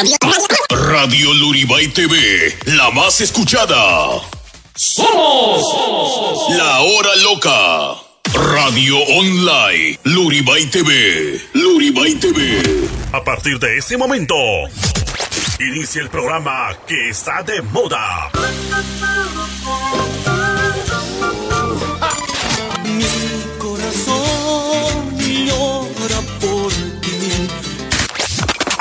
Radio. Radio Luribay TV, la más escuchada. Somos La Hora Loca. Radio Online, Luribay TV, Luribay TV. A partir de ese momento, inicia el programa que está de moda.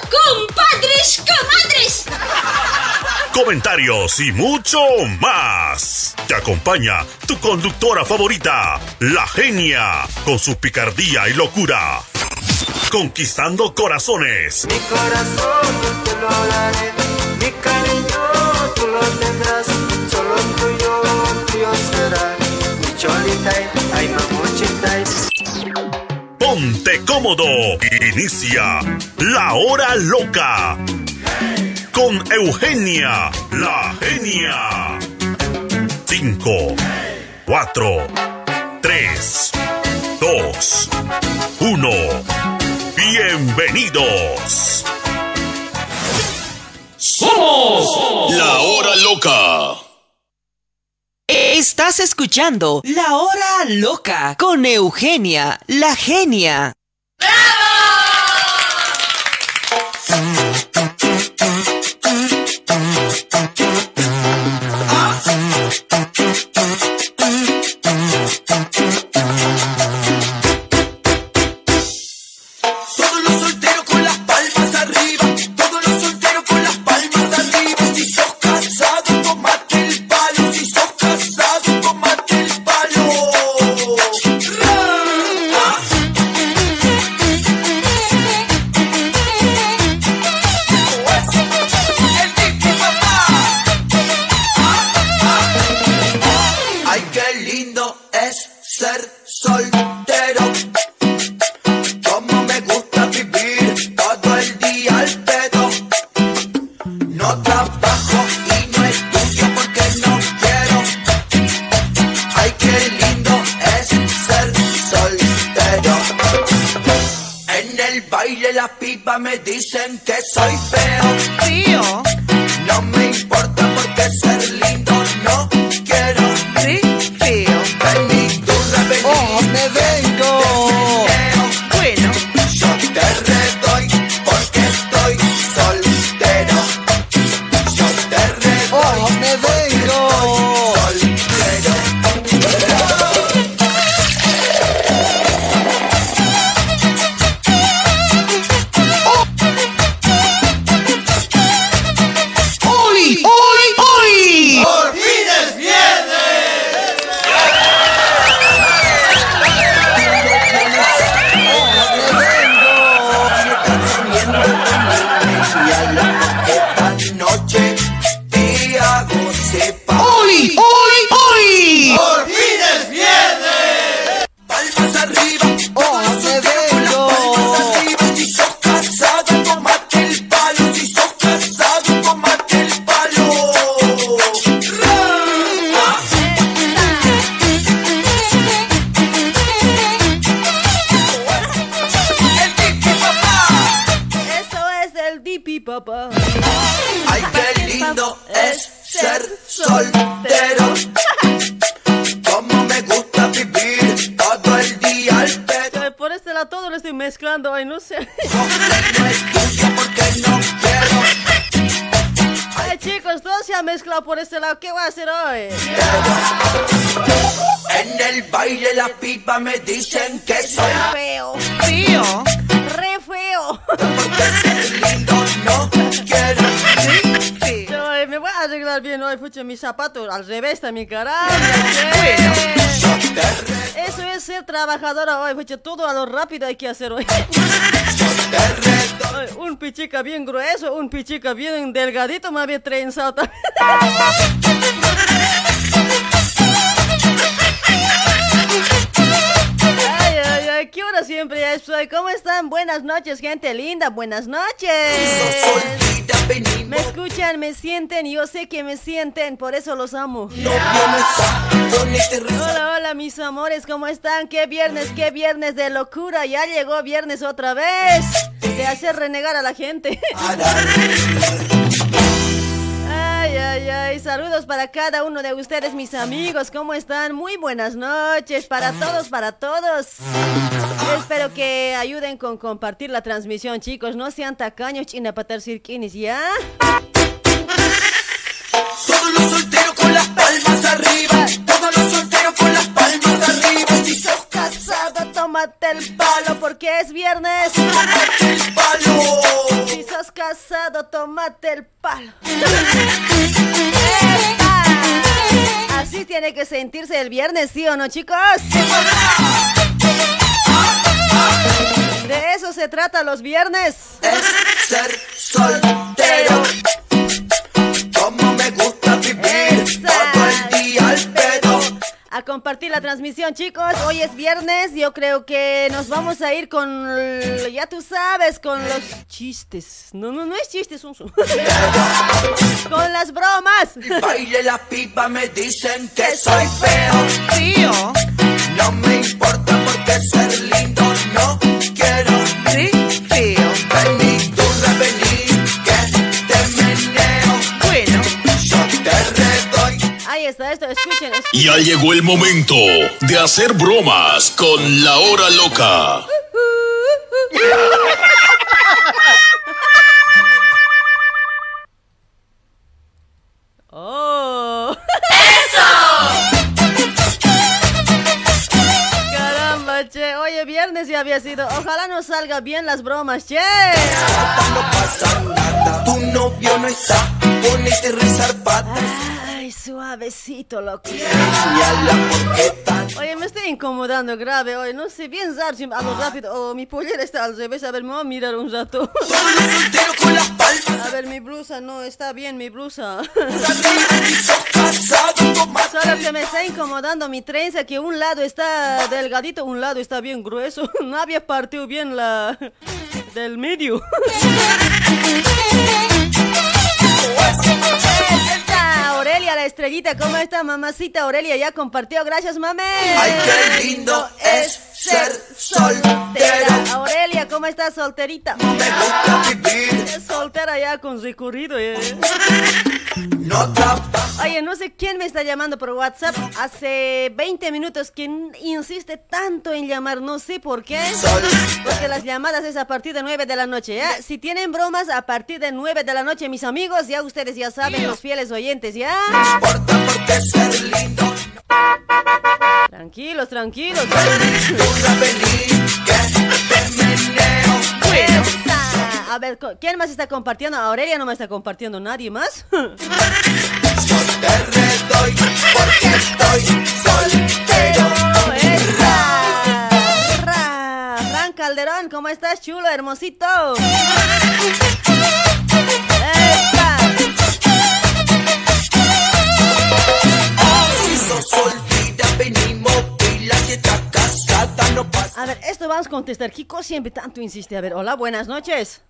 ¡Compadres, comadres! comentarios y mucho más. Te acompaña tu conductora favorita, la genia, con su picardía y locura. Conquistando corazones. Mi corazón yo te lo daré, mi cariño tú lo tendrás, Ponte cómodo. Inicia la hora loca. Con Eugenia, la genia. 5, 4, 3, 2, 1. Bienvenidos. Somos La Hora Loca. Estás escuchando La Hora Loca con Eugenia, la genia. Todos pucha, todo a lo rápido hay que hacer hoy. Un pichica bien grueso, un pichica bien delgadito, me había trenzado también. Ay, ay, ay, ¿qué hora siempre ya estoy? ¿Cómo están? Buenas noches, gente linda, buenas noches. Yo sé que me sienten, por eso los amo. Hola, hola, mis amores, ¿cómo están? ¿Qué viernes, qué viernes de locura? Ya llegó viernes otra vez. De hacer renegar a la gente. Ay, ay, ay, saludos para cada uno de ustedes, mis amigos. ¿Cómo están? Muy buenas noches para todos, para todos. Espero que ayuden con compartir la transmisión, chicos. No sean tacaños, china patar cirquinis, ¿ya? Todos los solteros con las palmas arriba, todos los solteros con las palmas arriba. Si sos Casado, tómate el palo porque es viernes. el palo, Si sos casado, tómate el palo. Así tiene que sentirse el viernes, ¿sí o no, chicos? De eso se trata los viernes. es ser soltero. A compartir la transmisión, chicos. Hoy es viernes. Yo creo que nos vamos a ir con. Ya tú sabes, con los chistes. No, no, no es chistes, son. con las bromas. Baile la pipa, me dicen que soy feo. Tío. No me importa porque ser lindo no quiero. Sí, feo. Vení, tú vení, que te meneo. Bueno, está, esto, escuchen. es- Ya llegó el momento de hacer bromas con la hora loca. ¡Oh! ¡Eso! Caramba, che. Oye, viernes ya había sido. Ojalá nos salga bien las bromas, che. No pasa nada, tu novio no está. Ponete rezar patas. Ay, suavecito, loco. Oye, me estoy incomodando grave hoy. No sé, bien zar, si hablo rápido. Oh, mi pollera está al revés. A ver, me voy a mirar un rato. A ver, mi blusa, no, está bien mi blusa. Solo que me está incomodando mi trenza, que un lado está delgadito, un lado está bien grueso. No había partido bien la del medio. Estrellita, ¿cómo está, mamacita? Aurelia ya compartió, gracias, mame. Ay, qué lindo es ser soltero. Aurelia, ¿cómo estás, solterita? Me gusta vivir, Es soltera ya con recorrido, eh. no. Oye, no sé quién me está llamando por WhatsApp. Hace 20 minutos que insiste tanto en llamar, no sé por qué. Porque las llamadas es a partir de 9 de la noche, ¿ya? Si tienen bromas, a partir de 9 de la noche, mis amigos, ya ustedes ya saben, los fieles oyentes, ¿ya? importa porque ser lindo Tranquilos, tranquilos. A ver, ¿quién más está compartiendo? Aurelia no me está compartiendo, ¿nadie más? Fran Calderón, ¿cómo estás, chulo, hermosito? ¡Esa! Si sos soltera, venimos pila. Si estás casada, no pasa A ver, esto vamos a contestar. Kiko siempre tanto insiste. A ver, hola, buenas noches.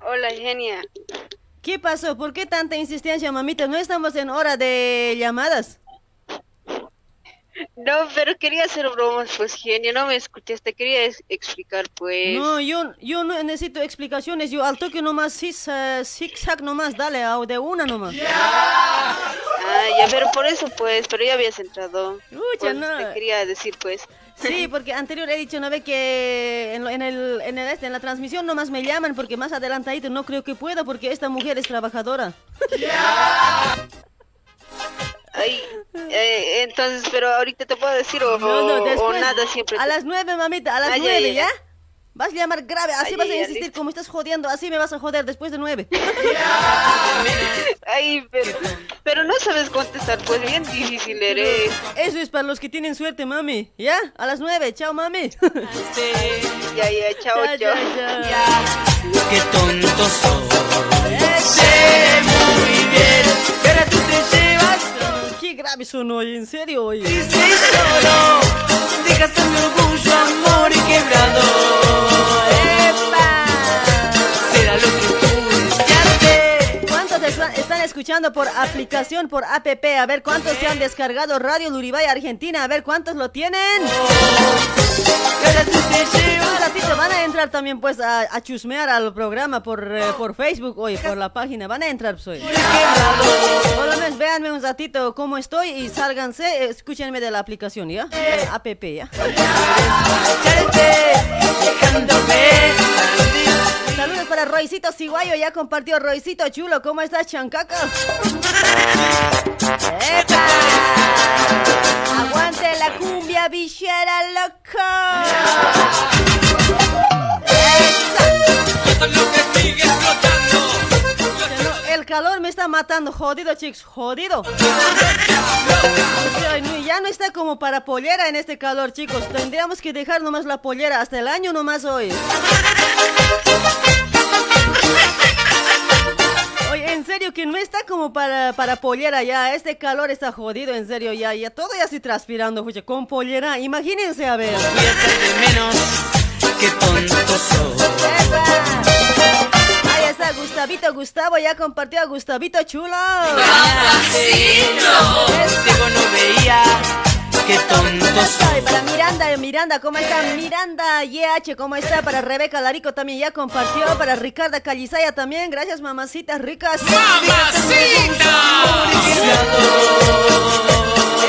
Hola, genia. ¿Qué pasó? ¿Por qué tanta insistencia, mamita? No estamos en hora de llamadas. No, pero quería hacer bromas, pues, genia. No me escuchaste. Quería explicar, pues. No, yo, yo no necesito explicaciones. Yo al toque nomás, zig, eh, zigzag nomás, dale, au, de una nomás. Ah, ya, pero por eso, pues. Pero ya habías entrado. Ucha, no. Te quería decir, pues. Sí, porque anterior he dicho una vez que en, lo- en el, en, el este, en la transmisión nomás me llaman porque más adelantadito no creo que pueda porque esta mujer es trabajadora. Ay, eh, entonces, pero ahorita te puedo decir o, No, no, o- o después. nada siempre. A las nueve, mamita, a las nueve, ya. Vas a llamar grave, así Ay, vas a insistir como estás jodiendo, así me vas a joder después de nueve. Ay, pero, pero no sabes contestar, pues bien difícil eres. Eso es para los que tienen suerte, mami. ¿Ya? A las nueve, chao, mami. Ya, ya, chao, Ya, chao. ya, ya. Qué tonto soy. Sé muy bien, pero tú te. Qué grave son hoy, en serio hoy. Dices solo, dejaste mi orgullo, amor quebrado. Será lo que escuchando por aplicación, por app? A ver cuántos se han descargado Radio Luribay Argentina. A ver cuántos lo tienen. Un ratito van a entrar también pues a, chusmear al programa por, eh, por Facebook hoy, por la página. Van a entrar pues hoy. Por lo menos véanme un ratito cómo estoy y sálganse, escúchenme de la aplicación, ¿ya? Eh, app, ¿ya? Saludos para Roycito Ciguayo, ya compartió Roycito Chulo. ¿Cómo estás, Chancaca? ¡Epa! ¡Aguante la cumbia villera, loco! Lo que sigue El calor me está matando, jodido, chicos, jodido. Ya no está como para pollera en este calor, chicos. Tendríamos que dejar nomás la pollera hasta el año nomás hoy. En serio que no está como para, para pollera ya. Este calor está jodido, en serio ya. Ya todo ya estoy transpirando, fuche, con pollera. Imagínense a ver. Voy a menos. Qué tonto soy. ¡Epa! Ahí está Gustavito Gustavo, ya compartió a Gustavito Chulo. Contigo no veía. Qué soy. Para Miranda, Miranda, ¿cómo está? Miranda YH, ¿cómo está? Para Rebeca Larico también ya compartió. Para Ricarda Calizaya también. Gracias, mamacitas ricas.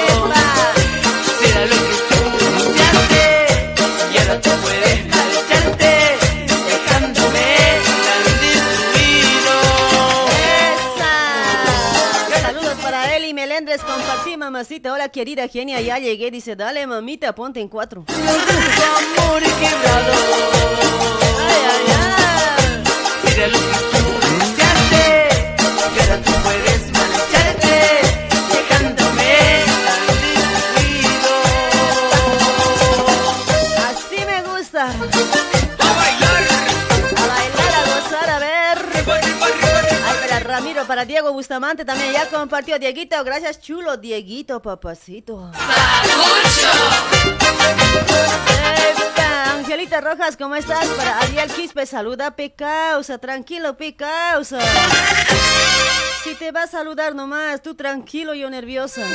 ¡Epa! Melendres, compartí, mamacita. Hola, querida genia, ya llegué. Dice, dale, mamita, ponte en cuatro. Amor quebrado. Ay, ay, ay. Será lo que tú deseaste. Y ahora tú puedes para Diego Bustamante también ya compartió. Dieguito, gracias, chulo. Dieguito, papacito. Angelita Rojas, ¿cómo estás? Para Ariel Quispe, saluda Picausa. Tranquilo, Picausa. Si te va a saludar nomás, tú tranquilo, yo nerviosa.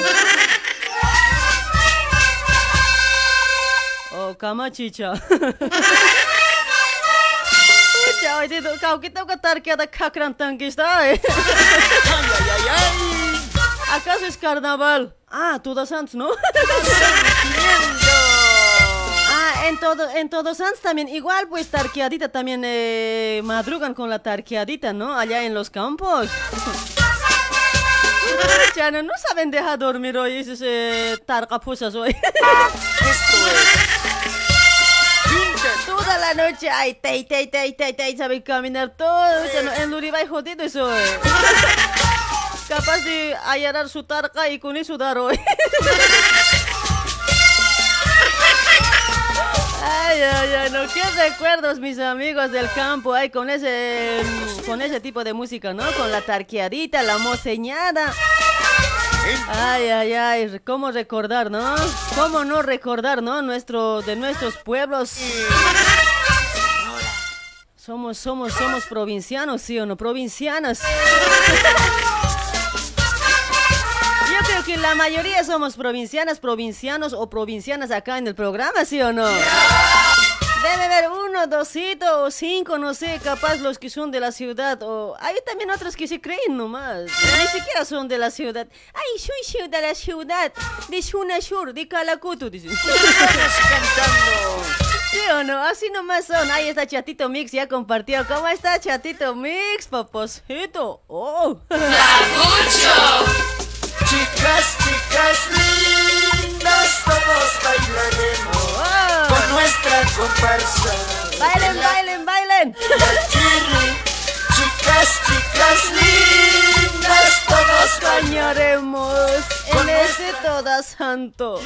Oh, camachicha. Pucha, oye, tú, kau kita katar que ada kakran tangista, eh. ¿Acaso es carnaval? Ah, Todos Santos, ¿no? Ah, en todo, en Todos Santos también, igual pues tarqueadita también eh, madrugan con la tarqueadita, ¿no? Allá en los campos. Ya no, no saben dejar dormir hoy, esos eh, tarcapusas hoy. Toda la noche, ay, tey, tey, tey, tey, tey, saben caminar todo. en Luribay jodido eso. eh. Capaz de allanar su tarca y con eso dar hoy. Ay, ay, ay, no, qué recuerdos, mis amigos del campo, ay, con ese, con ese tipo de música, ¿no? Con la tarqueadita, la moceñada. Ay, ay, ay, cómo recordar, ¿no? Cómo no recordar, ¿no? Nuestro, de nuestros pueblos. Somos, somos, somos provincianos, ¿sí o no? Provincianas. Yo creo que la mayoría somos provincianas, provincianos o provincianas acá en el programa, ¿sí o no? Debe haber uno, dosito o cinco, no sé, capaz los que son de la ciudad. O hay también otros que se creen nomás. Ni siquiera son de la ciudad. Ay, soy de la ciudad. De Shunashur, de Calacutu, dicen. ¿Sí o no? Así nomás son. Ahí está Chatito Mix, ya compartió. ¿Cómo está Chatito Mix, paposito? Oh. Chicas, chicas lindas, todos bailaremos Oh. con nuestra comparsa. Bailen, bailen, bailen. Chicas, chicas lindas, todos Bañaremos en ese toda santo.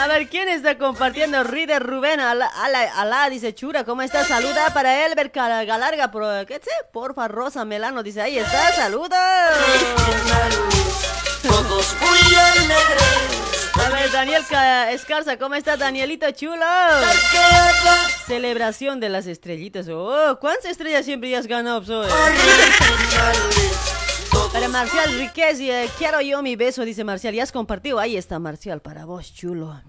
A ver, ¿quién está compartiendo? Rider Rubén, ala, ala, ala, dice Chura, ¿cómo está? Saluda para Elber Galarga, por, ¿qué sé? Porfa, Rosa Melano, dice, ahí está, saluda. Todos muy alegres. A ver, Daniel Ca- Escarza, ¿cómo está Danielito chulo? Celebración de las estrellitas. Oh, ¿cuántas estrellas siempre ya has ganado? Para Marcial Riquez, eh, quiero yo mi beso, dice Marcial. ¿Ya has compartido? Ahí está Marcial, para vos, chulo.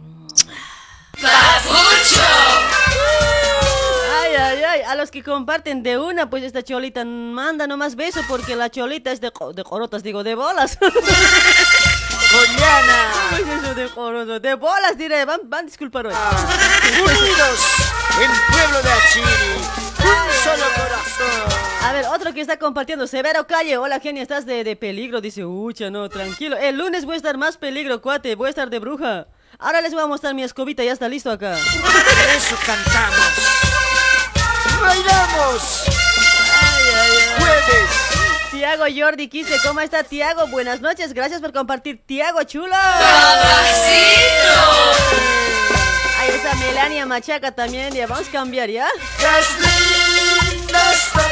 Ay, ay, ay, a los que comparten de una, pues esta cholita manda nomás beso porque la cholita es de, de corotas, digo, de bolas. Coñana. ¿Cómo es eso de? De bolas, diré, van, van a disculpar hoy. Unidos en pueblo de Achiri. Un solo corazón. A ver, otro que está compartiendo, Severo Calle. Hola, genia, estás de, de peligro. Dice, ucha, no, tranquilo. El lunes voy a estar más peligro, cuate. Voy a estar de bruja. Ahora les voy a mostrar mi escobita, ya está listo acá. Eso cantamos. Bailamos. Jueves. Tiago Jordi Quise, ¿cómo está Tiago? Buenas noches, gracias por compartir. Tiago, chulo. Ahí está Melania Machaca también, ya vamos a cambiar, ¿ya?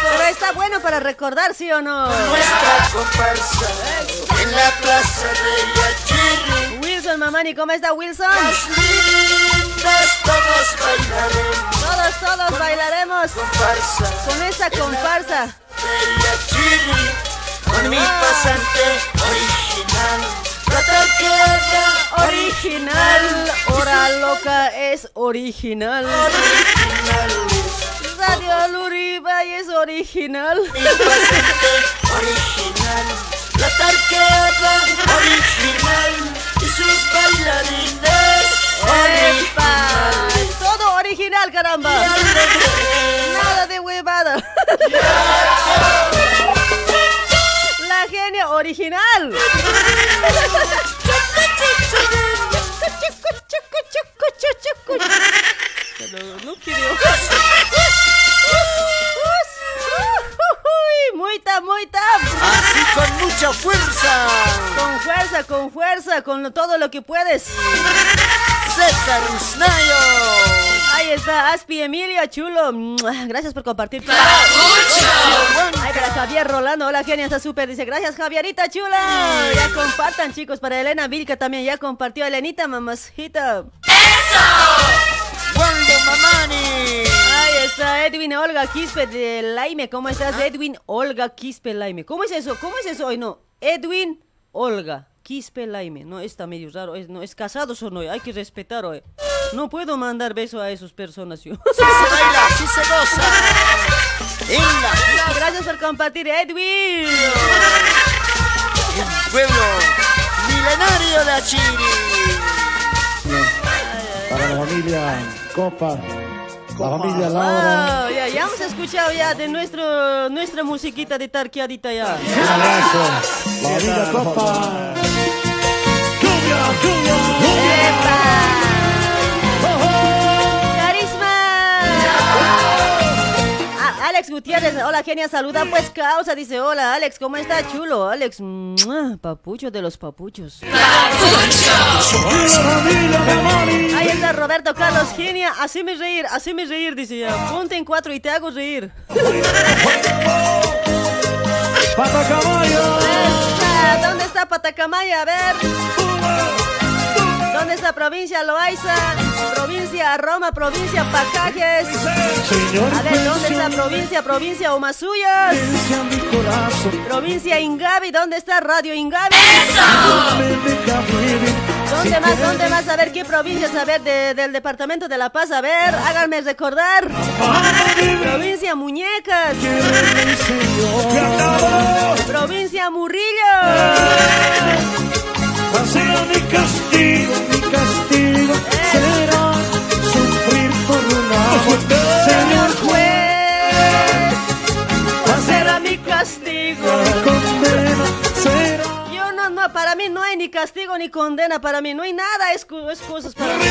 Pero está bueno para recordar, ¿sí o no? Nuestra comparsa en la plaza de Achiri. Wilson Mamani, ¿cómo está Wilson? Todos bailaremos. Todos, todos bailaremos Comparsa con esta comparsa. De Achiri. Con mi pasante original. La Original, hora loca es original. original. Radio Luribay es original. Mi pasante original. La tarquera original. Y sus bailarines originales. Todo original, caramba. Nada de La genia original. No quiero. Uy, Muita, muita. Así con mucha fuerza. Con fuerza, con fuerza, con todo lo que puedes. César Usnayo. Ahí está, Aspi Emilio, chulo. Gracias por compartir. Ay, para Javier Rolando, hola genia, está súper. Dice, gracias Javierita, chula. Ya compartan, chicos. Para Elena Vilca también ya compartió. Elenita, mamacita. Waldo Mamani. Ahí está Edwin Olga Quispe de Laime. ¿Cómo estás, Edwin Olga Quispe Laime? ¿Cómo es eso? ¿Cómo es eso hoy? No, Edwin Olga Quispe Laime. No, está medio raro. Es, no, es casados o no. Hay que respetar hoy. No puedo mandar beso a esas personas yo. Sí se baila, sí se goza. En la Gracias por compartir, Edwin. el pueblo milenario de Achiri. Para la familia Copa, la familia Laura, Wow, ya, ya hemos escuchado ya de nuestro, nuestra musiquita de tarqueadita ya. un abrazo. La familia Copa. Ah, Alex Gutiérrez, hola genia, saluda pues causa, dice hola Alex, ¿cómo está chulo? Alex, ¡mua! papucho de los papuchos. Ahí está Roberto Carlos, genia, haceme reír, haceme reír, dice ya. Ponte en cuatro y te hago reír. Patacaballo. ¿Dónde está Patacamaya? A ver. ¿Dónde está provincia Loaiza? Provincia Roma, provincia Pacajes. A ver, ¿dónde está provincia? Provincia Omasuyas. presencia mi corazón. Provincia Ingavi, ¿dónde está Radio Ingavi? Me ¿Dónde más? ¿Dónde más? A ver, ¿qué provincias? A ver, de- del departamento de La Paz. A ver, háganme recordar. Provincia Muñecas. Provincia Murrillo. Será mi castigo, mi castigo será mí no hay ni castigo ni condena para mí. No hay nada excu- excusas para mí.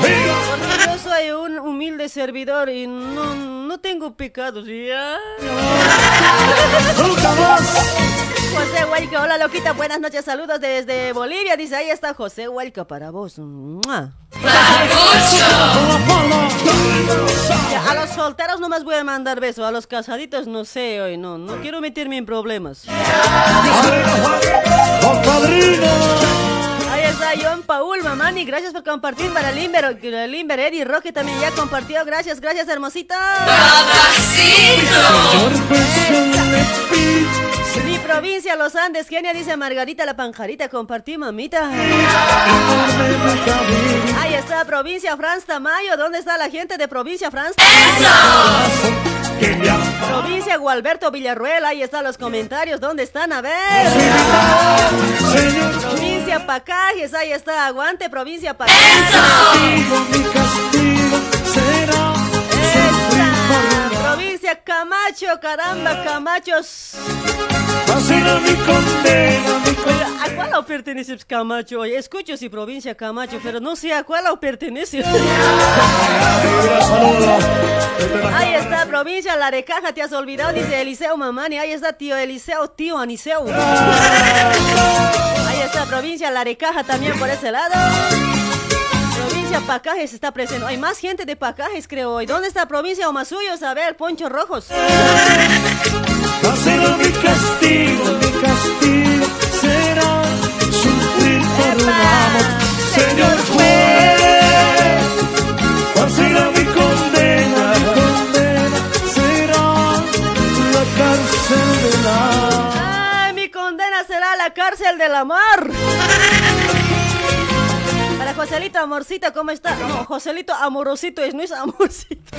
Porque yo soy un humilde servidor y no, no tengo pecados. ¿ya? José Huelca, hola loquita, buenas noches, saludos desde Bolivia. Dice, ahí está José Huelca para vos. A los solteros no más voy a mandar besos, a los casaditos no sé hoy, no, no quiero meterme en problemas. Ahí está John Paul, mamani, gracias por compartir para Limber, Limber, Eddie Roque también ya compartió, gracias, gracias hermosita. Mi provincia, Los Andes, Kenia, dice Margarita la Panjarita, compartí, mamita. Ahí está, provincia Franz Tamayo, ¿dónde está la gente de provincia Franz? Provincia Gualberto Villarruel, ahí están los comentarios, ¿dónde están? A ver. Provincia Pacajes, ahí está, aguante, provincia Pacajes. Esa, Provincia Camacho, caramba, Camachos. Oiga, ¿A cuál pertenece Camacho? Oye, escucho si provincia Camacho, pero no sé a cuál pertenece. Ahí está, provincia Larecaja, te has olvidado, dice Eliseo Mamani. Ahí está, tío Eliseo, tío Aniseo. Ahí está, provincia Larecaja también por ese lado. Provincia Pacajes está presente. Hay más gente de Pacajes, creo hoy. ¿Dónde está provincia Omasuyos? A ver, Poncho Rojos. será mi castigo, mi castigo será sufrir por un amor. Señor juez, será la cárcel del amor. Para Joselito Amorcito, ¿cómo está? No, Joselito Amorosito es, no es Amorcito.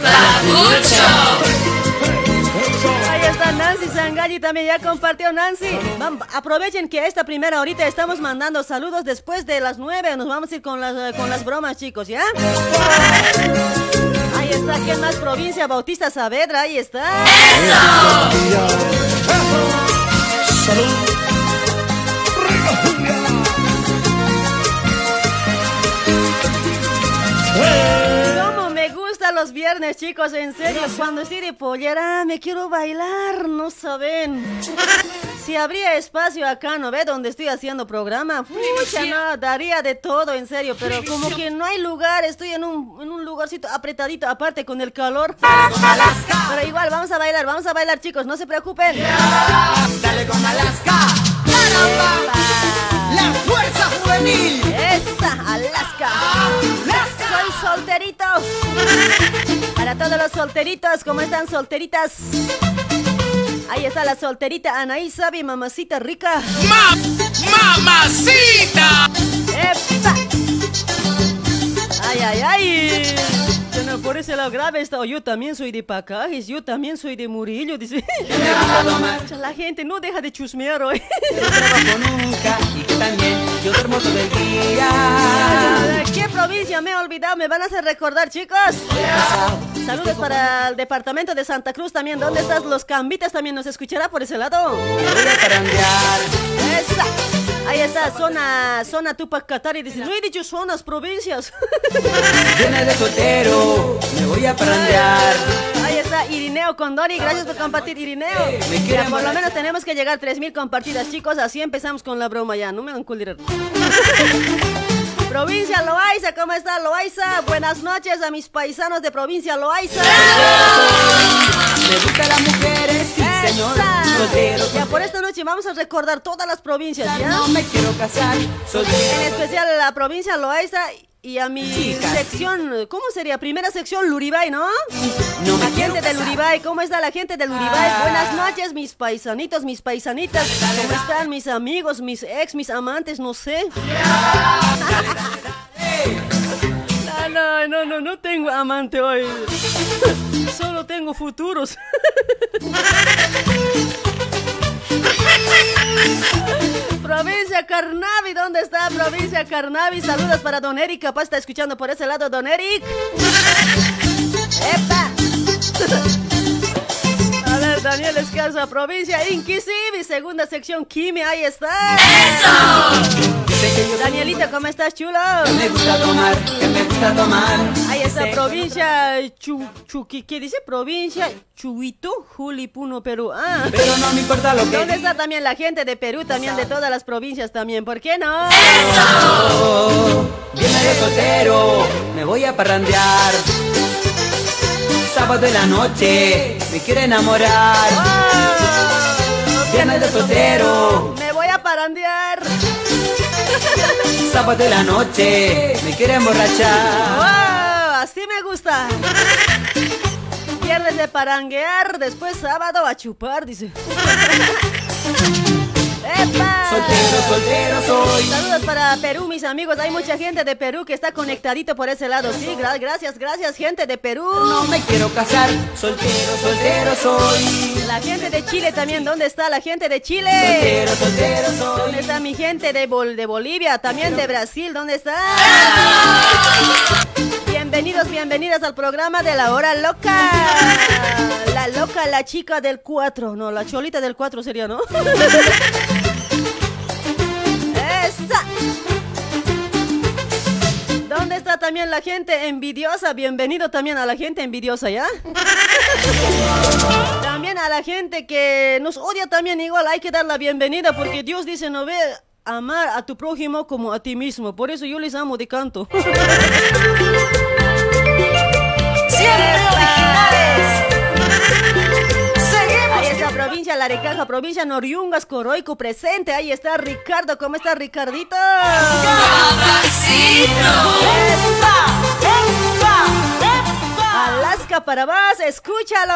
Ahí está Nancy Sangalli también, ya compartió Nancy. Aprovechen que esta primera horita estamos mandando saludos después de las nueve. Nos vamos a ir con las, eh, con las bromas, chicos, ¿ya? Ahí está, ¿quién más? Provincia Bautista Saavedra, ahí está. ¿Cómo me gustan los viernes, chicos? En serio, cuando estoy de pollera, me quiero bailar, no saben. Si habría espacio acá, ¿no ve? Donde estoy haciendo programa, pucha, no, daría de todo, en serio, pero como que no hay lugar, estoy en un, en un lugarcito apretadito, aparte con el calor. Pero igual, vamos a bailar, vamos a bailar, chicos, no se preocupen. Dale con Alaska. La fuerza juvenil. Esa, Alaska. Soy solterito. Para todos los solteritos, ¿cómo están solteritas? Ahí está la solterita Anaí Sabi, mamacita rica. ¡Mamacita! ¡Epa! ¡Ay, ay, ay! No, por ese lado grave está. Yo también soy de Pacajes, yo también soy de Murillo, dice. La gente no deja de chusmear hoy. nunca y que también yo duermo todo el día. ¿Qué provincia me he olvidado? ¿Me van a hacer recordar, chicos? Saludos para el departamento de Santa Cruz también. ¿Dónde estás? Los Cambitas también nos escuchará por ese lado. Esa. Ahí está, zona, zona Tupac Katari. Dice, no he dicho zonas, provincias. Viene de soltero, me voy a parandear. Ahí está, Irineo Condori. Gracias por compartir, Irineo. Quieren Ya, por lo menos tenemos que llegar a 3000 compartidas, chicos. Así empezamos con la broma ya. No me hagan culirar. Provincia Loaiza, ¿cómo está Loaiza? Buenas noches a mis paisanos de provincia Loaiza. Me gustan las mujeres, sí señor. Soltero, Ya por esta noche vamos a recordar todas las provincias, ¿ya? no me quiero casar. En Soltero. especial a la provincia Loaiza y a mi Chicas. sección, ¿cómo sería? Primera sección Luribay, ¿no? La gente del casar. Uribay, ¿cómo está la gente del Uribay? Buenas noches, mis paisanitos, mis paisanitas. ¿Cómo están mis amigos, mis ex, mis amantes? No sé. No, no, no, no tengo amante hoy. Solo tengo futuros. Provincia Carnavi, ¿dónde está Provincia Carnavi? Saludos para Don Eric, capaz está escuchando por ese lado, Don Eric. ¡Epa! Daniel Escal esa provincia Inquisivi, segunda sección Kimi, ahí está. ¡Eso! Danielita, ¿cómo estás, chulo? Me gusta tomar, que me gusta tomar. Ahí está, provincia Chu, Chuqui, ¿qué dice? Provincia Chuito, Julipuno, Perú. Ah. Pero no me importa lo que. ¿Dónde está también la gente de Perú, también de todas las provincias también? ¿Por qué no? ¡Eso! Viene de soltero, me voy a parrandear. Sábado de la noche, me quiere enamorar. Oh, Viernes de soltero, Me voy a parandear. sábado de la noche, me quiere emborrachar. ¡Wow! Así me gusta. Viernes de paranguear, después sábado a chupar, dice. ¡Epa! Soltero, soltero soy. Saludos para Perú, mis amigos. Hay mucha gente de Perú que está conectadito por ese lado. Sí, gra- gracias, gracias, gente de Perú. No me quiero casar, soltero, soltero soy. La gente de Chile también, ¿dónde está la gente de Chile? Soltero, soltero soy. ¿Dónde está mi gente de, Bol- de Bolivia? También de Brasil, ¿dónde está? Bienvenidos, bienvenidas al programa de la hora loca. La loca, la chica del 4. No, la cholita del 4 sería, ¿no? Esa. ¿Dónde está también la gente envidiosa? Bienvenido también a la gente envidiosa, ¿ya? También a la gente que nos odia también igual hay que dar la bienvenida porque Dios dice no ve amar a tu prójimo como a ti mismo. Por eso yo les amo de canto. Siempre originales. Ahí está provincia Larecaja, provincia Noriungas, Coroico presente. Ahí está Ricardo, ¿cómo está Ricardito? Alaska para más, escúchalo.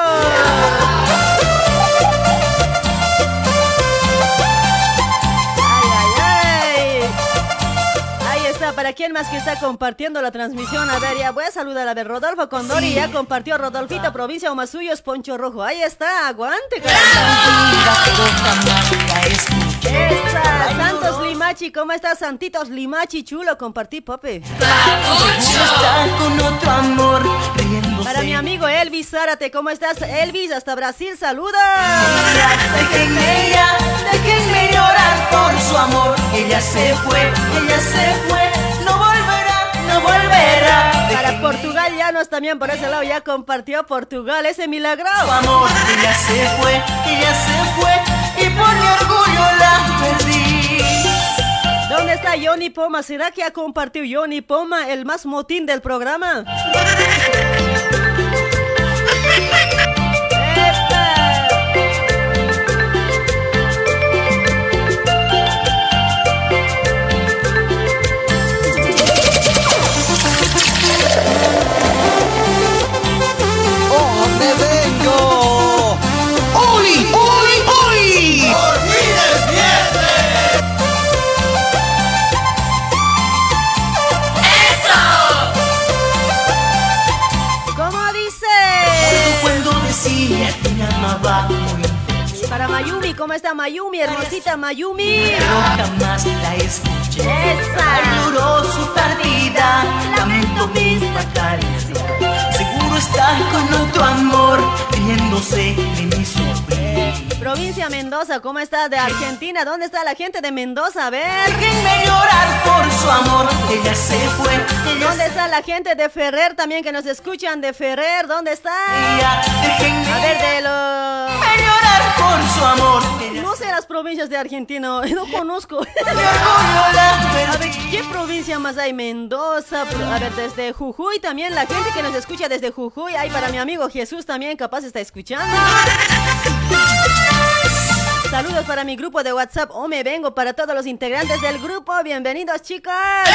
Para quién más que está compartiendo la transmisión. A ver, ya voy a saludar. A ver, Rodolfo Condori ya compartió Rodolfito, provincia Omasuyos, Poncho Rojo. Ahí está, aguante, Esa, Santos Limachi, ¿cómo estás, Santitos Limachi? Chulo, compartí, papi. Está con otro amor, riéndose. Para mi amigo Elvis Zárate, ¿cómo estás, Elvis? Hasta Brasil, saluda. Déjenme ella, déjenme llorar por su amor. Ella se fue, ella se fue, no volverá. Para Portugal, Llanos también por ese lado ya compartió Portugal, ese milagro. Su amor, ella se fue, ella se fue, y por mi orgullo la perdí. ¿Dónde está Johnny Poma? ¿Será que ha compartido Johnny Poma, el más motín del programa? para Mayumi, ¿cómo está Mayumi? Hermosita Mayumi. pero jamás la escuché. Esa. Lloró su partida, lamento mis caricias. Seguro está con otro amor, riéndose de mi sufrir. Provincia Mendoza, ¿cómo está? De Argentina, ¿dónde está la gente de Mendoza? A ver. Déjenme llorar por su amor, ella se fue. Ella ¿Dónde está la gente de Ferrer también que nos escuchan de Ferrer? ¿Dónde está? Déjenme A ver, de los... llorar por su amor. No sé las provincias de Argentina, no conozco. A ver, ¿qué provincia más hay? Mendoza, a ver, desde Jujuy también, la gente que nos escucha desde Jujuy. Hay para mi amigo Jesús también, capaz está escuchando. Saludos para mi grupo de WhatsApp, o me vengo para todos los integrantes del grupo. Bienvenidos, chicas.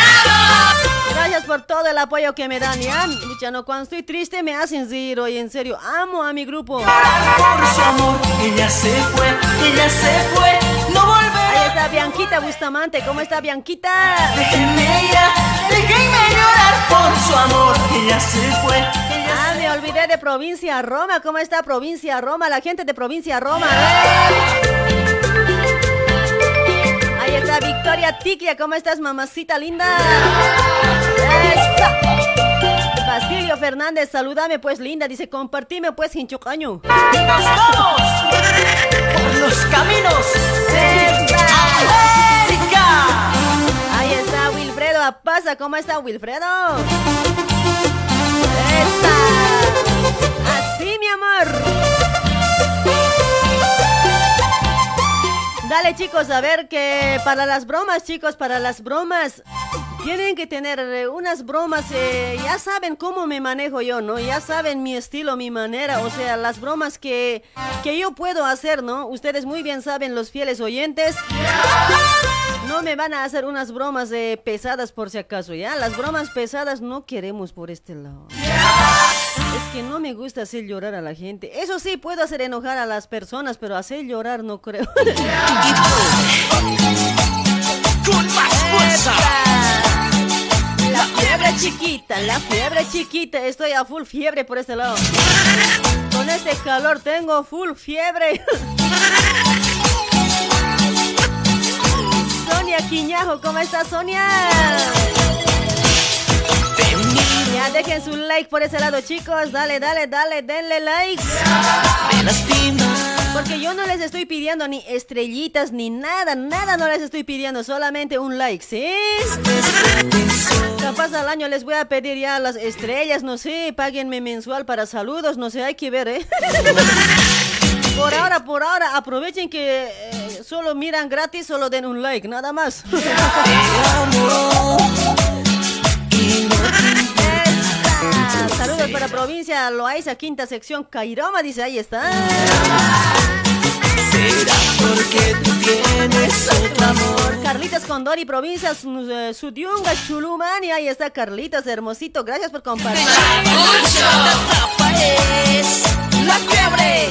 Gracias por todo el apoyo que me dan, ¿ya? Luchano, cuando estoy triste me hacen reír, y en serio, amo a mi grupo. por su amor, ella se fue, ella se fue, no volverá. Ahí está Bianquita Bustamante, ¿cómo está Bianquita? Déjenme ella, déjenme llorar por su amor, ella se fue. Ah, me olvidé de Provincia Roma. ¿Cómo está Provincia Roma? La gente de Provincia Roma. ver. Ahí está Victoria Tiquia. ¿Cómo estás, mamacita linda? Basilio Fernández, salúdame pues linda, dice, compartime pues hinchocaño. ¡Nos vamos! Por los caminos de Apaza, ¿cómo está Wilfredo? Así mi amor. Dale chicos, a ver que para las bromas chicos, para las bromas tienen que tener unas bromas, eh, ya saben cómo me manejo yo, ¿no? Ya saben mi estilo, mi manera, o sea, las bromas que, que yo puedo hacer, ¿no? Ustedes muy bien saben, los fieles oyentes. No me van a hacer unas bromas eh, pesadas por si acaso, ¿ya? Las bromas pesadas no queremos por este lado. Es que no me gusta hacer llorar a la gente. Eso sí, puedo hacer enojar a las personas, pero hacer llorar no creo. Con más fuerza. La fiebre chiquita, la fiebre chiquita. Estoy a full fiebre por este lado. Con este calor tengo full fiebre. Sonia Quiñajo, ¿cómo está Sonia? Ya dejen su like por ese lado, chicos. Dale, dale, dale, denle like. Porque yo no les estoy pidiendo ni estrellitas ni nada, nada no les estoy pidiendo, solamente un like, ¿sí? Capaz al año les voy a pedir ya las estrellas, no sé, páguenme mensual para saludos, no sé, hay que ver, ¿eh? Por ahora, por ahora, aprovechen que eh, solo miran gratis, solo den un like, nada más. Esta. Saludos para provincia Loaiza, quinta sección, Cairoma, dice, ahí está. Será porque tú tienes otro amor. Carlitos Condori, provincia Su- eh, Sudiunga, Chulumani, ahí está Carlitos, hermosito, gracias por compartir. La fiebre. La fiebre,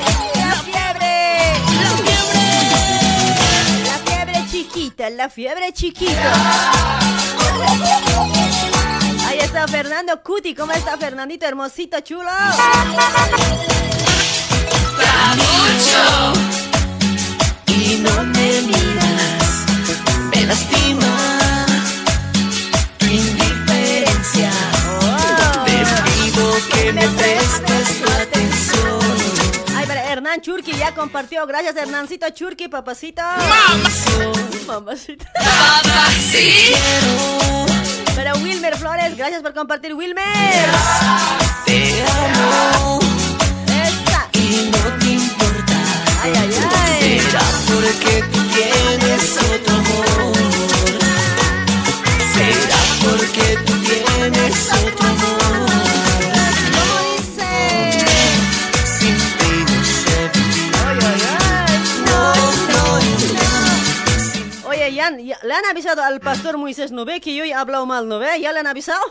chiquita, la fiebre chiquita. Ahí está Fernando Cuti, ¿cómo está Fernandito, hermosito, chulo? Y no me miras. Me lastima tu indiferencia. Te pido que me prestes Hernán Churki ya compartió, gracias Hernancito Churki, papacito. Mamacita. Para Wilmer Flores, gracias por compartir, Wilmer. Te amo Esta. y no te importa. Ay, ay, ay. Será porque tú tienes otro amor. Será porque tú tienes otro amor. Le han avisado al pastor Moisés, ¿no ve? Que yo he hablado mal, ¿no ve? ¿Ya le han avisado?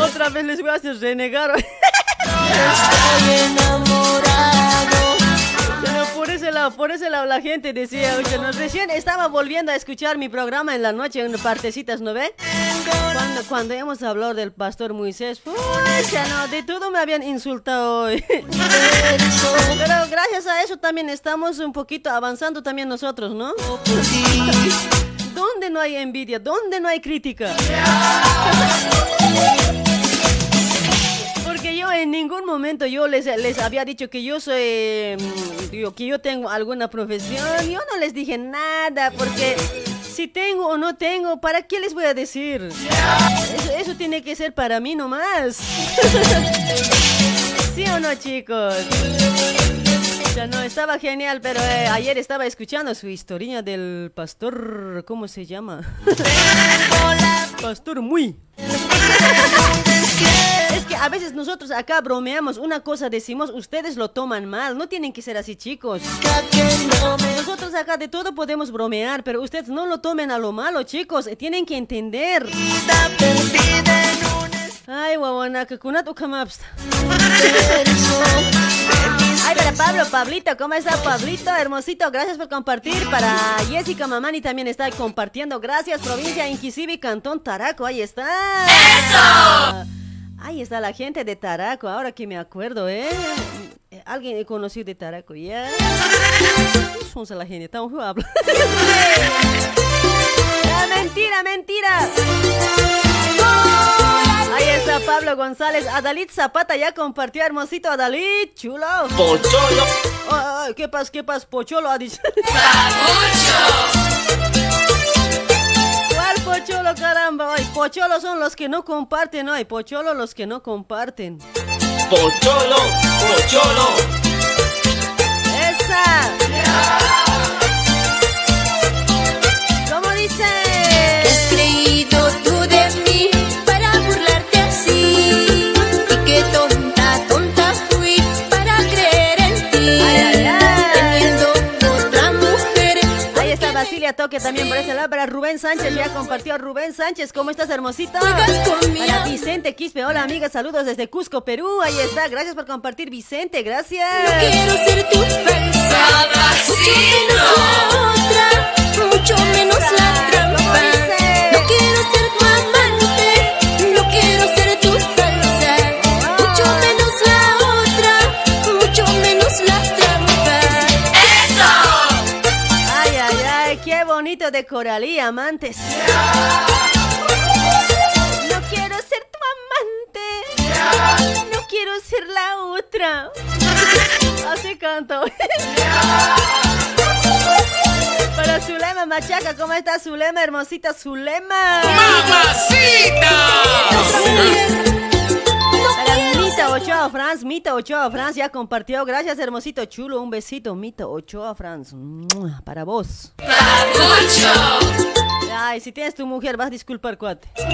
Otra vez les voy a hacer renegar. Estoy enamorado. Por ese lado, por ese lado la gente decía, oye, recién estaba volviendo a escuchar mi programa en la noche, en partecitas, ¿no ve? Cuando, cuando hemos hablado del pastor Moisés, pucha, no, de todo me habían insultado hoy. Pero gracias a eso también estamos un poquito avanzando también nosotros, ¿no? ¿Dónde no hay envidia? ¿Dónde no hay crítica? Yo en ningún momento yo les, les había dicho que yo soy, mm, que yo tengo alguna profesión. Yo no les dije nada porque si tengo o no tengo, ¿para qué les voy a decir? Eso, eso tiene que ser para mí nomás. ¿Sí o no, chicos? Ya no, estaba genial, pero eh, ayer estaba escuchando su historia del pastor, ¿cómo se llama? pastor muy. Es que a veces nosotros acá bromeamos, una cosa decimos, ustedes lo toman mal, no tienen que ser así chicos. Nosotros acá de todo podemos bromear, pero ustedes no lo tomen a lo malo chicos, eh, tienen que entender. Ay, guaguanaca, kunat ukamapsta. Ay, para Pablo, Pablito, ¿cómo está Pablito? Hermosito, gracias por compartir. Para Jessica Mamani también está compartiendo. Gracias, provincia Inquisibi, Cantón Taraco, ahí está. ¡Eso! Ahí está la gente de Taraco, ahora que me acuerdo, ¿eh? Eh, Alguien he conocido de Taraco, ¿ya? Somos la gente, estamos hablando. Ah, mentira, mentira. Ahí está Pablo González. Adalid Zapata ya compartió hermosito Adalid, chulo. Pocholo. Ay, ay, ¿Qué pasa? ¿Qué pasa? Pocholo ha dicho. ¿Cuál pocholo, caramba? Ay, pocholo son los que no comparten, ay, pocholo los que no comparten. Pocholo. Pocholo. ¡Esa! ¿Cómo dice? ¿Qué has creído tú Está Basilia Toque también por ese lado. Para Rubén Sánchez, ya compartió Rubén Sánchez. ¿Cómo estás, mi Para. Vicente Quispe. Hola, amiga. Saludos desde Cusco, Perú. Ahí está. Gracias por compartir, Vicente. Gracias. No quiero ser tu falsa. Mucho menos la otra. Mucho menos la trampa. De Coralí, amantes. No quiero ser tu amante. No quiero ser la otra. Así canto. Para Zulema Machaca, ¿cómo está Zulema, hermosita Zulema? Mita Ochoa Franz, Mita Ochoa Franz ya compartió. Gracias, hermosito chulo. Un besito, Mita Ochoa Franz. Para vos. Ay, si tienes tu mujer, vas a disculpar, cuate. ¿Qué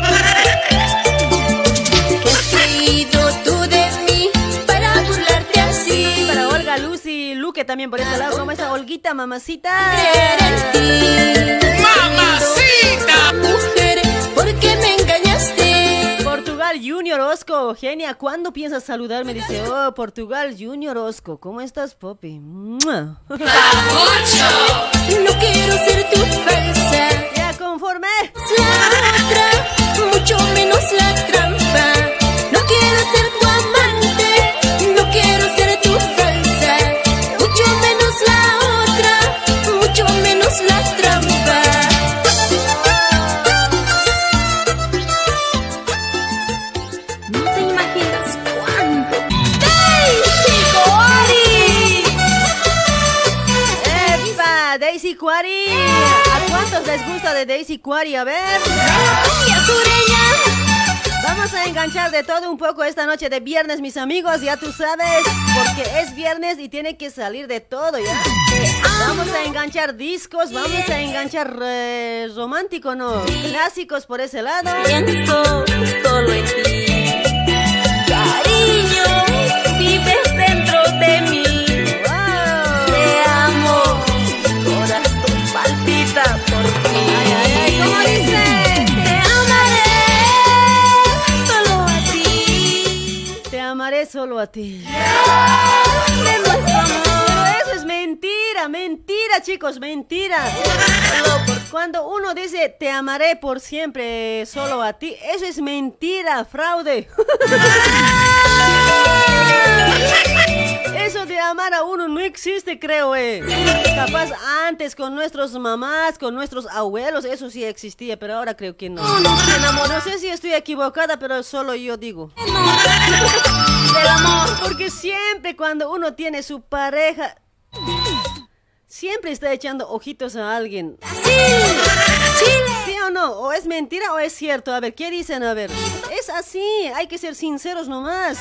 has tú de mí para burlarte así? Para Olga, Lucy, Luque también por este lado. ¿Cómo está Olguita, mamacita? creer en ti. ¡Mamacita! Mujer, ¿por qué me engañaste? Portugal Junior Osco, genia, ¿cuándo piensas saludarme? Dice, oh, Portugal Junior Osco, ¿cómo estás, Poppy? Mua. No quiero ser tu falsa. Ya conforme. La otra, mucho menos la trampa. Les gusta de Daisy Quarry? A ver. Vamos a enganchar de todo un poco esta noche de viernes, mis amigos, ya tú sabes, porque es viernes y tiene que salir de todo, ¿ya? Vamos a enganchar discos, vamos a enganchar eh, romántico, ¿no? Clásicos por ese lado. Pienso solo en ti. Cariño, vives dentro de mí. Solo a ti. Pero eso es mentira, mentira, chicos, mentira. Cuando uno dice te amaré por siempre solo a ti, eso es mentira, fraude. Eso de amar a uno no existe, creo, eh. Capaz antes con nuestros mamás, con nuestros abuelos, eso sí existía, pero ahora creo que no. No sé si estoy equivocada, pero solo yo digo. Amor. Porque siempre cuando uno tiene su pareja, siempre está echando ojitos a alguien. Sí, Chile. ¿Sí o no? ¿O es mentira o es cierto? A ver, ¿qué dicen? A ver. Es así, hay que ser sinceros nomás.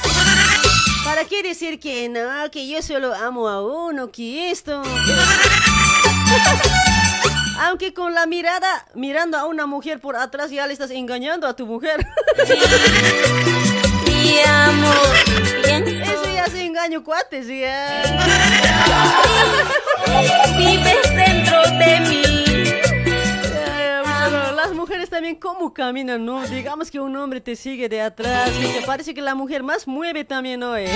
¿Para qué decir que no, que yo solo amo a uno, que esto? Aunque con la mirada, mirando a una mujer por atrás, ya le estás engañando a tu mujer. Mi amor, pienso. Eso ya es engaño, cuates, ya. Vives dentro de mí. Las mujeres también cómo caminan, ¿no? Digamos que un hombre te sigue de atrás y te parece que la mujer más mueve también, ¿no? eh?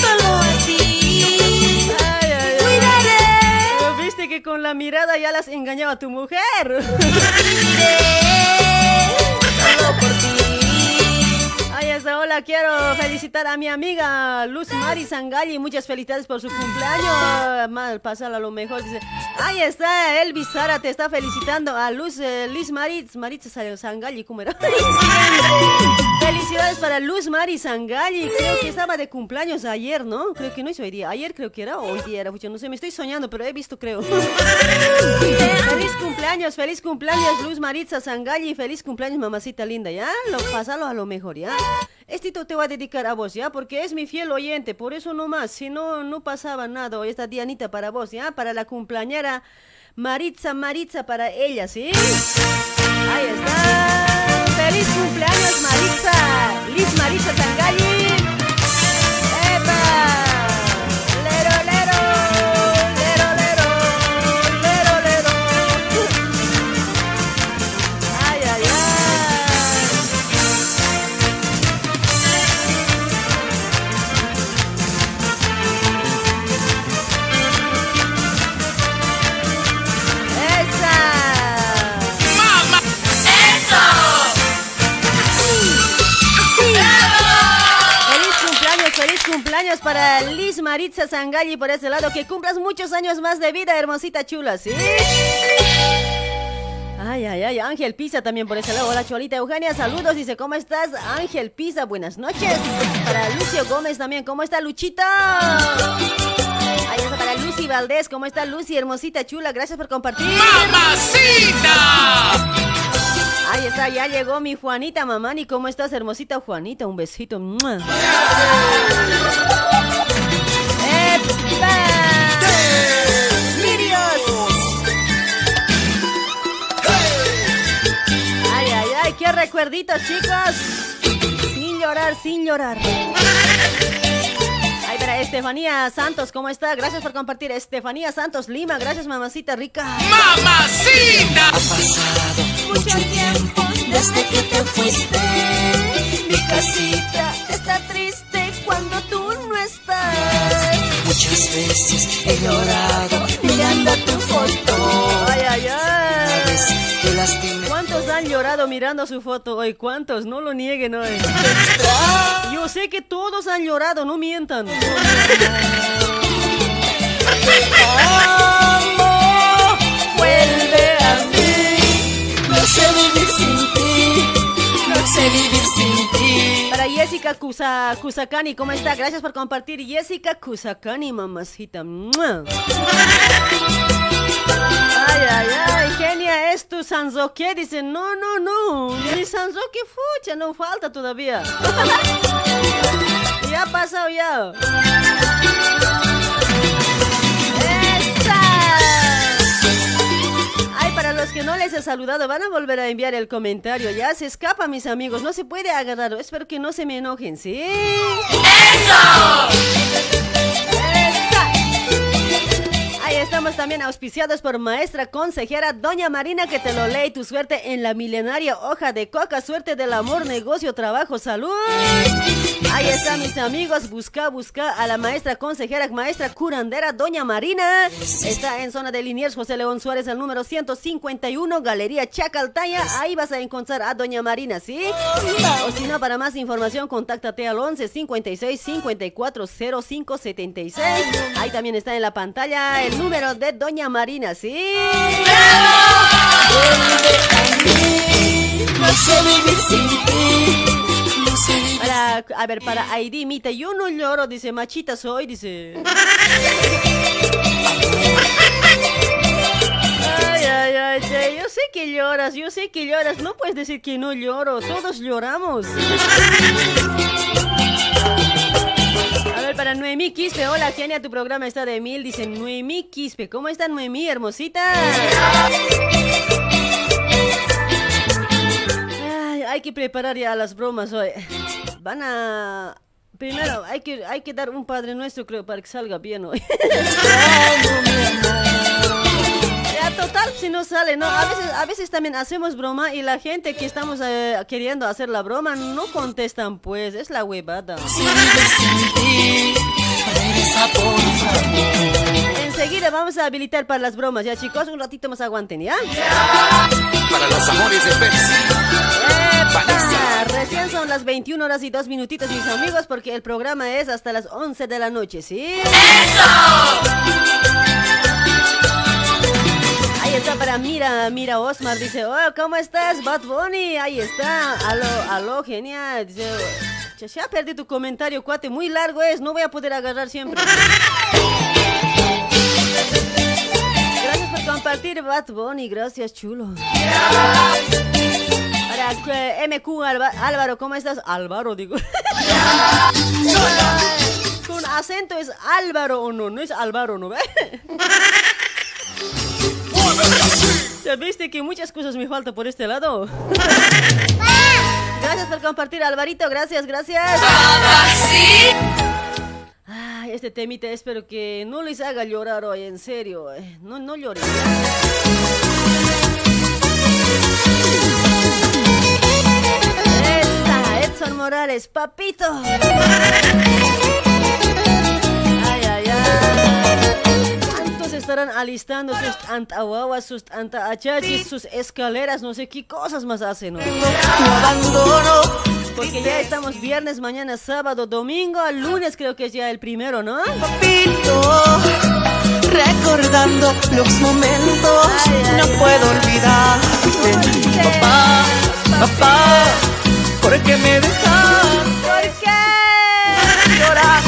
Solo a ti. Ay, ay, ay. Cuidaré. Pero Viste que con la mirada ya las engañaba tu mujer. Ay, esa hola, quiero felicitar a mi amiga Luz Mari Sangalli. Muchas felicidades por su cumpleaños. Mal, pasarla lo mejor. Ahí está, Elvis Sara te está felicitando a Luz, eh, Liz Maritz, Maritza Sangalli, ¿cómo era? Felicidades para Luz Mari Sangalli. Creo que estaba de cumpleaños ayer, ¿no? Creo que no hizo hoy día. Ayer creo que era o hoy día era. Pucha, no sé, me estoy soñando, pero he visto, creo. feliz cumpleaños, feliz cumpleaños Luz Maritza Sangalli. Feliz cumpleaños, mamacita linda, ¿ya? Lo, pásalo a lo mejor, ¿ya? Estito te voy a dedicar a vos, ¿ya? Porque es mi fiel oyente, por eso nomás. Si no, no pasaba nada. Hoy esta Dianita para vos, ¿ya? Para la cumpleañera Maritza, Maritza para ella, ¿sí? Ahí está. ¡Feliz cumpleaños, Maritza! Liz Maritza Sangalli. Para Liz Maritza Sangalli por ese lado. Que cumplas muchos años más de vida, hermosita chula, ¿sí? Ay, ay, ay, Ángel Pisa también por ese lado. Hola, Cholita Eugenia, saludos. Dice, ¿cómo estás? Ángel Pisa, buenas noches. Para Lucio Gómez también, ¿cómo está Luchita? Ahí está para Lucy Valdés, ¿cómo está Lucy? Hermosita chula, gracias por compartir. ¡Mamacita! Ahí está, ya llegó mi Juanita Mamani. ¿Cómo estás, hermosita Juanita? Un besito. Ay, ay, ay, qué recuerditos, chicos. Sin llorar, sin llorar. Ay, para Estefanía Santos, ¿cómo está? Gracias por compartir. Estefanía Santos Lima, gracias, mamacita rica. ¡Mamacita! Mucho tiempo desde que te fuiste. Mi casita está triste cuando tú no estás. Muchas veces he llorado mirando tu foto. Ay, ay, ay. ¿Cuántos han llorado mirando su foto hoy? ¿Cuántos? No lo nieguen hoy. Yo sé que todos han llorado, no mientan. Para Jessica Kusa, Kusakani, ¿cómo está? Gracias por compartir. Jessica Kusakani, mamacita. Ay, ay, ay, genia, es tu Sanzoque. Dice, no, no, no. Mi Sanzoque fucha, no falta todavía. ya ha pasado ya. ¡Esa! Los que no les he saludado, van a volver a enviar el comentario. Ya se escapa, mis amigos. No se puede agarrar. Espero que no se me enojen, ¿sí? ¡Eso! Estamos también auspiciados por maestra consejera Doña Marina que te lo lee tu suerte en la milenaria hoja de coca, suerte del amor, negocio, trabajo, salud. Ahí están mis amigos, busca, busca a la maestra consejera, maestra curandera Doña Marina. Está en zona de Liniers, José León Suárez, el número 151, Galería Chacaltaya. Ahí vas a encontrar a Doña Marina, ¿sí? O si no, para más información, contáctate al 11 56 54 05 76. Ahí también está en la pantalla el número de Doña Marina, ¿sí? Para, a ver, para Aidi, Mita, yo no lloro, dice, machita soy, dice. Ay, ay, ay, yo sé que lloras, yo sé que lloras, no puedes decir que no lloro, todos lloramos. Para Noemí Quispe, hola genia, tu programa está de mil, dice Noemí Quispe, ¿cómo está Noemí, hermosita? Ay, hay que preparar ya las bromas hoy. Van a... Primero, hay que, hay que dar un Padre Nuestro, creo, para que salga bien hoy. Total, si no sale, ¿no? A veces, a veces también hacemos broma y la gente que estamos eh, queriendo hacer la broma no contestan, pues, es la huevada. Enseguida vamos a habilitar para las bromas, ya chicos, un ratito más aguanten, ¿ya? Para los amores de Pepsi. Recién son las 21 horas y 2 minutitos, mis amigos, porque el programa es hasta las 11 de la noche, ¿sí? ¡Eso! Ahí está para Mira, Mira Osmar, dice, oh, ¿cómo estás, Bad Bunny? Ahí está, aló, aló, genial. Dice, "Che, se ha perdido tu comentario, cuate, muy largo es, no voy a poder agarrar siempre. Gracias por compartir, Bad Bunny, gracias, chulo. Para eh, MQ Álvaro, ¿cómo estás? Álvaro, digo. Con acento es Álvaro o no, no es Álvaro, ¿no Ya viste que muchas cosas me faltan por este lado. Gracias por compartir, Alvarito. Gracias, gracias. Ay, este temita espero que no les haga llorar hoy, en serio. eh. No, no lloren. Edson Morales, papito. ¿Cuántos estarán alistando sus antahuahuas, sus antaachachis, sus escaleras, no sé qué cosas más hacen? ¿no? Porque ya estamos viernes, mañana sábado, domingo, lunes creo que es ya el primero, ¿no? Recordando los momentos, no puedo olvidar. Papá, papá, ¿por qué me dejaste ¿Por qué? llorar?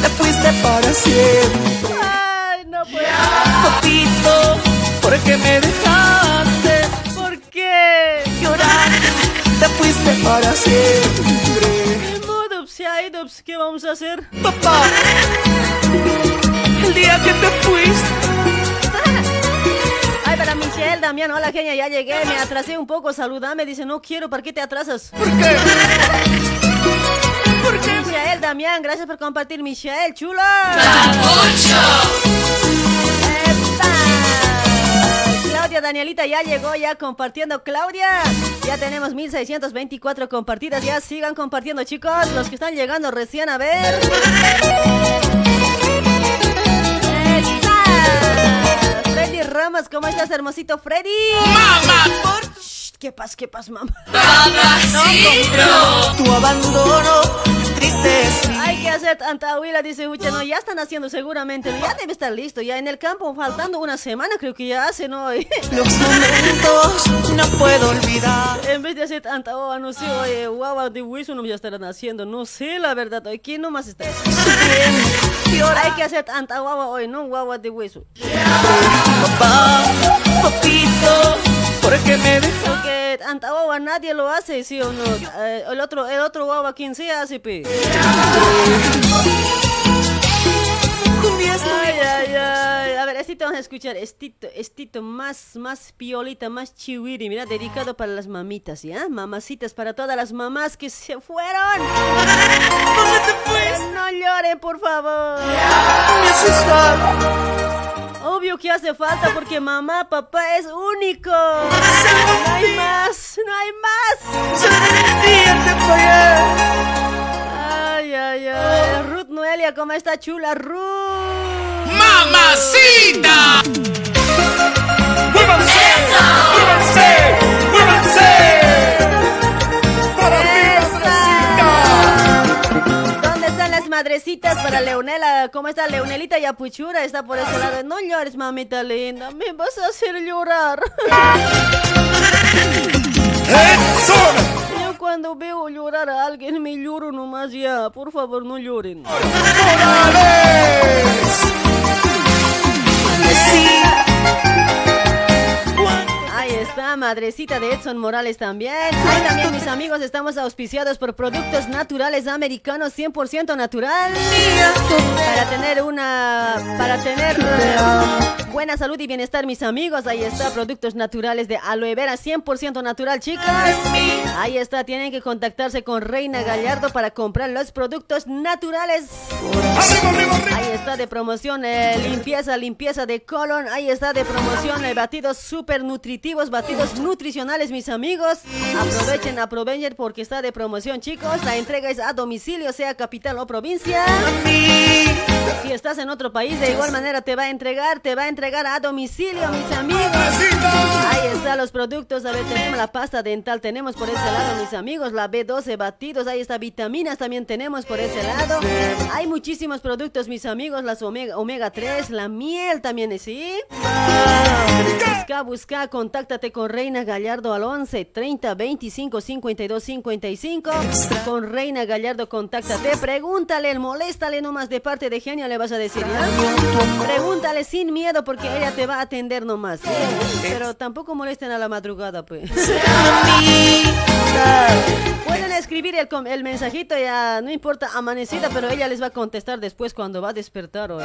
Te fuiste para siempre. Papito, ¿por qué me dejaste ¿Por qué? llorar? Te fuiste para siempre. Ido, pues, ¿qué vamos a hacer? Papá, el día que te fuiste. Ay, para Michelle, Damián, hola genia, ya llegué, me atrasé un poco, saludame, dice, no quiero, ¿para qué te atrasas? ¿Por qué? ¿Por qué? Michelle, Damián, gracias por compartir, Michelle, chulo. ¡Epa! Claudia Danielita ya llegó, ya compartiendo. Claudia, ya tenemos 1624 compartidas. Ya sigan compartiendo, chicos. Los que están llegando recién a ver. Freddy Ramos, ¿cómo estás, hermosito Freddy? ¡Mamá! Shh, ¿Qué pasa, qué pasa, mamá? Tu abandono, triste Hay que hacer tanta huila, dice Ucha, no, ya están haciendo seguramente, ya debe estar listo, ya en el campo, faltando una semana creo que ya hace, ¿no? Los momentos no puedo olvidar. En vez de hacer tanta ova, no sé, oye, guava de hueso no ya estarán haciendo, no sé la verdad, oye, ¿quién nomás está? Hay que hacer tanta guava hoy, no guava de hueso. Papá, papito, ¿por qué me dejaste? Porque tanta guava nadie lo hace, ¿sí o no? Eh, el otro, el otro guava, ¿quién se hace, pe? Ay, ay, ay. A ver, estito vamos a escuchar. Estito, estito más, más piolita, más chihuiri. Mira, dedicado para las mamitas, ¿ya? Mamacitas para todas las mamás que se fueron. No lloren, por favor. Obvio que hace falta porque mamá, papá es único. No hay más, no hay más. Ay, ay, ay. Ruth Noelia, ¿cómo está chula? Ruth. ¡Mamacita! ¡Muévanse! ¡Muévanse! Madrecitas para Leonela? ¿Cómo está Leonelita y Apuchura? Está por ese lado. No llores, mamita linda. Me vas a hacer llorar. Yo cuando veo llorar a alguien me lloro nomás ya. Por favor, no lloren. Ahí está, madrecita de Edson Morales también. Ahí también, mis amigos, estamos auspiciados por productos naturales americanos 100% natural. Para tener una. Para tener buena salud y bienestar, mis amigos. Ahí está, productos naturales de aloe vera 100% natural, chicas. Ahí está, tienen que contactarse con Reina Gallardo para comprar los productos naturales. Ahí está de promoción eh, limpieza, limpieza de colon. Ahí está de promoción eh, batidos super batidos nutricionales, mis amigos. Aprovechen, aprovechen porque está de promoción, chicos. La entrega es a domicilio, sea capital o provincia. Si, es- estás en otro país, de igual manera te va a entregar, te va a entregar a domicilio, mis amigos. Ahí están los productos, a ver, tenemos la pasta dental, tenemos por ese lado, mis amigos, la B12 batidos, ahí está vitaminas también tenemos por ese lado. Hay muchísimos productos, mis amigos, las omega, omega 3, la miel también, ¿sí? Busca, busca, contáctate con Reina Gallardo al 11 30 25 52 55. Con Reina Gallardo, contáctate, pregúntale, moléstale nomás de parte de genio, le vas a decir, ¿ya? Pregúntale sin miedo porque ella te va a atender nomás. ¿sí? Pero tampoco molesten a la madrugada, pues. Pueden escribir el, el mensajito ya, no importa, amanecida, pero ella les va a contestar después cuando va a despertar hoy.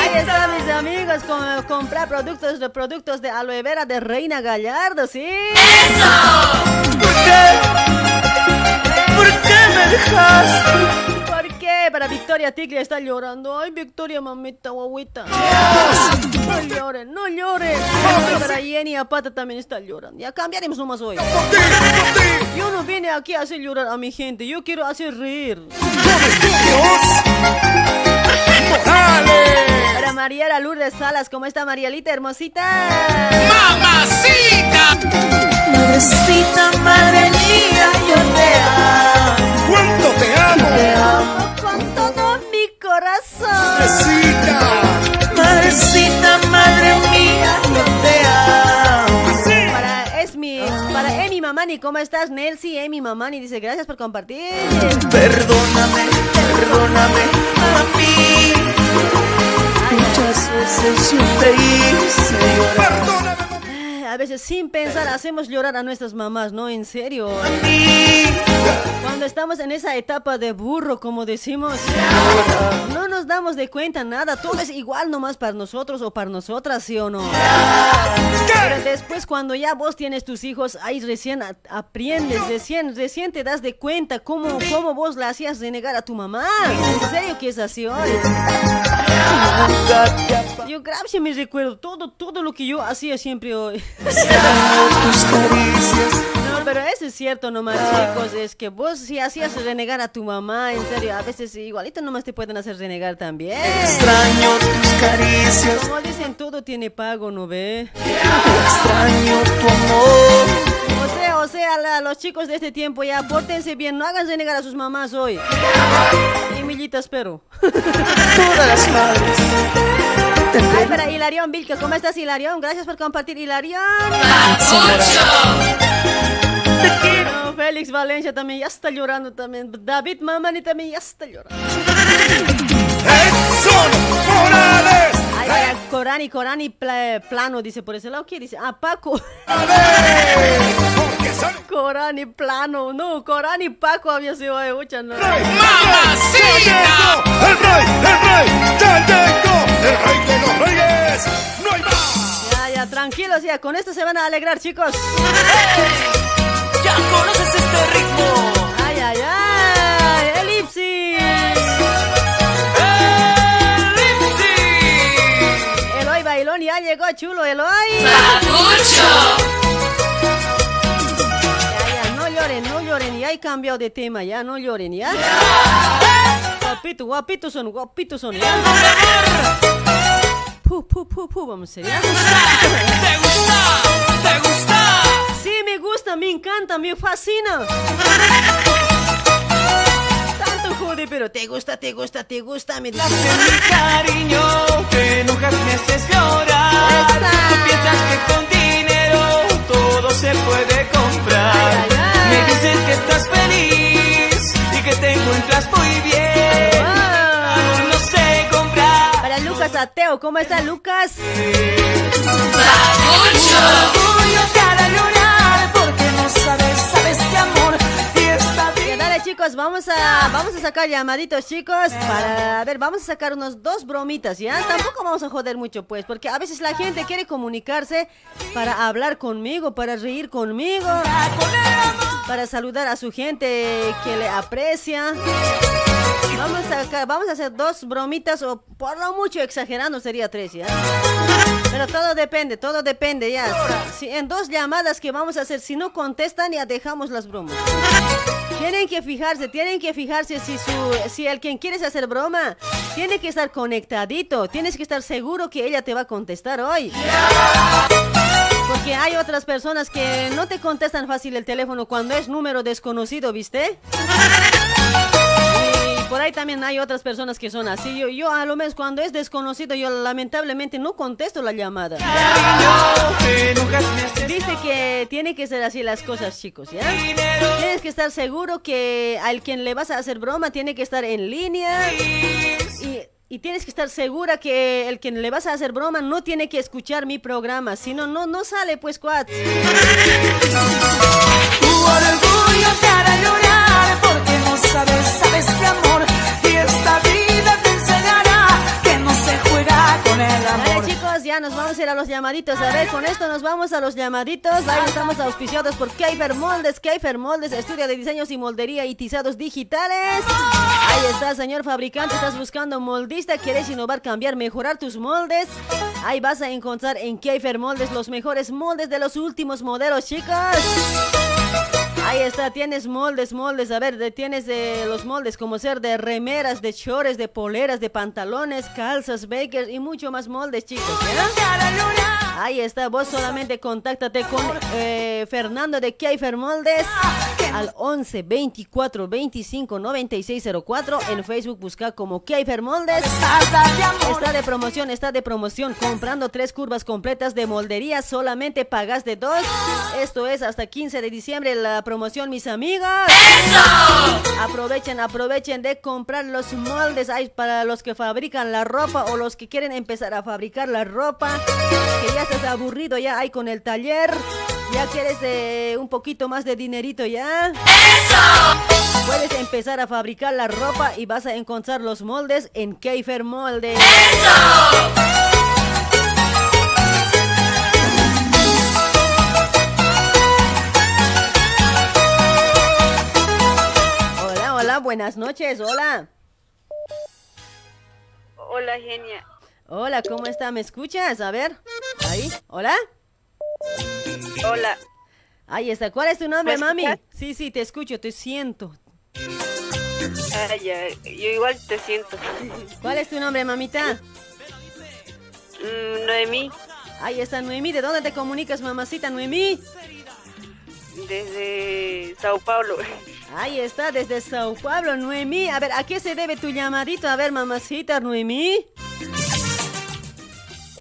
Ahí está, mis amigos, comprar productos de productos de aloe vera de Reina Gallardo, ¿sí? ¡Eso! ¿Por qué? ¿Por qué me dejaste? ¿Por qué? Para Victoria Tigre está llorando. Ay, Victoria, mamita, guaguita. No lloren, no lloren. Ay, Para Jenny Apata también está llorando. Ya cambiaremos nomás hoy. Yo no vine aquí a hacer llorar a mi gente, yo quiero hacer reír. Para Mariela Lourdes Salas, ¿cómo está Marielita hermosita? ¡Mamacita! Madrecita, madre mía, yo te amo. ¿Cuánto te amo? Te amo con todo mi corazón. Madrecita. Madrecita, madre mía, yo te amo. Para Esmi, para Emi Mamani, ¿cómo estás? Nelsi, Emi Mamani dice gracias por compartir. Perdóname, perdóname, mami. Muchas veces yo te hice. A veces sin pensar hacemos llorar a nuestras mamás, ¿no? En serio. Cuando estamos en esa etapa de burro, como decimos, no nos damos de cuenta nada. Todo es igual nomás para nosotros o para nosotras, ¿sí o no? Pero después cuando ya vos tienes tus hijos, ahí recién aprendes, recién, recién te das de cuenta cómo, cómo vos la hacías renegar a tu mamá. En serio que es así hoy. Yo grabo si me recuerdo todo, todo lo que yo hacía siempre hoy. No, pero eso es cierto nomás, chicos. Es que vos si hacías renegar a tu mamá, en serio, a veces igualito nomás te pueden hacer renegar también. Extraño tus caricias. Como dicen, todo tiene pago, ¿no ve? Extraño tu amor. O sea, la- los chicos de este tiempo ya pórtense bien, no hagan renegar a sus mamás hoy. Y millitas, pero. Todas las madres. Ay, para Hilarión Vilca, ¿cómo estás, Hilarión? Gracias por compartir, Hilarión. No, Félix Valencia también ya está llorando también. David Mamani también ya está llorando. Morales. Ay, ay, Corani, Corani pla- plano, dice por ese lado. ¿Qué dice? Ah, Paco. Corani plano. No, Corani Paco había sido de mucha, no. ¡Mamacita! El rey, el rey, ya llegó. El rey de los reyes. No hay más. Ya, ya, tranquilos, ya. Con esto se van a alegrar, chicos. Ya conoces este ritmo. Llegó, chulo, Eloy. Ya, ya, no lloren, no lloren. Ya he cambiado de tema, ya, no lloren, ya. Guapito, guapitos son, guapitos son, ya. Pu, pu, pu, pu, vamos a hacer, ya. ¿Te gusta? ¿Te gusta? Sí, me gusta, me encanta, me fascina. Jode, pero te gusta, te gusta, te gusta, me dice. mi cariño, que nunca me haces llorar. Tú piensas que con dinero todo se puede comprar. Me dices que estás feliz y que te encuentras muy bien. Aún no sé comprar. Para Lucas Ateo, ¿cómo está Lucas? Orgullo te hará llorar porque no sabes, chicos, vamos a, vamos a sacar llamaditos chicos para, ver, vamos a sacar unos dos bromitas, ¿ya? Tampoco vamos a joder mucho pues, porque a veces la gente quiere comunicarse para hablar conmigo, para reír conmigo, para saludar a su gente que le aprecia. Vamos a, ca- vamos a hacer dos bromitas o por lo mucho exagerando sería tres, ¿ya? Pero todo depende, todo depende, ya. Si en dos llamadas que vamos a hacer, si no contestan, ya dejamos las bromas. Tienen que fijarse, tienen que fijarse si su, si el quien quieres hacer broma tiene que estar conectadito, tienes que estar seguro que ella te va a contestar hoy. Porque hay otras personas que no te contestan fácil el teléfono cuando es número desconocido, ¿viste? Por ahí también hay otras personas que son así. Yo, yo a lo menos cuando es desconocido, yo lamentablemente no contesto la llamada. Dice que tiene que ser así las cosas, chicos, ¿ya? Tienes que estar seguro que al quien le vas a hacer broma tiene que estar en línea. Y, y tienes que estar segura que el quien le vas a hacer broma no tiene que escuchar mi programa. Si no, no, no sale, pues, cuat. Ya nos vamos a ir a los llamaditos. A ver, con esto nos vamos a los llamaditos. Ahí estamos auspiciados por Keifer Moldes. Keifer Moldes, estudio de diseños y moldería y tizados digitales. Ahí está, señor fabricante. Estás buscando moldista. ¿Quieres innovar, cambiar, mejorar tus moldes? Ahí vas a encontrar en Keifer Moldes los mejores moldes de los últimos modelos, chicos. Ahí está, tienes moldes, moldes. A ver, tienes eh, los moldes como ser de remeras, de chores, de poleras, de pantalones, calzas, bakers y mucho más moldes, chicos. ¿ya? Ahí está, vos solamente contáctate con eh, Fernando de Keifer Moldes al 11 24 25 96 04. En Facebook busca como Keifer Moldes. Está de promoción, está de promoción. Comprando tres curvas completas de moldería, solamente pagas de dos. Esto es hasta 15 de diciembre la promoción, mis amigos. Aprovechen, aprovechen de comprar los moldes. Hay para los que fabrican la ropa o los que quieren empezar a fabricar la ropa. Que ya estás aburrido ya hay con el taller. Ya quieres eh, un poquito más de dinerito ya. Puedes empezar a fabricar la ropa y vas a encontrar los moldes en Keifer Moldes. Hola, hola, buenas noches, hola. Hola, genia. Hola, ¿cómo está? ¿Me escuchas? A ver, ahí, hola. Hola. Ahí está, ¿cuál es tu nombre, ¿Me mami? Sí, sí, te escucho, te siento. Ah, ya, yo igual te siento. ¿Cuál es tu nombre, mamita? Mm, Noemí, Ahí está Noemí, ¿de dónde te comunicas, mamacita Noemí? Desde Sao Paulo. Ahí está, desde Sao Paulo, Noemí. A ver, ¿a qué se debe tu llamadito? A ver, mamacita Noemí.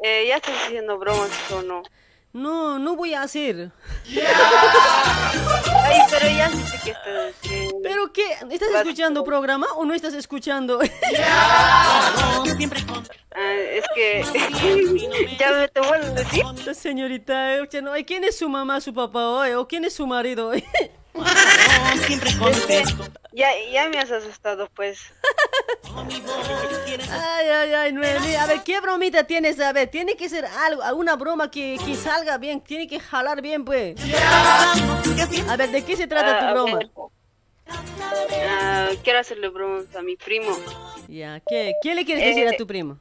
Eh, ¿Ya estás haciendo bromas o no? No, no voy a hacer. Ay, pero ya sé que estás... que- ¿Pero qué? ¿Estás escuchando programa o no estás escuchando? Ah, es que... ya me te vuelvo a decir. Señorita, ay, ¿quién es su mamá, su papá hoy? ¿O quién es su marido hoy? siempre contesto. Ya, ya me has asustado, pues. Ay, ay, ay, Noemí. A ver, ¿qué bromita tienes? A ver, tiene que ser algo, alguna broma que, que salga bien, tiene que jalar bien, pues. A ver, ¿de qué se trata Ah, tu broma? Ah, quiero hacerle bromas a mi primo. Ya, ¿qué, ¿qué le quieres decir a Eh, tu primo?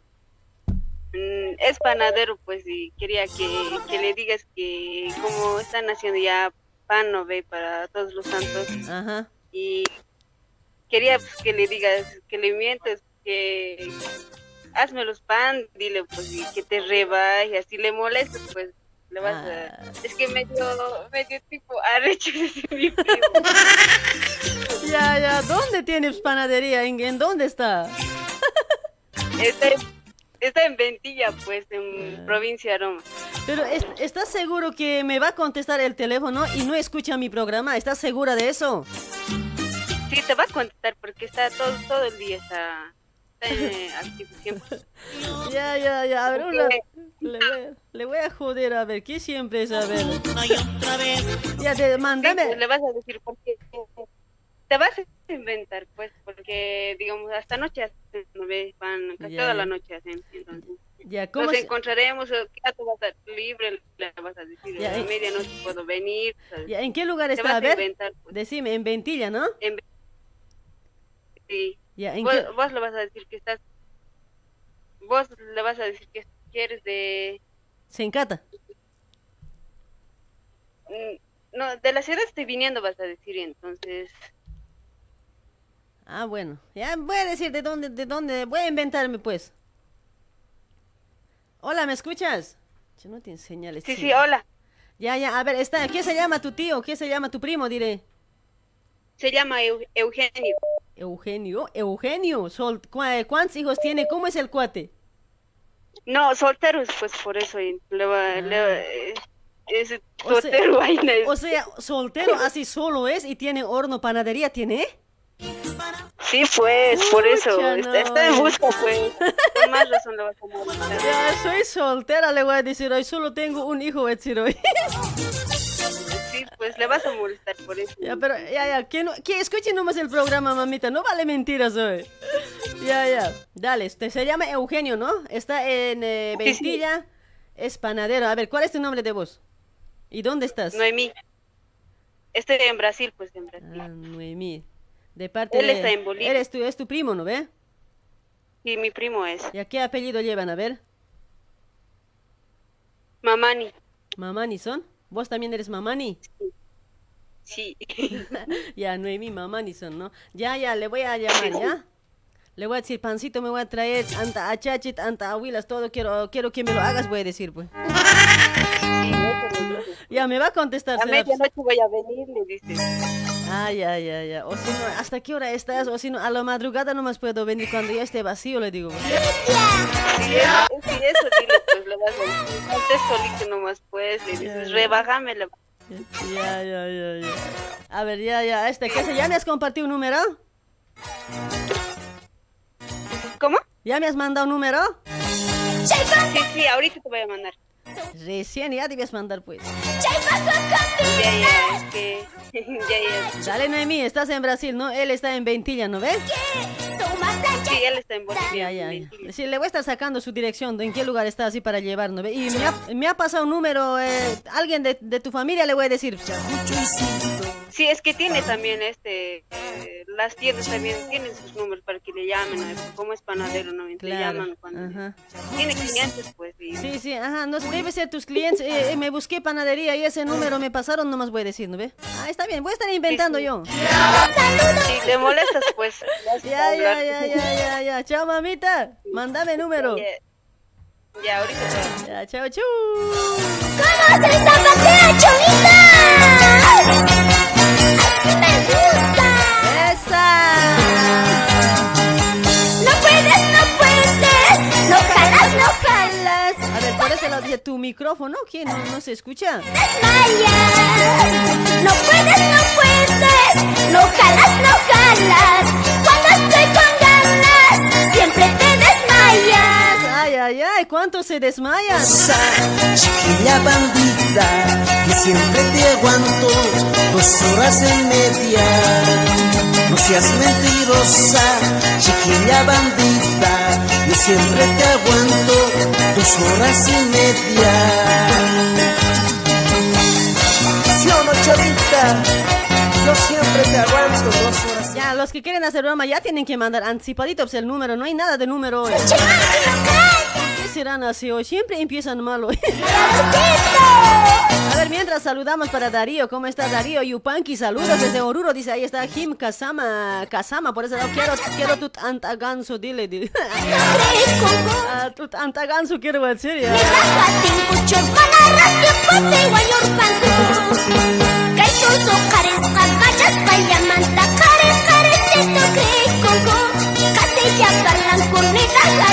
Mm, es panadero, pues, y quería que, que le digas que como están haciendo ya pan, ¿no ve? Para todos los santos. Ajá. Y quería pues, que le digas, que le mientes, que hazme los pan, dile, pues, y que te rebajes, si le molestas, pues, le vas Ah. a... Es que medio, medio tipo arrecho de mi primo. Ya, ya, ¿dónde tienes panadería? ¿En, en dónde está? Está en, está en Ventilla, pues, en Ah. provincia de Roma. Pero, ¿es- ¿estás seguro que me va a contestar el teléfono y no escucha mi programa? ¿Estás segura de eso? Sí, te va a contestar porque está todo, todo el día, está, está eh, activo siempre. Ya, ya, ya, a ver, una... Le voy, a- le voy a joder, a ver, ¿qué siempre es? A ver. Ya, te, Sí, mándame. pues, le vas a decir porque te vas a inventar, pues, porque, digamos, hasta noche hacen, ¿no ves? Van, casi toda la noche hacen, entonces. Ya, ¿cómo Nos se- encontraremos, ya tú vas a estar libre, le vas a decir, Ya, a eh. medianoche puedo venir. ¿sabes? ya, ¿En qué lugar Te está? vas A a ver, inventar, pues. decime, en Ventilla, ¿no? En- Sí, Ya, Ya, ¿en vos, qué- vos le vas a decir que estás. Vos le vas a decir que quieres de. Se encata. mm, No, de la ciudad estoy viniendo, vas a decir, entonces. Ah, bueno. Ya voy a decir de dónde, de dónde. Voy a inventarme, pues. Hola, ¿me escuchas? Yo no te señales. Sí, sí, hola. Ya, ya, a ver, está, ¿qué se llama tu tío? ¿Qué se llama tu primo? Diré. Se llama Eu- Eugenio. Eugenio, Eugenio. Sol, ¿cu- ¿Cuántos hijos tiene? ¿Cómo es el cuate? No, solteros, pues por eso y le eh, es Ah. O sea- soltero. O sea, soltero, así solo es y tiene horno, panadería, ¿tiene? Sí, pues, por eso. Está, no. está en busca, pues. Más razón le vas a molestar. Ya, soy soltera, le voy a decir hoy. Solo tengo un hijo, voy a decir hoy. Sí, pues le vas a molestar por eso. Ya, pero, ya, ya, que, no, que escuche nomás el programa, mamita, no vale mentiras hoy. Ya, ya, dale, este, se llama Eugenio, ¿no? Está en eh, Sí, sí. Ventilla, es panadero. A ver, ¿cuál es tu nombre de voz? ¿Y dónde estás? Noemí. Estoy en Brasil, pues en Brasil. Ah, Noemí. De parte Él de... está en Bolivia. Eres tu, es tu primo, ¿no ve? Y mi primo es ¿Y a qué apellido llevan? A ver. Mamani. ¿Mamani son? ¿Vos también eres Mamani? Sí. ya, Noemí, Mamani son, ¿no? Ya, ya, le voy a llamar, ¿ya? Le voy a decir, pancito, me voy a traer anta achachit, anta abuelas, todo quiero, quiero que me lo hagas, voy a decir, pues. Ya, me va a contestar. A medianoche voy a venir, le dices. Ah, ya, ya, ya. O si no, ¿hasta qué hora estás? O si no, a la madrugada nomás puedo venir cuando ya esté vacío, le digo. Sí, eso, sí, eso dile, pues le vas a decir. Contesto listo nomás, pues, le dices, rebájame la... Ya, ya, ya, ya. A ver, ya, ya, este, ¿qué se? ¿Ya me has compartido un número? ¿Cómo? ¿Ya me has mandado un número? Sí, sí, ahorita te voy a mandar. Recién ya debías mandar, pues. Ya, ya, que... Dale, Noemí, estás en Brasil, ¿no? Él está en Ventilla, ¿no ves? Sí, él está en Bolivia. Ya, ya, ya. Sí, le voy a estar sacando su dirección, de en qué lugar está así para llevar, ¿no ve? Y me ha, me ha pasado un número, eh, alguien de, de tu familia le voy a decir. Sí, es que tiene también este, eh, las tiendas también tienen sus números para que le llamen, ¿no? como es panadero, ¿no? Le Claro, llaman cuando ajá. tiene clientes, pues. Y... Sí, sí, ajá, no, debe ser tus clientes. eh, eh, me busqué panadería y ese número me pasaron, nomás voy a decir, ¿no ve? Ah, está bien, voy a estar inventando yo. Si te molestas, pues. Ya, ya, ya, ya, ya, ya. Chao, mamita. Mándame número. Ya, ya, ahorita te- Ya, chao, chu. ¿Cómo se zapatea, cholita? No puedes, no puedes. No jalas, no jalas. A ver, por ese lado de tu micrófono, ¿quién? No, no se escucha. Desmayas. No puedes, no puedes. No jalas, no jalas. Cuando estoy con ganas, siempre te desmayas. Ay, ay, ay, ¿cuántos se desmayan? Chiquilla bandida, que siempre te aguanto dos horas y media. No seas mentirosa, chiquilla bandida, yo siempre te aguanto dos horas y media. ¿Sí o no, cholita? Yo siempre te aguanto dos horas. Ya, los que quieren hacer broma ya tienen que mandar anticipadito pues, el número. No hay nada de número hoy. ¿Qué serán así hoy? Siempre empiezan mal hoy. A ver, mientras saludamos para Darío. ¿Cómo está Darío? Yupanqui, saludos desde Oruro. Dice, ahí está Jim Kasama. Kasama, por eso. Quiero, quiero tu antaganso, dile. dile. Ah, tu antaganso quiero decir ya. Que no puede, que no jala.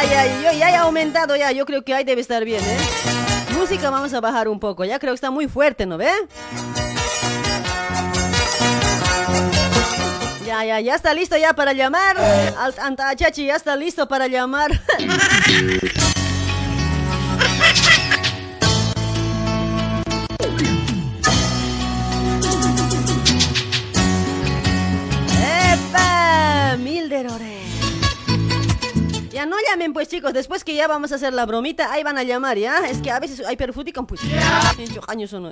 Ay, ay, yo ya he aumentado ya. Yo creo que ahí debe estar bien, ¿eh? Música vamos a bajar un poco. Ya creo que está muy fuerte, ¿no ve? Ya, ya, ya está listo ya para llamar. Al Antachachi ya está listo para llamar. ¡Epa! Milderore llamen pues chicos, después que ya vamos a hacer la bromita, ahí van a llamar, ¿ya? Es que a veces hay perjudican pues. Años o no.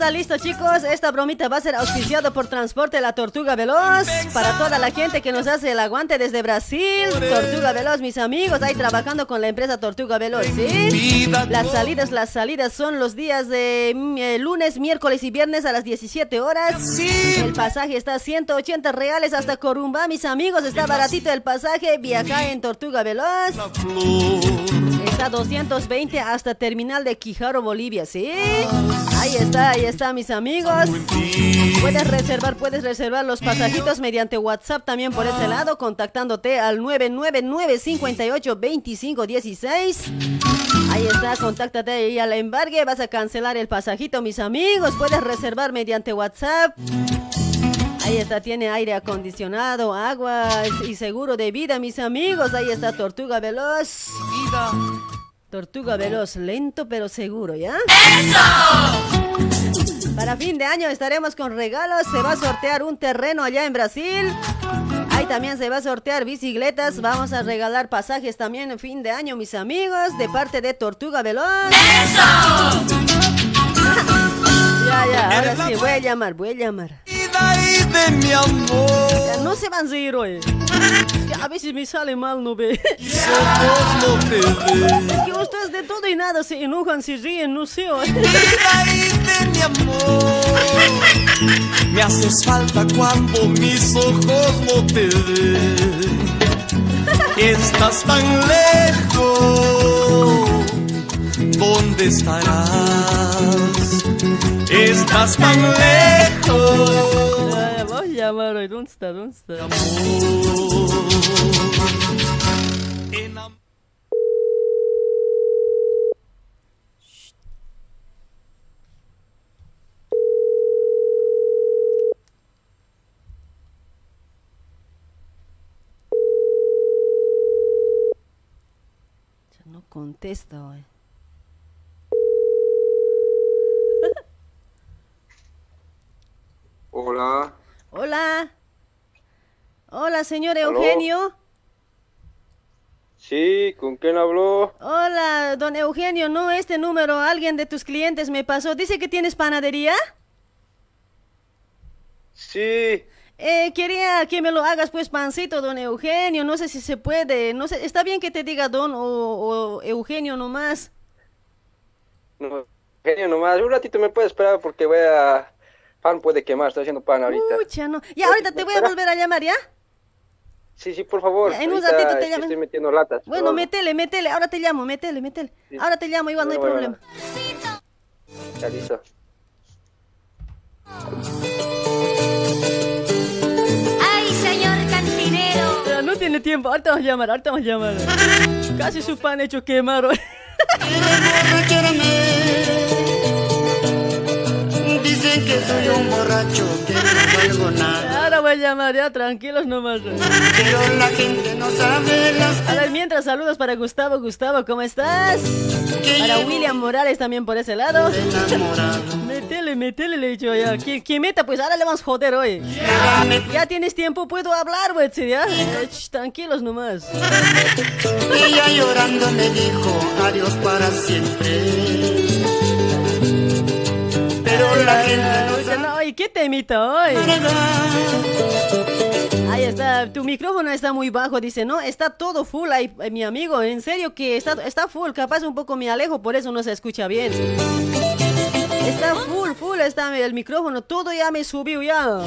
Está listo chicos. Esta bromita va a ser auspiciado por Transporte La Tortuga Veloz. Para toda la gente que nos hace el aguante desde Brasil. Tortuga Veloz, mis amigos, ahí trabajando con la empresa Tortuga Veloz, ¿sí? Las salidas, las salidas son los días de mm, eh, lunes, miércoles y viernes a las 17 horas. El pasaje está a 180 reales hasta Corumbá, mis amigos. Está baratito el pasaje. Viaja en Tortuga Veloz. Está 220 hasta terminal de Quijaro, Bolivia, ¿sí? Ahí está, ahí está, mis amigos. Puedes reservar, puedes reservar los pasajitos mediante WhatsApp también por ese lado, contactándote al 999 58 25 16. Ahí está, contáctate ahí a la embargue, vas a cancelar el pasajito, mis amigos. Puedes reservar mediante WhatsApp. Ahí está, tiene aire acondicionado, agua y seguro de vida, mis amigos. Ahí está Tortuga Veloz. Tortuga Veloz, lento pero seguro, ¿ya? ¡Eso! Para fin de año estaremos con regalos. Se va a sortear un terreno allá en Brasil. Ahí también se va a sortear bicicletas. Vamos a regalar pasajes también en fin de año, mis amigos, de parte de Tortuga Veloz. ¡Eso! ya, ya, ahora sí, voy a llamar, voy a llamar. De mi amor. Ya, no se van a ir hoy. Es que a veces me sale mal, ¿no ve? Es que ustedes de todo y nada se enojan, se ríen, no sé. hoy. de mi amor. Me haces falta cuando mis ojos no te ven. Estás tan lejos. ¿Dónde estarás? Estás tan lejos. Ya, ya, voy a llamar hoy. ¿Dónde está? ¿Dónde está? Ya No contesta hoy. Hola, Hola. Hola, señor ¿Aló? Eugenio. sí, ¿con quién habló? Hola, don Eugenio. No, este número alguien de tus clientes me pasó. Dice que tienes panadería. Sí, Eh, quería que me lo hagas pues pancito, don Eugenio. No sé si se puede. No sé, está bien que te diga don o, o Eugenio nomás. no, genio nomás, un ratito me puede esperar porque voy a... Pan puede quemar, estoy haciendo pan ahorita. Pucha, no. Ya, ahorita te voy a volver a llamar, ¿ya? Sí, sí, por favor. Ya, en un ratito te llamo. Estoy metiendo latas. Bueno, pero- métele, métele. Ahora te llamo, métele, métele. Sí. Ahora te llamo, igual no hay Bueno, problema. Ya listo. Ay, señor cantinero. Ya, no tiene tiempo. Ahorita vamos a llamar, ahorita vamos a llamar. Casi su pan hecho quemar. Dicen que soy un borracho, que no valgo nada. Ahora voy a llamar, ya, tranquilos nomás. Pero la gente no sabe las A ver, mientras saludos para Gustavo. Gustavo, ¿cómo estás? Para William Morales también por ese lado. Métele, métele, le he dicho ya. ¿Quién, quién meta? Pues ahora le vamos a joder hoy. Ya tienes tiempo, puedo hablar, güey, ¿sí, ya? Eh, ch, Tranquilos nomás. Ella llorando me dijo adiós para siempre. Pero la gente no Dice, no, ¿y qué temita hoy? Ahí está, tu micrófono está muy bajo, dice, no, está todo full ahí, eh, mi amigo, en serio que está, está full, capaz un poco me alejo, por eso no se escucha bien. Está full, full, está el micrófono, todo ya me subió ya.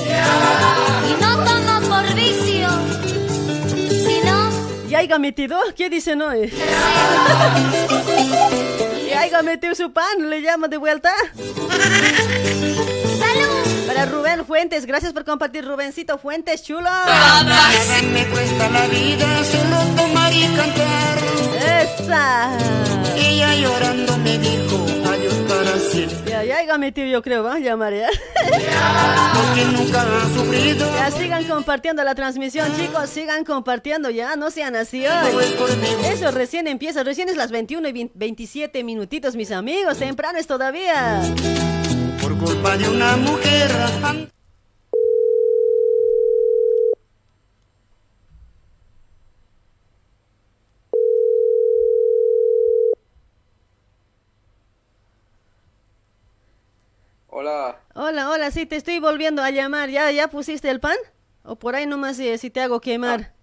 Y no tomo por vicio, sino ¿Ya haya metido? ¿Qué dice no? ¿Ya haya metido su pan? ¿Le llamo de vuelta? Para Rubén Fuentes, gracias por compartir, Rubencito Fuentes, chulo. Me cuesta la vida solo tomar y cantar. Esa. Ella llorando me dijo siempre. Ya, ya haya metido yo creo, vamos a llamar ya. Los que nunca han sufrido. Ya sigan compartiendo la transmisión, chicos, sigan compartiendo ya, no sean así hoy. Eso recién empieza, recién es las 21 y 20 27 minutitos, mis amigos, temprano es todavía. Por culpa de una mujer. Hola, hola, sí, te estoy volviendo a llamar. ¿Ya, ya pusiste el pan? ¿O por ahí nomás eh, si te hago quemar?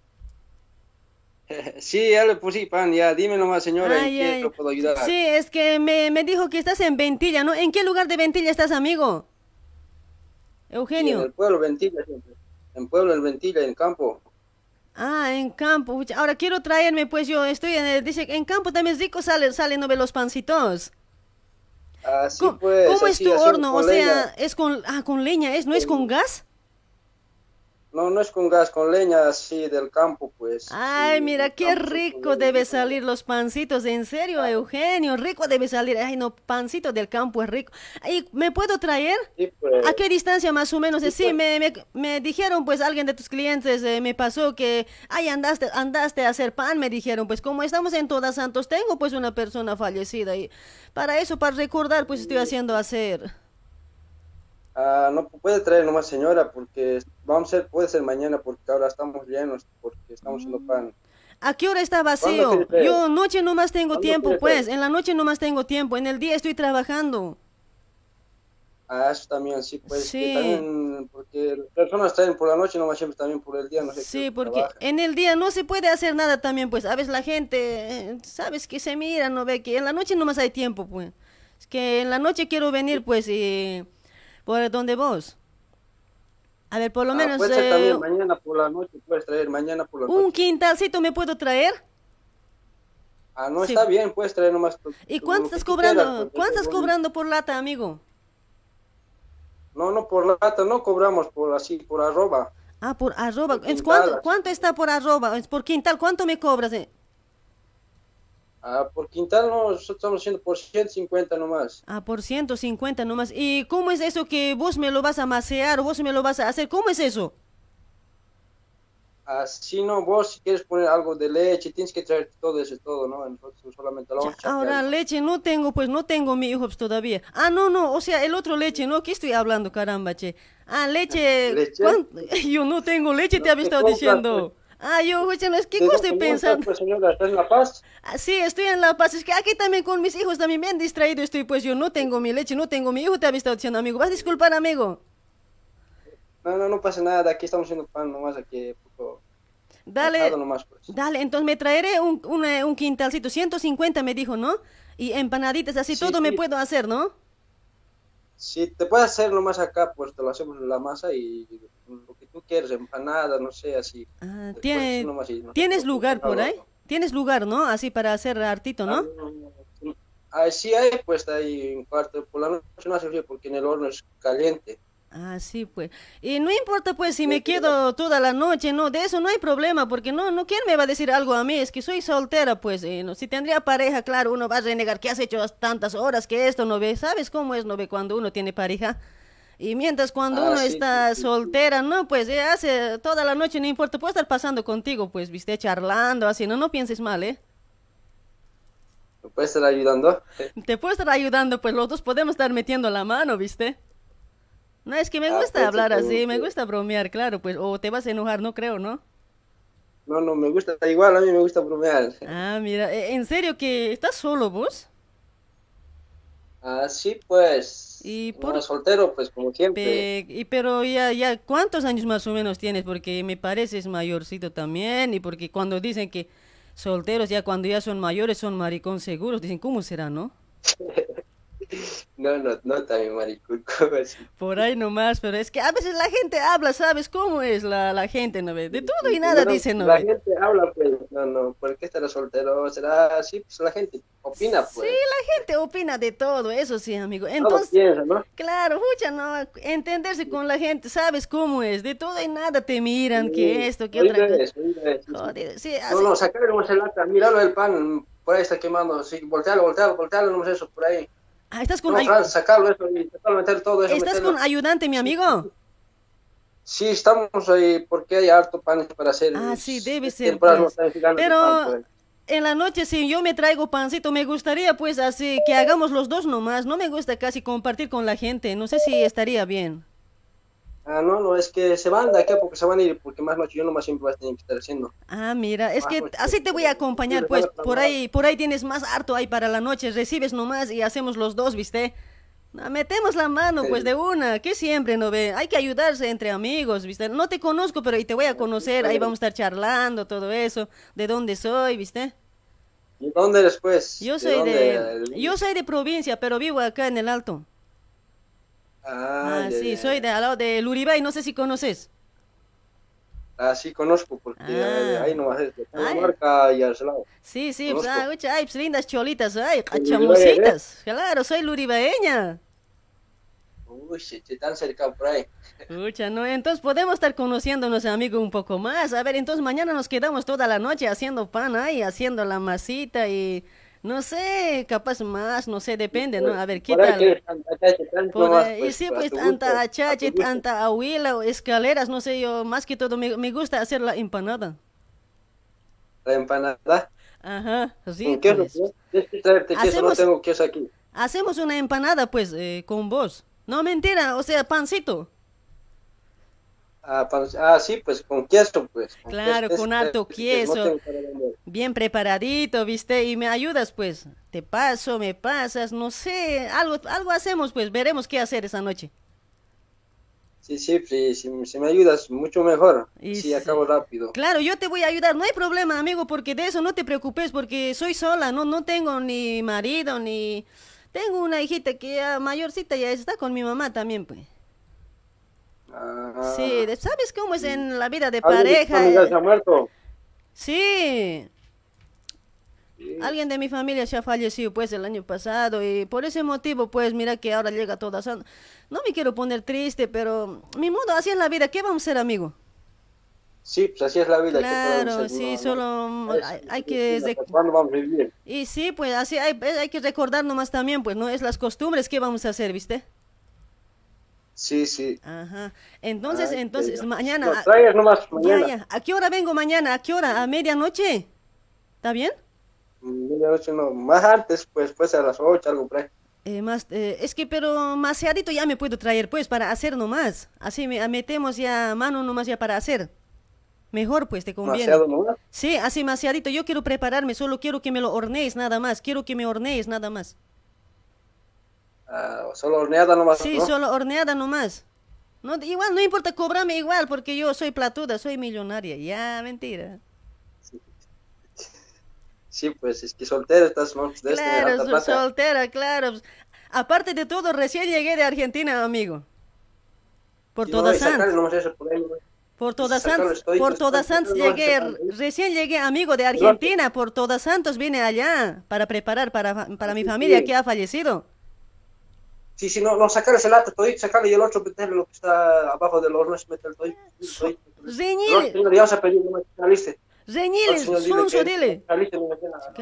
Sí, ya le puse pan, ya. Dime nomás, señora, ¿en Ay, qué lo puedo ayudar? Sí, es que me, me dijo que estás en Ventilla, ¿no? ¿En qué lugar de Ventilla estás, amigo? Sí, en Eugenio. el pueblo, Ventilla siempre. En pueblo, en Ventilla, en campo. Ah, en campo. Ahora quiero traerme, pues yo estoy en el- dice, en campo también rico sale, salen ¿no ve los pancitos. Así pues. ¿Cómo es tu horno? O sea, es con, ah, con leña, ¿es? ¿No es con gas? No, no es con gas, con leña así del campo, pues. Ay, mira, qué rico debe salir los pancitos, en serio, Eugenio, rico debe salir. Ay, no, pancito del campo es rico. Ay, ¿me puedo traer? Sí, pues. ¿A qué distancia más o menos? Sí, me, me, me dijeron, pues, alguien de tus clientes eh, me pasó que, ay, andaste, andaste a hacer pan, me dijeron, pues, como estamos en Todas Santos, tengo, pues, una persona fallecida y para eso, para recordar, pues, estoy haciendo hacer. Ah, no puede traer nomás, señora, porque vamos a ser, puede ser mañana, porque ahora estamos llenos, porque estamos haciendo Mm. pan. ¿A qué hora está ¿Cuándo vacío? Yo noche nomás tengo ¿Cuándo tiempo, pues, en la noche nomás tengo tiempo, en el día estoy trabajando. Ah, eso también, sí, pues. que Sí. también, porque las personas traen por la noche, nomás siempre también por el día, no sé. Sí, porque en el día no se puede hacer nada también, pues, a veces la gente, sabes que se mira, no ve que en la noche nomás hay tiempo, pues. Es que en la noche quiero venir, pues, y por donde vos. A ver, por lo Ah, menos puede ser eh, también mañana por la noche, puedes traer mañana por la noche. un quintalcito me puedo traer. Ah, no sí. está bien, puedes traer nomás. tu- ¿Y cuánto estás cobrando? quieras, pues, ¿Cuánto estás cobrando por lata, amigo? No, no, por lata, no cobramos por así, por arroba. Ah, por arroba. Por ¿Es ¿Cuánto. ¿Cuánto está por arroba? ¿Es por quintal? ¿Cuánto me cobras? eh? Ah, por quintal no, estamos haciendo por 150 nomás. Ah, por 150 nomás. ¿Y cómo es eso que vos me lo vas a macear vos me lo vas a hacer? ¿Cómo es eso? Así no, vos si quieres poner algo de leche, tienes que traer todo eso, todo, ¿no? Nosotros solamente lo vamos a echar Ahora leche no tengo, pues no tengo mi hijos todavía. Ah, no, no, o sea, el otro leche, ¿no? ¿Qué estoy hablando, caramba, che? Ah, leche. ¿Leche? ¿cuán- Yo no tengo leche, te había estado diciendo. Ah, yo, no es que ¿De cosa dónde estoy pensando. señora? ¿Estás en La Paz? Ah, sí, estoy en La Paz. Es que aquí también con mis hijos también me han distraído. Estoy, pues yo no tengo mi leche, no tengo mi hijo, te había estado diciendo, amigo. Vas a disculpar, amigo. No, no, no pasa nada, aquí estamos haciendo pan nomás, aquí, poco Dale. nomás, pues. Dale, entonces me traeré un, un, eh, un quintalcito, 150 me dijo, ¿no? Y empanaditas, así Sí, todo me sí. puedo hacer, ¿no? Si te puedes hacer nomás acá, pues te lo hacemos en la masa y tú quieres, empanada, no sé, así. Ah, tiene- nomás, no- ¿Tienes lugar por ahí? ¿Tienes lugar, no? Así para hacer hartito, ¿no? Ah, sí hay, pues ahí en cuarto, por la noche no hace frío porque en el horno es caliente. Ah, sí, pues. Y no importa, pues, si me quedo toda la noche, no, de eso no hay problema, porque no, no, ¿quién me va a decir algo a mí? Es que soy soltera, pues, eh, no, si tendría pareja, claro, uno va a renegar que has hecho tantas horas que esto no ve, ¿sabes cómo es, no ve, cuando uno tiene pareja? Y mientras cuando Ah, uno sí, está sí, soltera, no, pues, eh, hace toda la noche, no importa, puede estar pasando contigo, pues, viste, charlando, así, no, no pienses mal, ¿eh? ¿Me puedes estar ayudando? Te puedo estar ayudando, pues, los dos podemos estar metiendo la mano, ¿viste? No, es que me Ah, gusta pues, hablar así, me gusta bromear, claro, pues, o te vas a enojar, no creo, ¿no? No, no, me gusta, igual a mí me gusta bromear. Ah, mira, eh, ¿en serio que estás solo vos? Así pues, Y por- soltero, pues como siempre. Pe- y pero ya, ya, ¿cuántos años más o menos tienes? Porque me pareces mayorcito también, y porque cuando dicen que solteros ya cuando ya son mayores son maricón seguros, dicen, ¿cómo será, no? No, no, no también así. Por ahí nomás, pero es que a veces la gente habla, ¿sabes cómo es la, la gente, no ve? De todo y nada No, dicen, ¿no La ve? gente habla, pues, no, no, ¿por qué estará soltero? ¿Será así? Pues la gente opina, Sí, pues. la gente opina de todo, eso sí, amigo. Entonces, piensa, ¿no? Claro, mucha no, entenderse con la gente, sabes cómo es, de todo y nada te miran, que esto, que otra cosa. sí. Joder, sí, No, así- no, sacarle nomás el lata, míralo el pan, por ahí está quemando, sí, voltealo, voltealo, voltealo, nomás eso, por ahí. Ah, estás con No, ayu- Fran, sacarlo eso y sacarlo, meter todo eso. ¿Estás meterlo. con ayudante, mi amigo? Sí, estamos ahí porque hay harto pan para hacer. Ah, sí, debe ser, pues. Pero pan, pues. en la noche, si yo me traigo pancito, me gustaría pues así que hagamos los dos nomás. No me gusta casi compartir con la gente. No sé si estaría bien. Ah, no, no, es que se van de aquí porque se van a ir, porque más noche yo nomás siempre voy a tener que estar haciendo. Ah, mira, es Ah, que pues, así te voy a acompañar, sí, pues por ahí, por ahí tienes más harto ahí para la noche, recibes nomás y hacemos los dos, ¿viste? Ah, Metemos la mano, pues, de una, que siempre, ¿no ve? Hay que ayudarse entre amigos, ¿viste? No te conozco, pero y te voy a conocer, ahí vamos a estar charlando, todo eso, de dónde soy, ¿viste? ¿Y dónde eres, pues? Yo ¿De soy dónde? de, yo soy de provincia, pero vivo acá en el Alto. Ah, Ah, ya, sí, ya. soy de al lado de Luribay, no sé si conoces. Ah, sí, conozco, porque eh, Ah. ahí nomás es de Ay. marca y al lado. Sí, sí, pues, ah, ucha, ay, pues, lindas cholitas, ay, chamucitas. Claro, soy luribaeña. Uy, sí, tan cerca por ahí. Pucha, no, entonces podemos estar conociéndonos, amigo, un poco más. A ver, entonces mañana nos quedamos toda la noche haciendo pan ahí, haciendo la masita y no sé, capaz más, no sé, depende, ¿no? A ver, ¿qué tal? Por ahí, pues, sí, pues gusto, achache, a tu gusto. tanta ahuila o escaleras, no sé, yo más que todo me, me gusta hacer la empanada. La empanada. Ajá, sí, pues. pues? Tienes que traerte queso, no Hacemos- tengo queso aquí. Hacemos una empanada, pues, eh, con vos. No, mentira, o sea, pancito. Ah, ah, sí, pues con queso, pues. con Claro, queso, con es- harto es- queso. Bien preparadito, ¿viste? Y me ayudas, pues. Te paso, me pasas, no sé, algo, algo hacemos, pues, veremos qué hacer esa noche. Sí, sí, sí, si, si me ayudas, mucho mejor. Y sí, sí. acabo rápido. Claro, yo te voy a ayudar, no hay problema, amigo, porque de eso no te preocupes, porque soy sola, no, no tengo ni marido, ni... Tengo una hijita que ya mayorcita ya está con mi mamá también, pues. Ah, Sí, de- ¿sabes cómo es en la vida de ¿alguien de tu pareja? familia se ha muerto? Sí. Alguien de mi familia se ha fallecido pues el año pasado y por ese motivo pues mira que ahora llega toda san- No me quiero poner triste, pero mi modo así es la vida, ¿qué vamos a hacer, amigo? Sí, pues así es la vida. ¿qué Claro, hacer? sí, No, no. solo Es- hay, hay que... ¿hasta rec- ¿Cuándo vamos a vivir? Y sí, pues así hay, hay que recordar nomás también, pues, ¿no? Es las costumbres que vamos a hacer, ¿viste? Sí, sí. Ajá. Entonces, Ay, entonces, mañana... Lo nomás mañana. ya. ¿A qué hora vengo mañana? ¿A qué hora? ¿A medianoche? ¿Está bien? Medianoche no, más antes, pues, pues a las 8, algo por ahí. Eh, más, eh, es que, pero maseadito ya me puedo traer, pues, para hacer nomás. Así me, metemos ya mano nomás ya para hacer. Mejor, pues, te conviene. Nomás. Sí, así maseadito. Yo quiero prepararme, solo quiero que me lo hornees nada más. Quiero que me hornees nada más. Ah, solo horneada nomás. Sí, ¿no? solo horneada nomás. No, igual, no importa cobrarme igual, porque yo soy platuda, soy millonaria. Ya, mentira. Sí, pues es que soltera estás, ¿no? Debes tener Claro, soltera, claro. Aparte de todo, recién llegué de Argentina, amigo. Por Sí, todas no, por todas Santos, por todas Santos llegué, recién llegué amigo de Argentina, por todas Santos vine allá para preparar para, para mi familia sí. que ha fallecido. Sí, sí, no, no, sacarle ese lato todito, sacarle y el otro meterle lo que está abajo del horno, es meter todito. todito. Reñil. No, señor, ya vas a pedir, no me finaliste. Reñil, Sonso, dile.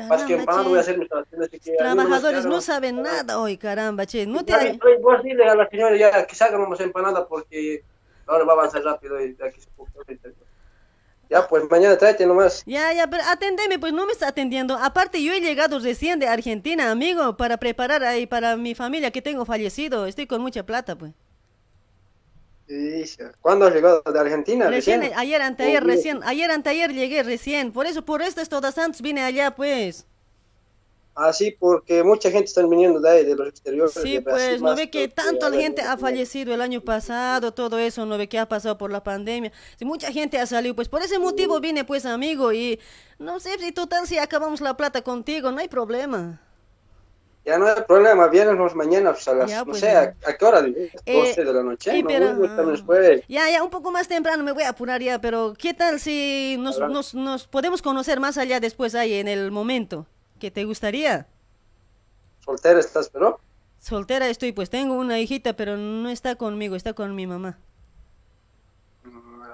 Más que empanado voy a hacer mis trabajadores, no saben nada hoy, caramba, che. No te... Vos dile a la señora ya que saca nomás empanada porque ahora va a avanzar rápido y aquí se puede- Ya, pues mañana tráete nomás. Ya, ya, pero atendeme, pues no me está atendiendo. Aparte, yo he llegado recién de Argentina, amigo, para preparar ahí para mi familia que tengo fallecido. Estoy con mucha plata, pues. ¿Cuándo has llegado de Argentina? Recién, Recién. ayer, anteayer, Oh, recién, ayer, anteayer llegué recién. Por eso, por esto es todas Santos, vine allá, pues. Ah, sí, porque mucha gente está viniendo de ahí, de los exteriores. Sí, de Brasil pues, no ve que tanta gente ha fallecido el año pasado, todo eso, no ve que ha pasado por la pandemia. Sí, mucha gente ha salido, pues por ese motivo vine, pues, amigo, y no sé si total si acabamos la plata contigo, no hay problema. Ya no hay problema, vienes mañana pues, a las, Ya, no pues, sé. ¿a, a qué hora? dices? Eh, 12 de la noche, sí, pero, ah, después. Ya, ya, un poco más temprano me voy a apurar ya, pero ¿qué tal si nos, nos, nos podemos conocer más allá después ahí en el momento? ¿Que te gustaría? Soltera estás, pero Soltera estoy, pues tengo una hijita, pero no está conmigo, está con mi mamá.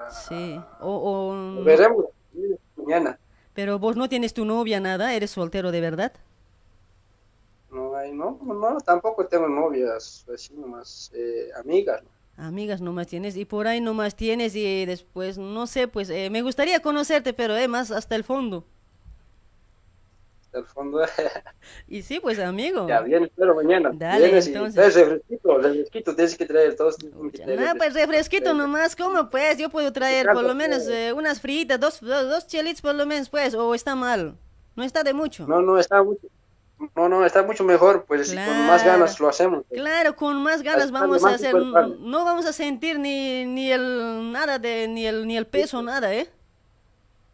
Sí, o... o- veremos mañana. Pero vos no tienes tu novia, nada, eres soltero de verdad. No, hay, no, no, tampoco tengo novias, así nomás, eh, amigas. ¿no? Amigas nomás tienes y por ahí nomás tienes y después, no sé, pues eh, me gustaría conocerte, pero eh, más hasta el fondo. Hasta el fondo. Y sí, pues amigo. ya, vienes, pero mañana. Dale, vienes y entonces. traes refresquito, refresquito, tienes que traer todos. Ah, pues refresquito nomás, ¿cómo pues? Yo puedo traer por lo menos pues. eh, unas fritas, dos, dos, dos chelitos por lo menos, pues, o está mal. No está de mucho. No, no, está mucho. No, no, está mucho mejor, pues si con más ganas lo hacemos. pues. Claro, con más ganas vamos a hacer, no vamos a sentir ni, ni el nada de ni el ni el peso nada, ¿eh?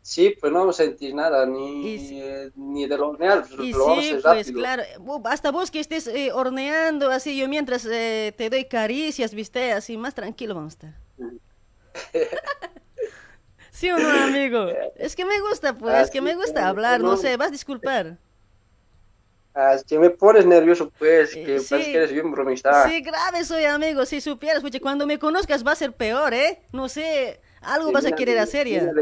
Sí, pues no vamos a sentir nada, ni, eh, ni de lo hornear, pues, Y lo vamos a sí, pues claro, hasta vos que estés eh, horneando así, yo mientras eh, te doy caricias, viste, así más tranquilo vamos a estar. ¿Sí o no, amigo? Es que me gusta, pues, Ah, es que sí, me gusta hablar, no no. sé, vas a disculpar. Ah, es que me pones nervioso, pues, que sí. parece que eres bien bromista. Sí, grave soy, amigo, si supieras, porque cuando me conozcas va a ser peor, ¿eh? No sé, algo Sí, vas a querer hacer ya.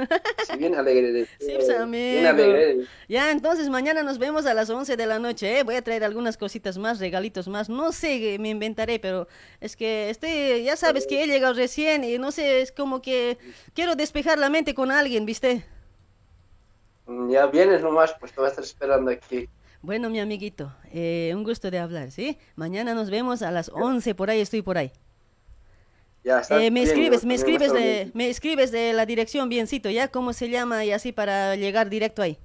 Alegre. Sí, bien alegre. de- Sí, pues, bien amigo. alegre eres. Ya, entonces mañana nos vemos a las 11 de la noche, ¿eh? Voy a traer algunas cositas más, regalitos más. No sé, me inventaré, pero es que estoy, ya sabes que he llegado recién y no sé, es como que quiero despejar la mente con alguien, ¿viste? Mm, Ya vienes nomás, pues te voy a estar esperando aquí. Bueno, mi amiguito, eh, un gusto de hablar, ¿sí? Mañana nos vemos a las 11, por ahí estoy por ahí. Ya, está Eh, me bien, escribes, me escribes, de, me escribes de la dirección biencito, ¿ya? ¿Cómo se llama? Y así para llegar directo ahí.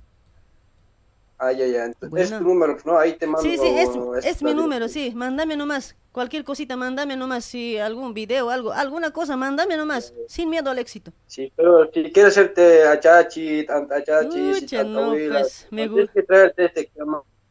Ah, ya, ya. Entonces, Bueno. es tu número, ¿no? Ahí te mando. Sí, sí, es, es mi número, sí. Mándame nomás. Cualquier cosita, mándame nomás. Si algún video, algo, alguna cosa, mándame nomás. Sin miedo al éxito. Sí, pero si quieres hacerte achachi, tanta achachi, si Ucha, tanta no, pues, me tienes que traerte este que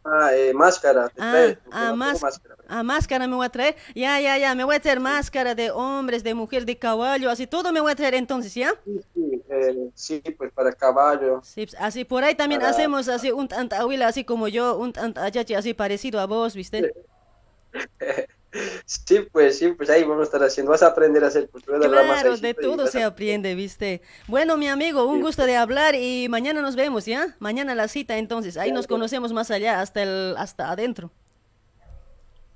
llama eh, máscara. te Ah, traes, ah, más, máscara. ah, máscara me voy a traer. Ya, ya, ya. Me voy a traer máscara de hombres, de mujeres, de caballo. Así todo me voy a traer entonces, ¿ya? Sí, eh, sí, pues para caballo. Sí, pues, así por ahí también Para- hacemos así un tantahuila, así como yo, un tantachachi así parecido a vos, ¿viste? Sí, pues sí, pues ahí vamos a estar haciendo. Vas a aprender a hacer, te voy a dar la Claro, masajito de todo se aprende, ¿viste? Bueno, mi amigo, un gusto de hablar y mañana nos vemos, ¿ya? Mañana la cita, entonces. Ahí nos conocemos más allá, hasta el, hasta adentro.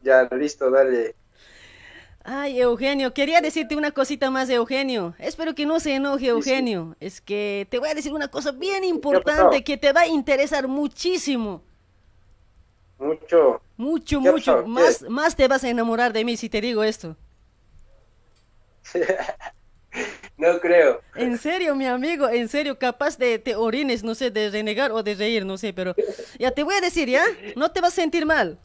Ya, listo, dale. Ay, Eugenio, quería decirte una cosita más, Eugenio. Espero que no se enoje, Eugenio. Es que te voy a decir una cosa bien importante que te va a interesar muchísimo. Mucho. Mucho, ¿Qué mucho. Más, más te vas a enamorar de mí si te digo esto. No creo. En serio, mi amigo, en serio, capaz de te orines, no sé, de renegar o de reír, no sé, pero ya te voy a decir, ¿ya? No te vas a sentir mal.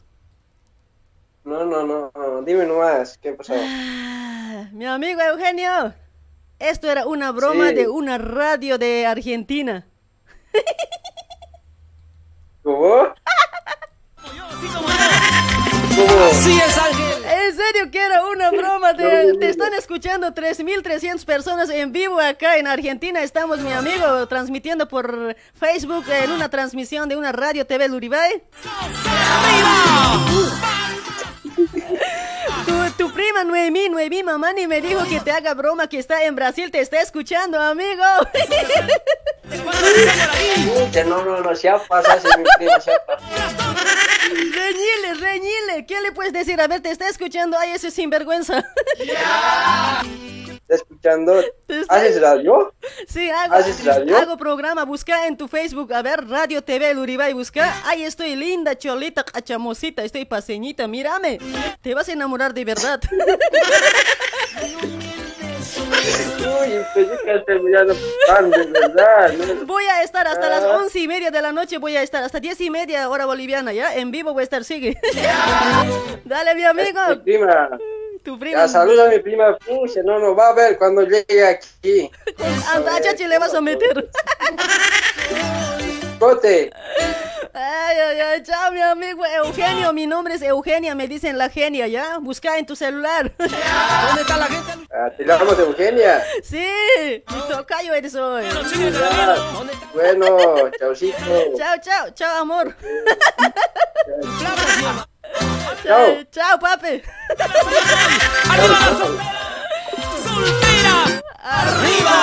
No, no, no, no. Dime nomás, ¿qué pasó? Ah, Mi amigo Eugenio, esto era una broma Sí. de una radio de Argentina. ¿Cómo? Así es, Ángel. En serio que era una broma, te, te están escuchando 3.300 personas en vivo acá en Argentina. Estamos, mi amigo, transmitiendo por Facebook en una transmisión de una radio TV Luribay. Tu, tu prima Noemí, Noemí Mamani me dijo que te haga broma que está en Brasil, te está escuchando, amigo. No, no, no, ya pasaste, mi prima, ya pasaste. Reñile, reñile, ¿qué le puedes decir? A ver, te está escuchando, ay, ese sinvergüenza. ¿Estás escuchando? ¿Haces radio? Sí, hago, ¿Haces radio? hago programa, busca en tu Facebook, a ver, Radio TV Luribay, busca. Ay, estoy linda, cholita, cachamosita, estoy paseñita, mírame. Te vas a enamorar de verdad. Uy, pensé que has terminado tan de verdad. ¿no? Voy a estar hasta las Ah. once y media de la noche, voy a estar hasta diez y media hora boliviana, ¿ya? En vivo voy a estar, sigue. Dale, mi amigo. Mi prima. Tu prima. Ya, saluda a mi prima. Pucha, no, no, va a ver cuando llegue aquí. Anda, chachi, le vas a meter. Ay, ay, ay, chao, mi amigo Eugenio. Mi nombre es Eugenia, me dicen la genia, ¿ya? Busca en tu celular. ¿Dónde está la gente? Ah, te llamas Eugenia. Sí, mi tocayo eres hoy. Ya. Bueno, chaucito. Chao, chao, chao, amor. Chao. Eh, Chao, papi. ¡Arriba! ¡Solteros! ¡Arriba!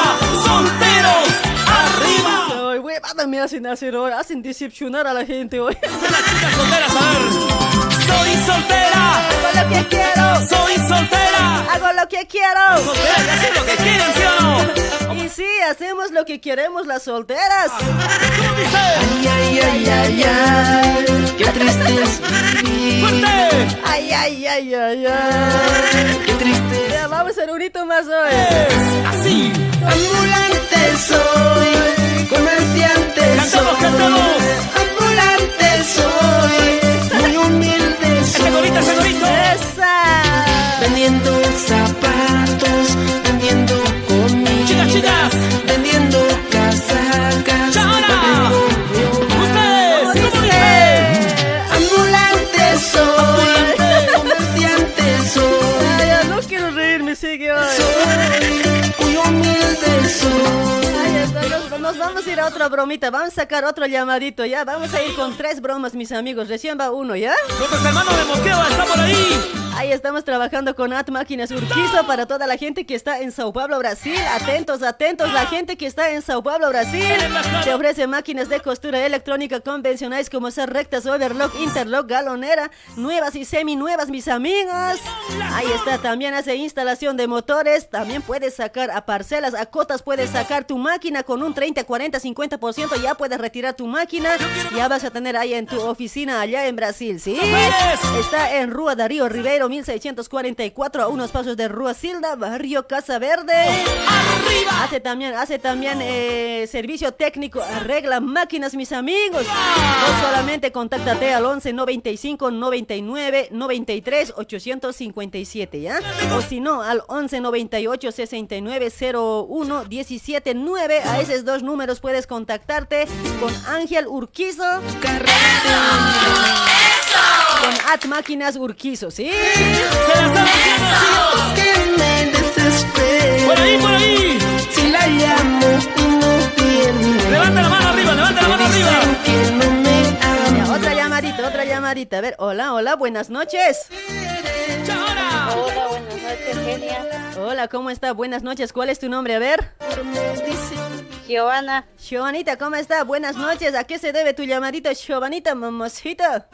Me hacen hacer hoy, hacen decepcionar a la gente hoy. solteras, a ver. Soy soltera. Hago lo que quiero. Soy soltera. Hago lo que quiero. Solteras que hacen lo que quieren, ¿sí o no? Y sí, hacemos lo que queremos las solteras. Ay, ay, ay, ay, ay. Qué tristeza. ¡Fuerte! Ay, ay, ay, ay, ay. Qué triste. Vamos en un hito más hoy. Así. Ambulante soy, comerciante soy. Cantamos. Ambulante soy, muy humilde soy. ¡Esa! Vendiendo zapatos preço. Vamos a ir a otra bromita, vamos a sacar otro llamadito, ¿ya? Vamos a ir con tres bromas, mis amigos. Recién va uno, ¿ya? Nuestros hermanos de Moquegua están por ahí. Ahí estamos trabajando con At Máquinas Urquizo para toda la gente que está en Sao Paulo, Brasil. Atentos, atentos, la gente que está en Sao Paulo, Brasil. Te ofrece máquinas de costura electrónica convencionales como ser rectas, overlock, interlock, galonera, nuevas y semi-nuevas, mis amigos. Ahí está, también hace instalación de motores. También puedes sacar a parcelas, a cotas, puedes sacar tu máquina con un 30, 40, 50%. Ya puedes retirar tu máquina. Ya vas a tener ahí en tu oficina allá en Brasil, ¿sí? Está en Rua Darío Ribeiro, 1644, a unos pasos de Rua Silda, barrio Casa Verde. Hace también, hace también eh, servicio técnico, arregla máquinas, mis amigos. No solamente contáctate al 11 95 99 93 857, ¿ya? O si no, al 11 98 69 01 17 9. A esos dos números puedes contactarte con Ángel Urquizo. Con At Máquinas Urquizo, ¿sí? Por ahí, por ahí. Si la llamo y no. Levanta la mano arriba, levanta la mano arriba. Ya, otra llamadita, otra llamadita. A ver, hola, hola, buenas noches. Hola, buenas noches, Genia. Hola, ¿cómo está? Buenas noches. ¿Cuál es tu nombre? A ver. Giovanna. Giovanita, ¿cómo está? Buenas noches. ¿A qué se debe tu llamadita, Giovanita, mamacita?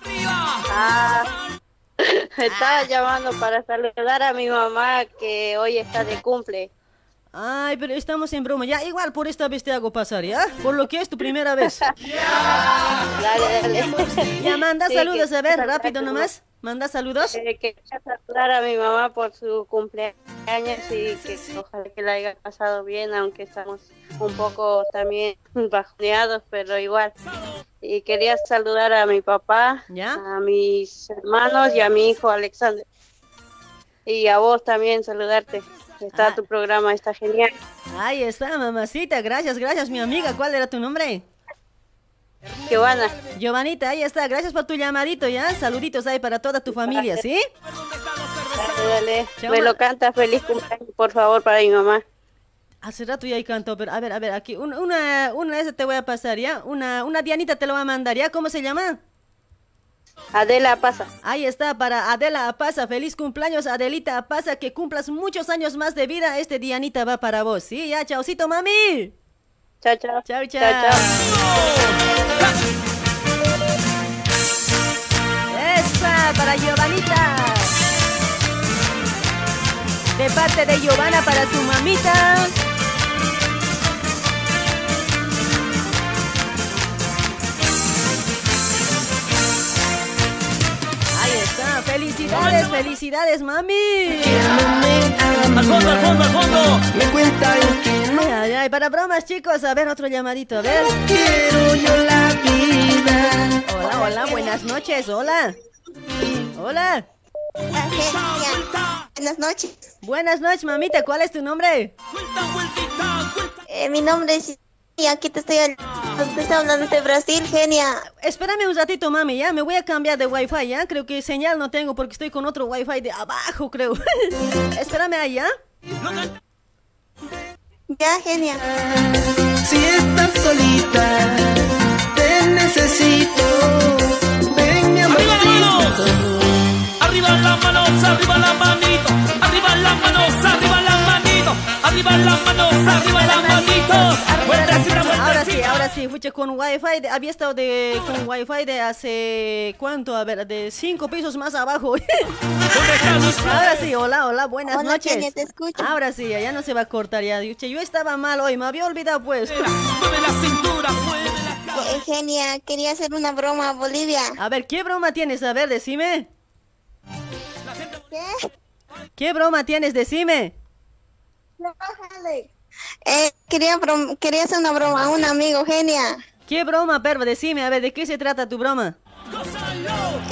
Ah, estaba llamando para saludar a mi mamá que hoy está de cumple. Ay, pero estamos en broma. Ya, igual por esta vez te hago pasar, ¿ya? Por lo que es tu primera vez. Dale, dale. Ya, manda Sí, saludos, que- a ver, rápido nomás. Manda saludos. Eh, quería saludar a mi mamá por su cumpleaños y que ojalá que la haya pasado bien, aunque estamos un poco también bajoneados, pero igual. Y quería saludar a mi papá, a mis hermanos y a mi hijo Alexander. Y a vos también saludarte. Está tu programa, está genial. Ahí está, mamacita. Gracias, gracias, mi amiga. ¿Cuál era tu nombre? Giovanna. Giovanita, ahí está. Gracias por tu llamadito, ¿ya? Saluditos ahí para toda tu familia, ¿sí? Dale, Me lo canta feliz cumpleaños, por favor, para mi mamá. Hace rato ya ahí cantó, pero a ver, a ver, aquí una, una, una de esas te voy a pasar, ¿ya? Una, una Dianita te lo va a mandar, ¿ya? ¿Cómo se llama? Adela Pasa. Ahí está, para Adela Apaza. Feliz cumpleaños, Adelita Apaza. Que cumplas muchos años más de vida. Este Dianita va para vos, ¿sí? Ya, chaucito, mami. Chao, chao. Chao, chao. Chao, Esa, para Giovanita. De parte de Giovanna para su mamita. Felicidades, felicidades, mami. Al fondo, al fondo, al fondo. Me cuentan que Ay, ay, ay, para bromas, chicos. A ver, otro llamadito, a ver. quiero yo la vida. Hola, hola, buenas noches, hola. Hola. Buenas noches. Buenas noches, mamita. ¿Cuál es tu nombre? Eh, mi nombre es aquí te estoy, te estoy hablando de Brasil, genia. Espérame un ratito, mami, ya. Me voy a cambiar de wifi, ya. Creo que señal no tengo porque estoy con otro wifi de abajo, creo. Espérame ahí, ¿ya? Ya, genia. Si estás solita, te necesito. Ven, mi amorcito. Arriba las manos, arriba las manitos, arriba las manos, arriba las arriba las manos, arriba las manitos. Ahora sí, ahora sí, fuche con wifi. de- había estado de, con wifi de hace, ¿cuánto? A ver, de cinco pisos más abajo. ahora sí, hola, hola, buenas Hola, noches. Kenia, te escucho. Ahora sí, ya no se va a cortar ya. Yo estaba mal hoy, me había olvidado pues. Mueve la cintura, mueve la Eh, genia, quería hacer una broma a Bolivia. A ver, ¿qué broma tienes? A ver, decime. ¿Qué? ¿Qué broma tienes? Decime. Eh, quería, quería hacer una broma a un amigo, genia. ¿Qué broma, perro? Decime, a ver, ¿de qué se trata tu broma?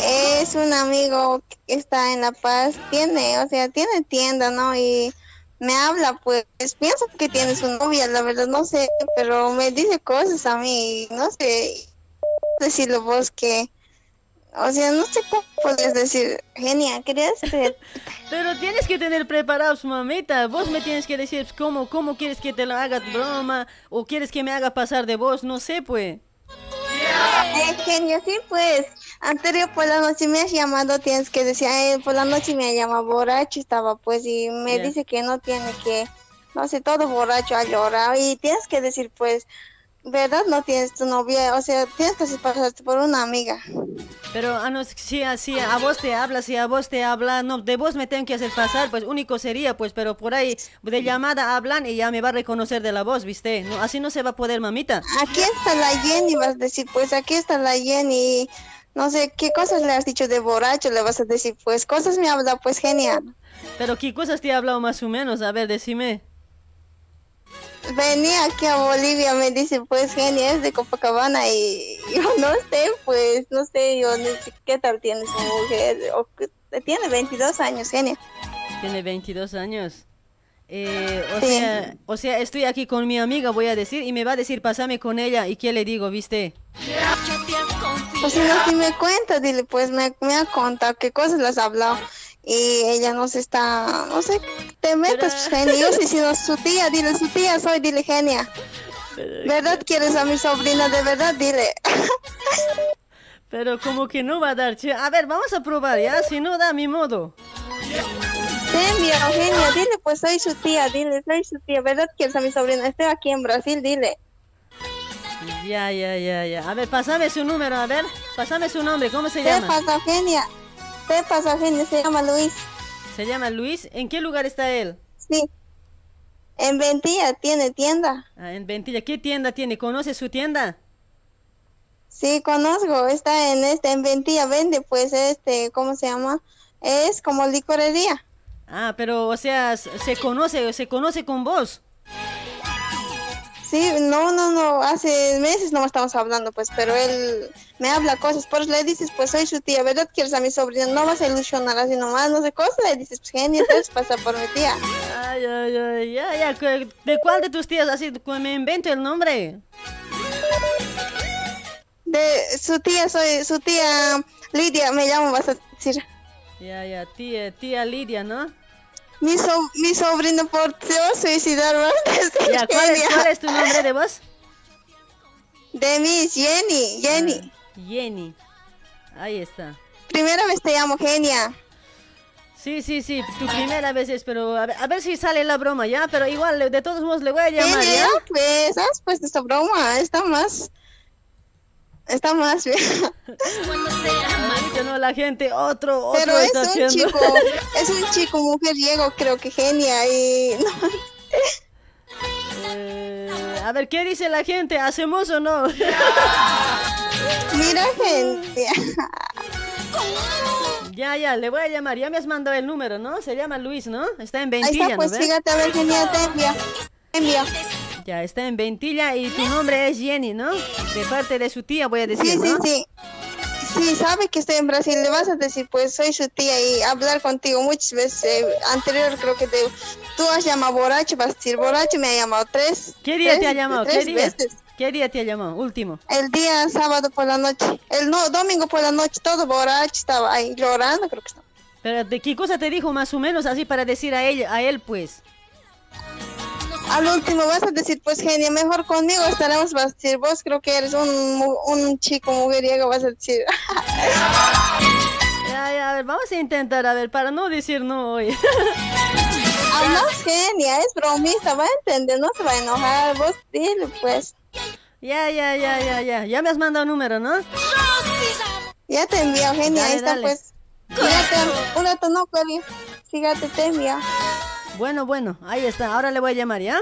Es un amigo que está en La Paz, tiene, o sea, tiene tienda, ¿no? Y me habla, pues, pienso que tiene su novia, la verdad, no sé, pero me dice cosas a mí, no sé decirlo vos que, O sea, no sé cómo puedes decir, genia, quería decir. Pero tienes que tener preparados, mamita. Vos me tienes que decir cómo, cómo quieres que te lo haga broma o quieres que me haga pasar de vos, no sé, pues. Eh, genio, sí, pues. Anterior por la noche me has llamado, tienes que decir, eh, por la noche me ha llamado borracho, estaba pues, y me Ya. dice que no tiene que, no sé, todo borracho a llorar, y tienes que decir, pues, ¿verdad? No tienes tu novia, o sea, tienes que pasarte por una amiga. Pero ah, no, si, a- si a vos te habla, si a vos te habla, no, de vos me tengo que hacer pasar, pues único sería, pues, pero por ahí de llamada hablan y ya me va a reconocer de la voz, ¿viste? No, así no se va a poder, mamita. Aquí está la Jenny, vas a decir, pues, aquí está la Jenny, no sé, ¿qué cosas le has dicho de borracho? Le vas a decir, pues, cosas me habla, pues, genial. Pero ¿qué cosas te he hablado más o menos? A ver, decime. Venía aquí a Bolivia, me dice, pues, Genia es de Copacabana y yo no sé, pues, no sé, yo sé qué tal tiene su mujer, o que- tiene 22 años, Genia. Tiene 22 años. Eh, o, Sí. sea, o sea, estoy aquí con mi amiga, voy a decir, y me va a decir, pásame con ella. ¿Y qué le digo, viste? Pues no, si me cuenta, dile, pues, me, me ha contado qué cosas les ha hablado y ella no se está, no sé, te metes, pues, Genia, yo soy sino su tía, dile, su tía soy, dile, Genia. ¿Verdad quieres a mi sobrina? De verdad, dile. Pero como que no va a dar. che. A ver, vamos a probar, ¿ya? Si no da, a mi modo. Te envío, Eugenia, dile, pues soy su tía, dile, soy su tía, ¿verdad quieres a mi sobrina? Estoy aquí en Brasil, dile. Ya, ya, ya, ya. A ver, pásame su número, a ver. Pásame su nombre, ¿cómo se ¿Qué llama? pasa, Eugenia? ¿Qué pasa, Eugenia? Se llama Luis. Se llama Luis. ¿En qué lugar está él? Sí. En Ventilla tiene tienda. Ah, en Ventilla. ¿Qué tienda tiene? ¿Conoce su tienda? Sí, conozco, está en este, en Ventilla, vende, pues, este, ¿cómo se llama? Es como licorería. Ah, pero, o sea, se conoce, se conoce con vos. Sí, no, no, no, hace meses no estamos hablando, pues, pero él me habla cosas, por eso le dices, pues, soy su tía, ¿verdad quieres a mi sobrina? No vas a ilusionar así nomás, no sé cosas, le dices, pues, genia, entonces pasa por mi tía. Ay, ay, ay, ya, ya. ¿cu- ¿De cuál de tus tías así me invento el nombre? De su tía, soy su tía Lidia, me llamo, vas a decir. Ya, ya, tía, tía Lidia, ¿no? Mi, so- mi sobrino por a suicidar, Ya, ¿cuál es, genia. cuál es tu nombre de vos? De mí, Jenny, Jenny. Jenny. Ahí está. Primera vez te llamo Genia. Sí, sí, sí, tu primera vez es, pero a ver, a ver si sale la broma, ¿ya? Pero igual, de todos modos, le voy a llamar, ¿ya? pues, puesto esta broma, está más... Está más bien. No, la gente, otro, otro Pero es está un haciendo. chico, es un chico mujeriego, creo que Genia, y... no, Eh, a ver, ¿qué dice la gente? ¿Hacemos o no? Mira, Genia. Ya, ya, le voy a llamar. Ya me has mandado el número, ¿no? Se llama Luis, ¿no? Está en Ahí Ventilla, está, pues, fíjate, a ver, Genia, te envía. Te envía. Ya, está en Ventilla y tu nombre es Jenny, ¿no? De parte de su tía, voy a decir, Sí, sí, ¿no? sí. Sí, sabe que estoy en Brasil, le vas a decir, pues soy su tía y hablar contigo muchas veces. eh, anterior creo que te, tú has llamado borracho, vas a decir borracho, me ha llamado tres. ¿Qué día tres- te ha llamado? ¿Qué tres día? veces. ¿Qué día te ha llamado? Último. El día sábado por la noche, el no, domingo por la noche, todo borracho, estaba ahí llorando, creo que estaba. Pero ¿de qué cosa te dijo más o menos así para decir a ella, a él, pues? Al último vas a decir, pues genia, mejor conmigo estaremos, vas a decir, vos creo que eres un, un chico mujeriego, vas a decir. Ya, ya, a ver, vamos a intentar, a ver, para no decir no hoy. Ah, no, genia, es bromista, va a entender, no se va a enojar, vos dile, pues. Ya, ya, ya, ya, ya. Ya me has mandado número, ¿no? Ya te envío, genia, Dale, ahí está, dale. pues. Fíjate, un rato no, Cori. Fíjate, te envío. Bueno, bueno, ahí está. Ahora le voy a llamar, ¿ya?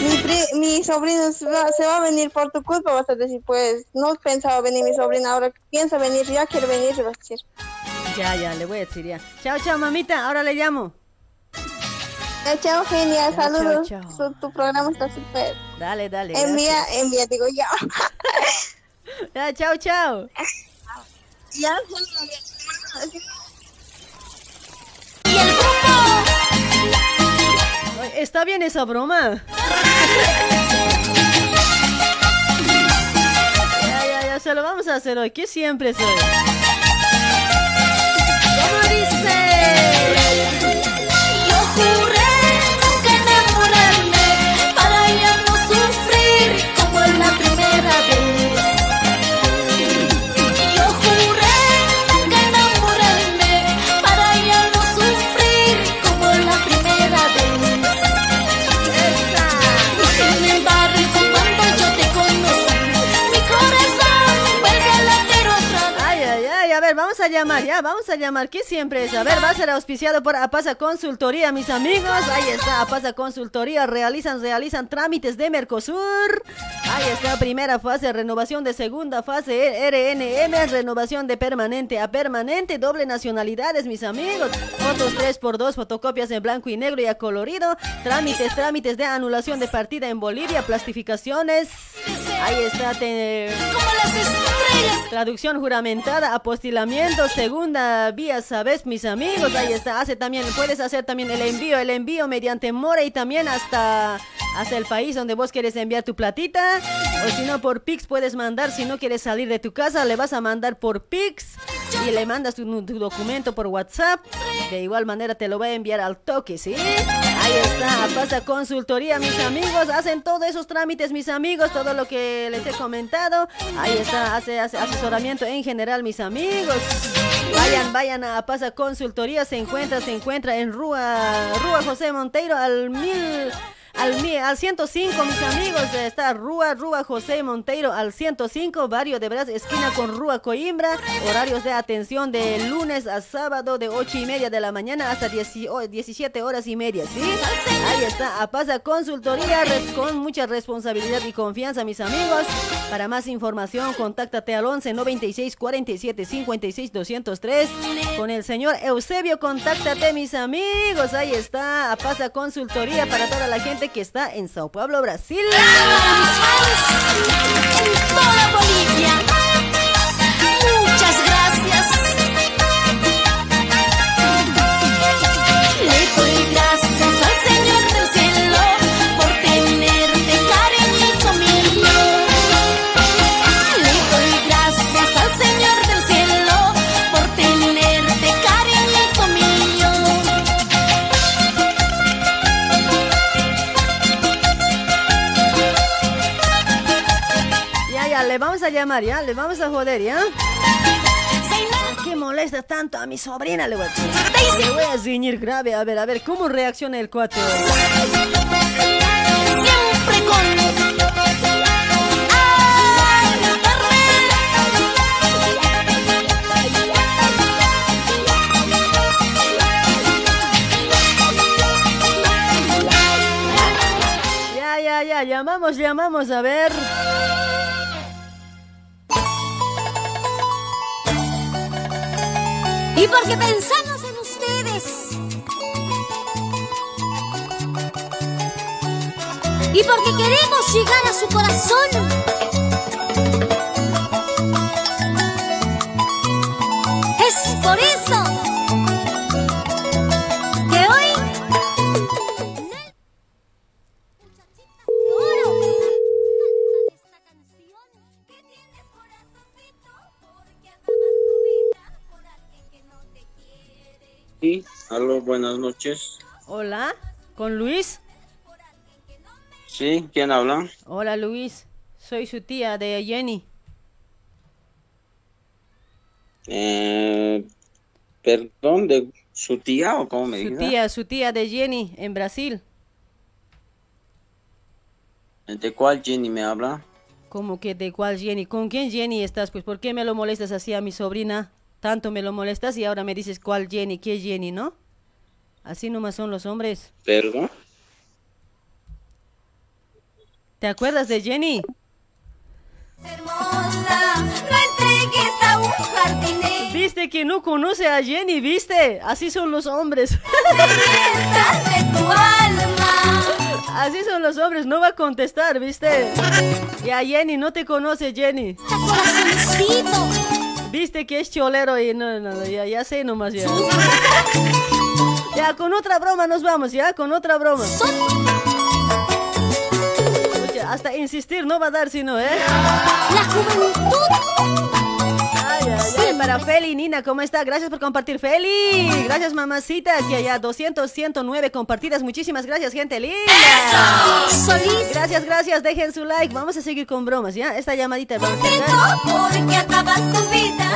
Mi, pri- mi sobrino se va, se va a venir por tu culpa, vas a decir, pues, no pensaba venir mi sobrina, ahora piensa venir, ya quiere venir, vas a decir. Ya, ya, le voy a decir ya. Chao, chao, mamita. Ahora le llamo. Ya, chao, genia, Ya, saludos. chao, Su- tu programa está súper. Dale, dale. Envía, gracias. envía, digo ya. Ya, chao, chao. ya, ¿Está bien esa broma? Ya, ya, ya, se lo vamos a hacer hoy. Que siempre soy. ¿Cómo dice? Juré nunca enamorarme para ya no sufrir como en la primera vez. Llamar, ya, vamos a llamar. ¿Qué siempre es? A ver, va a ser auspiciado por Apasa Consultoría, mis amigos. Ahí está, Apasa Consultoría. Realizan, realizan trámites de Mercosur. Ahí está, primera fase, renovación de segunda fase, RNM, renovación de permanente a permanente, doble nacionalidades, mis amigos. Fotos 3x2, fotocopias en blanco y negro y a colorido. Trámites, trámites de anulación de partida en Bolivia, plastificaciones. Ahí está, te... Traducción juramentada, apostilamiento, segunda vía, ¿sabes, mis amigos? Ahí está, hace también, puedes hacer también el envío, el envío mediante Mora y también hasta, hasta el país donde vos quieres enviar tu platita. O si no, por Pix puedes mandar, si no quieres salir de tu casa, le vas a mandar por Pix y le mandas tu, tu documento por WhatsApp. De igual manera te lo va a enviar al toque, ¿sí? Ahí está, pasa consultoría, mis amigos, hacen todos esos trámites, mis amigos, todo lo que les he comentado. Ahí está, hace, hace asesoramiento en general, mis amigos. Vayan, vayan a Pasa Consultoría, se encuentra, se encuentra en Rúa, Rúa José Monteiro al mil... Al, al 105, mis amigos, está Rúa, Rúa José Monteiro al 105, barrio de Bras, esquina con Rúa Coimbra, horarios de atención de lunes a sábado de 8 y media de la mañana hasta 10 o- 17 horas y media, ¿sí? Ahí está, a Pasa Consultoría con mucha responsabilidad y confianza, mis amigos. Para más información, contáctate al 11 96 47 56 203 con el señor Eusebio, contáctate, mis amigos. Ahí está, a Pasa Consultoría para toda la gente que está en Sao Paulo, Brasil. en toda Bolivia. Llamar, ya, le vamos a joder, ya. ¿Por qué molestas tanto a mi sobrina? Le voy a. Le voy a ciñir grave. A ver, a ver, ¿cómo reacciona el cuate hoy? Siempre con Ya, ya, ya, llamamos, llamamos, a ver. Y porque pensamos en ustedes. Y porque queremos llegar a su corazón. Es por eso Sí, aló, buenas noches. Hola, ¿con Luis? Sí, ¿quién habla? Hola, Luis. Soy su tía de Jenny. Eh, perdón, ¿de su tía o cómo me Su dice? tía, su tía de Jenny en Brasil. ¿De cuál Jenny me habla? ¿Cómo que de cuál Jenny? ¿Con quién Jenny estás? Pues ¿por qué me lo molestas así a mi sobrina? Tanto me lo molestas y ahora me dices cuál Jenny, qué Jenny, ¿no? Así nomás son los hombres. ¿Perdón? ¿Te acuerdas de Jenny? hermosa, no entregues a un jardinero. ¿Viste que no conoce a Jenny? ¿Viste? Así son los hombres. de tu alma. Así son los hombres, no va a contestar, ¿viste? Ya Jenny, no te conoce Jenny. Viste que es cholero y no, no, no, ya, ya sé nomás ya. Ya, con otra broma nos vamos, ya, con otra broma. Hasta hasta insistir no va a dar sino, ¿eh? La juventud. Ay, para Feli, Nina, ¿cómo está? Gracias por compartir, Feli. Gracias, mamacita, que haya 200, 109 compartidas. Muchísimas gracias, gente linda. Gracias, gracias. Dejen su like. Vamos a seguir con bromas, ¿ya? Esta llamadita vamos a.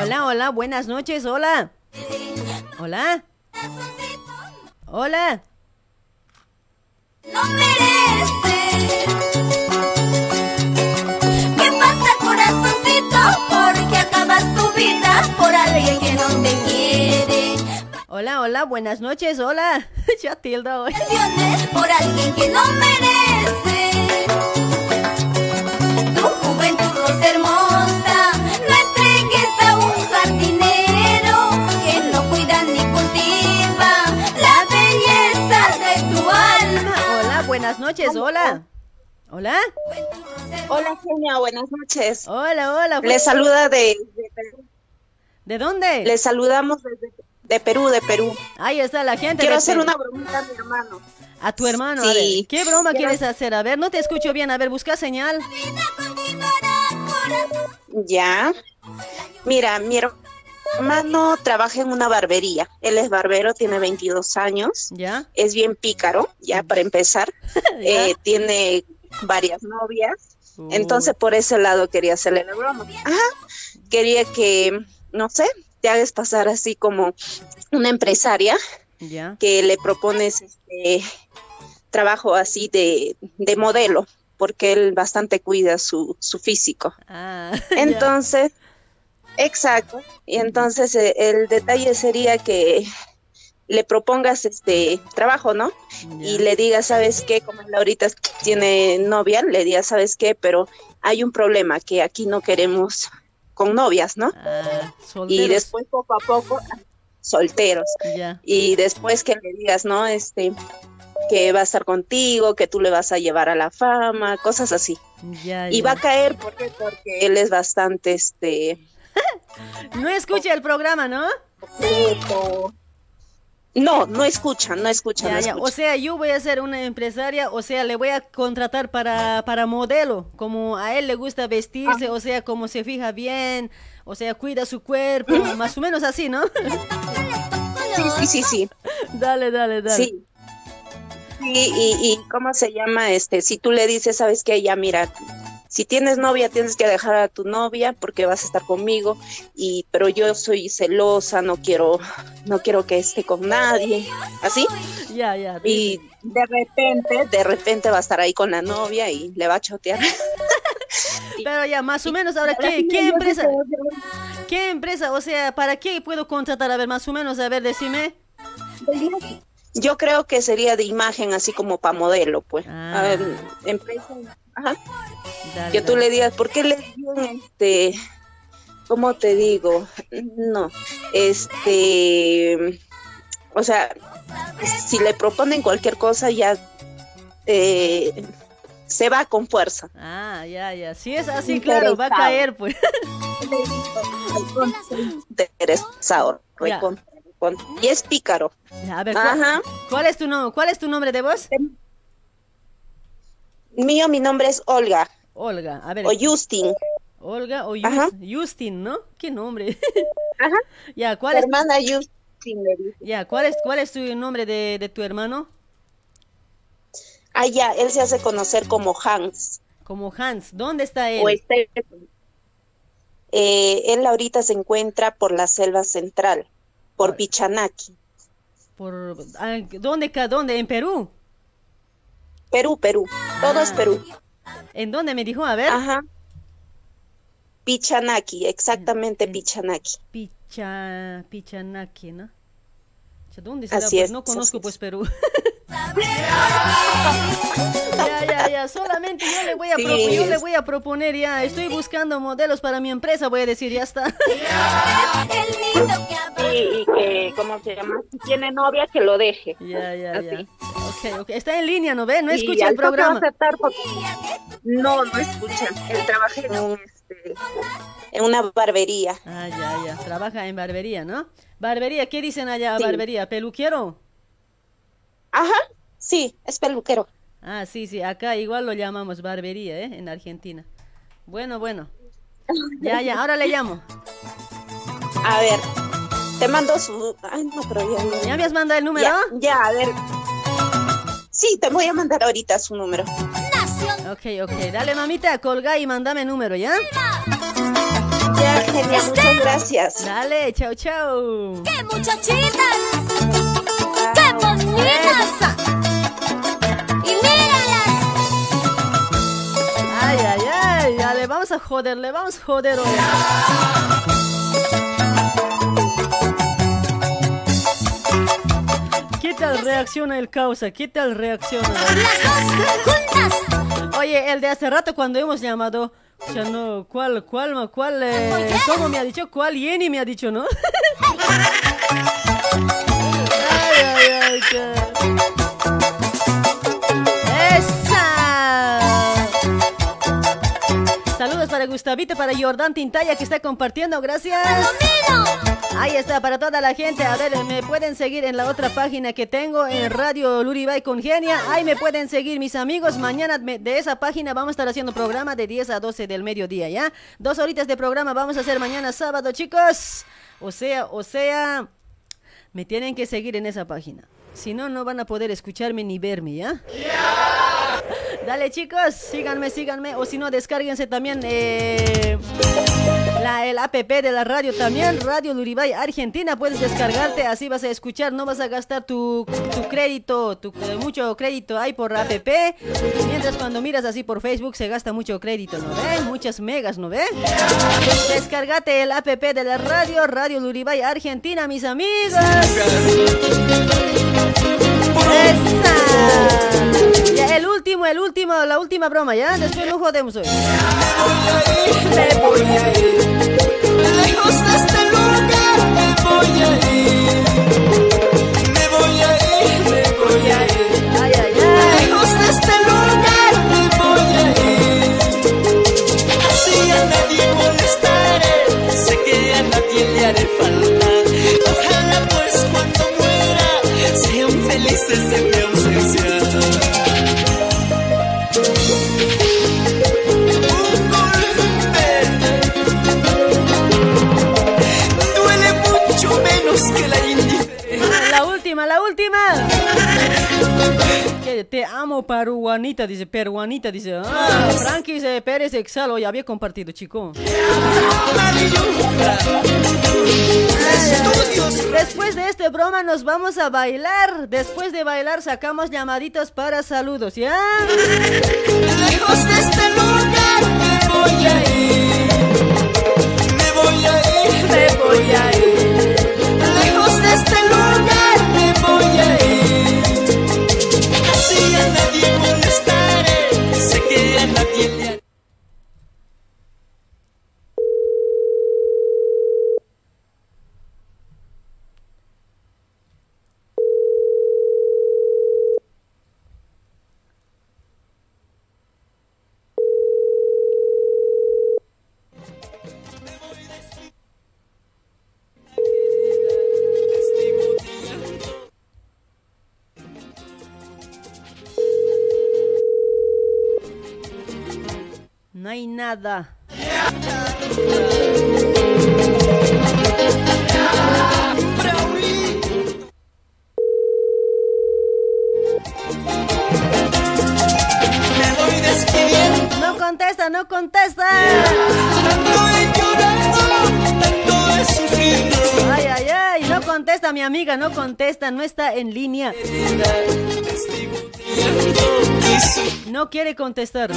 Hola, hola, buenas noches, hola. Hola. Hola. No mereces. Tu vida por alguien que no te quiere. Hola, hola, buenas noches, hola. ya tilda hoy. Por alguien que no merece. Tu juventud rosa hermosa, no entregues a un jardinero que no cuida ni cultiva la belleza de tu alma. Hola, buenas noches, hola. Hola. Hola, Genia, buenas noches. Hola, hola. Les saluda de, de Perú. ¿De dónde? Les saludamos desde de Perú, de Perú. Ahí está la gente. Quiero hacer Perú. una bromita a mi hermano. A tu hermano, Sí. a ver. ¿Qué broma Quiero- quieres hacer? A ver, no te escucho bien. A ver, busca señal. Ya. Mira, mi hermano trabaja en una barbería. Él es barbero, tiene 22 años. Ya. Es bien pícaro, ya para empezar. Eh, tiene varias novias. Entonces, por ese lado quería hacerle la broma. Ajá. Quería que, no sé, te hagas pasar así como una empresaria que le propones este trabajo así de, de modelo, porque él bastante cuida su, su físico. Ah, Entonces, exacto. Y entonces eh, el detalle sería que le propongas este trabajo, ¿no? Y le digas, ¿sabes qué? Como él ahorita tiene novia, le digas, ¿sabes qué? Pero hay un problema que aquí no queremos con novias, ¿no? y Ah, solteros. después poco a poco solteros. Y después que le digas, ¿no? Este que va a estar contigo, que tú le vas a llevar a la fama, cosas así. Ya, Y va a caer porque porque él es bastante este No escucha el programa, ¿no? No, no escucha, no escucha, Ya, no. O sea, yo voy a ser una empresaria, o sea, le voy a contratar para, para modelo, como a él le gusta vestirse, o sea, como se fija bien, o sea, cuida su cuerpo, más o menos así, ¿no? Sí, sí, sí, sí. dale, dale, dale. Sí. Sí, y, y cómo se llama este, si tú le dices, sabes que ya mira, si tienes novia tienes que dejar a tu novia porque vas a estar conmigo y pero yo soy celosa, no quiero no quiero que esté con nadie, así. Ya, ya. Y de repente, de repente va a estar ahí con la novia y le va a chotear. Pero ya, más o menos, ahora, ¿qué, qué empresa? ¿Qué empresa? O sea, ¿para qué puedo contratar? A ver, más o menos, a ver, decime. Yo creo que sería de imagen así como para modelo, pues. Ah. A ver, empresa, ajá. Dale, que tú dale. le digas, ¿por qué le bien, este, cómo te digo? No, este, o sea, si le proponen cualquier cosa ya eh, se va con fuerza. Ah, ya, ya. Si es así, claro, va a caer, pues. Interesado, Ya. Y es pícaro. A ver, ¿cuál, Ajá. cuál es tu nombre? ¿Cuál es tu nombre de voz? Mío, mi nombre es Olga. Olga, a ver. O Justin. Olga o Ajá. Justin, ¿no? ¿Qué nombre? Ajá. Ya, ¿cuál es? hermana Justin. Ya, ¿cuál es, cuál es tu nombre de, de tu hermano? Ah, ya, él se hace conocer como Hans. Como Hans. ¿Dónde está él? O Stephen. Eh, él ahorita se encuentra por la selva central, por Pichanaki. Por, ah, ¿Dónde, dónde? ¿En Perú? Perú, Perú. Todo es Ah. Perú. ¿En dónde me dijo? A ver. Ajá. Pichanaki, exactamente Pichanaki. Picha, Pichanaki, ¿no? ¿Dónde será? Así Pues es, no conozco es. pues Perú. ya, ya, ya. Solamente yo le voy a Sí. yo le voy a proponer ya. Estoy buscando modelos para mi empresa, voy a decir, ya está. Y, y que, ¿cómo se llama? Si tiene novia, que lo deje. Ya, ya, Así. ya. Ok, ok. Está en línea, ¿no ve? No escucha el programa. aceptar porque- No, no escucha. Él trabaja en, un, este, en una barbería. Ah, ya, ya. Trabaja en barbería, ¿no? Barbería, ¿qué dicen allá? Sí. Barbería, peluquero. Ajá, sí, es peluquero. Ah, sí, sí, acá igual lo llamamos barbería, ¿eh? En Argentina. Bueno, bueno. Ya, ya, ahora le llamo. A ver, te mando su... Ay, no, pero ya... no. ¿Ya me has mandado el número? Ya, ya, a ver. Sí, te voy a mandar ahorita su número. Ok, ok. Dale, mamita, colga y mándame el número, ¿ya? Ya, genial, muchas gracias. Dale, chao, chao. ¡Qué muchachitas! ¡Qué bonitas! Y míralas. Ay, ay, ay. Ya le vamos a joder, le vamos a joder hoy. ¿Qué tal reacciona el causa? ¿Qué tal reacciona? Oye, el de hace rato cuando hemos llamado, o sea, no, ¿cuál, cuál, cuál, eh, cómo me ha dicho? ¿Cuál Jenny me ha dicho, no? Gustavito, para Jordán Tintaya que está compartiendo, gracias. Ahí está, para toda la gente. A ver, me pueden seguir en la otra página que tengo, en Radio Luribay Congenia. Ahí me pueden seguir mis amigos. Mañana de esa página vamos a estar haciendo programa de 10 a 12 del mediodía, ¿ya? Dos horitas de programa vamos a hacer mañana sábado, chicos. O sea, o sea, me tienen que seguir en esa página. Si no, no van a poder escucharme ni verme, ¿ya? Dale chicos, síganme, síganme. O si no, descárguense también eh, la, el app de la radio también. Radio Luribay Argentina. Puedes descargarte, así vas a escuchar. No vas a gastar tu, tu crédito, tu, eh, mucho crédito hay por app. Mientras cuando miras así por Facebook se gasta mucho crédito, ¿no ves? Muchas megas, ¿no ves? Descárgate el app de la radio, Radio Luribay Argentina, mis amigos. ¡Esa! Ya, el último, el último, la última broma, ¿ya? Después no jodemos hoy. Me voy a ir lejos de este lugar. Me voy a ir. Me voy a ir. Me voy a ir. Ay, ay, ay. Lejos de este lugar. Me voy a ir. Así a nadie molestaré. Sé que a nadie le haré falta. Ojalá pues cuando muera sean felices en mi ausencia. Última, la última. Que te amo, peruanita, dice, peruanita, dice. Ah, Frankie dice, Pérez Exhalo, ya había compartido, chico. Después de este broma nos vamos a bailar. Después de bailar sacamos llamaditos para saludos, ¿ya? Lejos de este lugar me voy a ir. Me voy a ir. Me voy a ir. No hay nada. No contesta, no contesta. Contesta mi amiga, no contesta, no está en línea. No quiere contestar.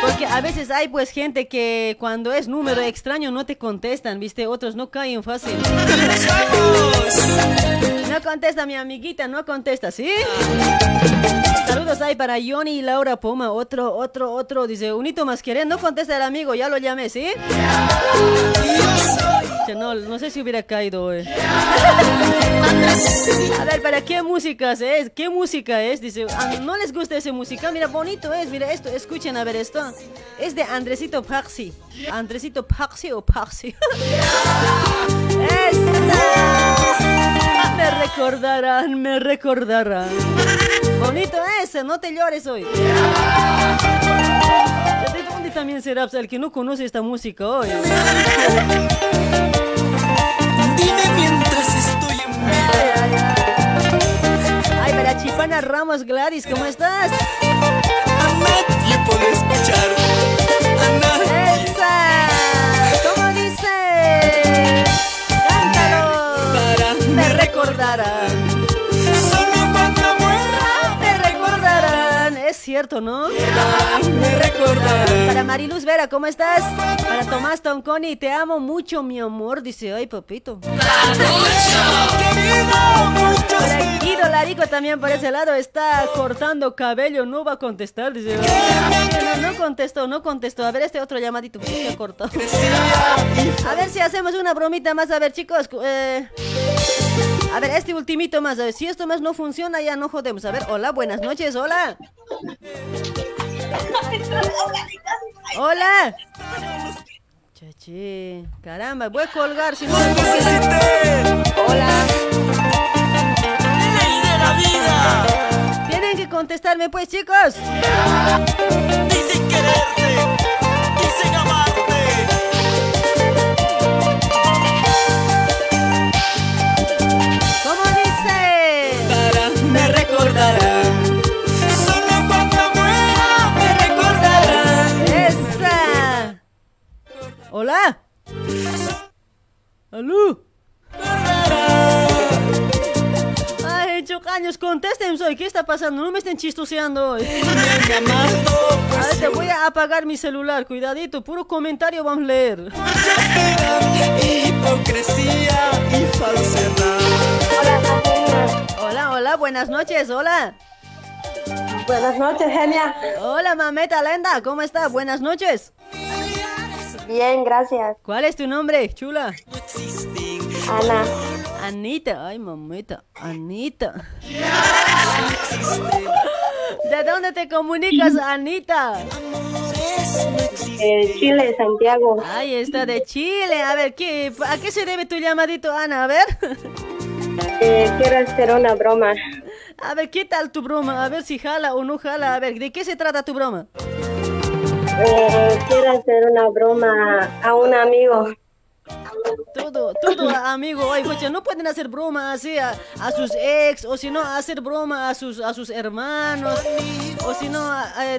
Porque a veces hay pues gente que cuando es número extraño no te contestan, ¿viste? Otros no caen fácil. No contesta mi amiguita, no contesta, ¿sí? Saludos ahí para Johnny y Laura Poma. Otro, otro, otro. Dice, unito más quieren. No contesta el amigo, ya lo llamé, ¿sí? No, no sé si hubiera caído hoy. A ver, ¿para qué música es? ¿Qué música es? Dice, "Ah, no les gusta esa música. Mira, bonito es. Mira esto, escuchen a ver esto. Es de Andresito Paxi. Andresito Paxi o Paxi. ¡Esa! Me recordarán, me recordarán. Bonito ese, no te llores hoy. ¿De dónde también será pues, el que no conoce esta música hoy? Dime mientras estoy en Ay, para Chipana Ramos Gladys, ¿cómo estás? A nadie puedo escuchar. A nadie. ¡Esa! ¿Cómo dice? ¡Cántalo! Me recordarán. Cierto, ¿no? Para Mariluz Vera, ¿cómo estás? Para Tomás Tonconi, te amo mucho, mi amor. Dice, ay, papito. Para Guido Larico también por ese lado está cortando cabello, no va a contestar. Dice, "Ay, no, no contestó, no contestó. A ver, este otro llamadito, ya cortó. A ver si hacemos una bromita más. A ver, chicos. eh, a ver, este ultimito más. A ver, si esto más no funciona, ya no jodemos. A ver, hola, buenas noches, hola. Hola. Chachi, caramba, voy a colgar si no. Hola. Ley de la vida. Tienen que contestarme, pues, chicos. Dicen quererte. Dicen amarte. ¿Hola? ¿Aló? Ay, chocaños, contesten soy. ¿Qué está pasando? No me estén chistoseando hoy. A ver, te voy a apagar mi celular. Cuidadito, puro comentario vamos a leer. Hipocresía y falsedad. Hola, hola, buenas noches, hola. Buenas noches, genia. Hola, mameta Lenda, ¿cómo está? Buenas noches. Bien, gracias. ¿Cuál es tu nombre, chula? Ana. Anita, ay mamita, Anita. ¿De dónde te comunicas, Anita? De Chile, Santiago. Ahí está, de Chile. A ver, ¿qué, ¿a qué se debe tu llamadito, Ana? A ver. Eh, quiero hacer una broma. A ver, ¿qué tal tu broma? A ver si jala o no jala. A ver, ¿de qué se trata tu broma? Eh, quiero hacer una broma a un amigo. Todo, todo, amigo. Oye, coche, no pueden hacer broma así a, a sus ex, o si no, hacer broma a sus, a sus hermanos, o si no, de-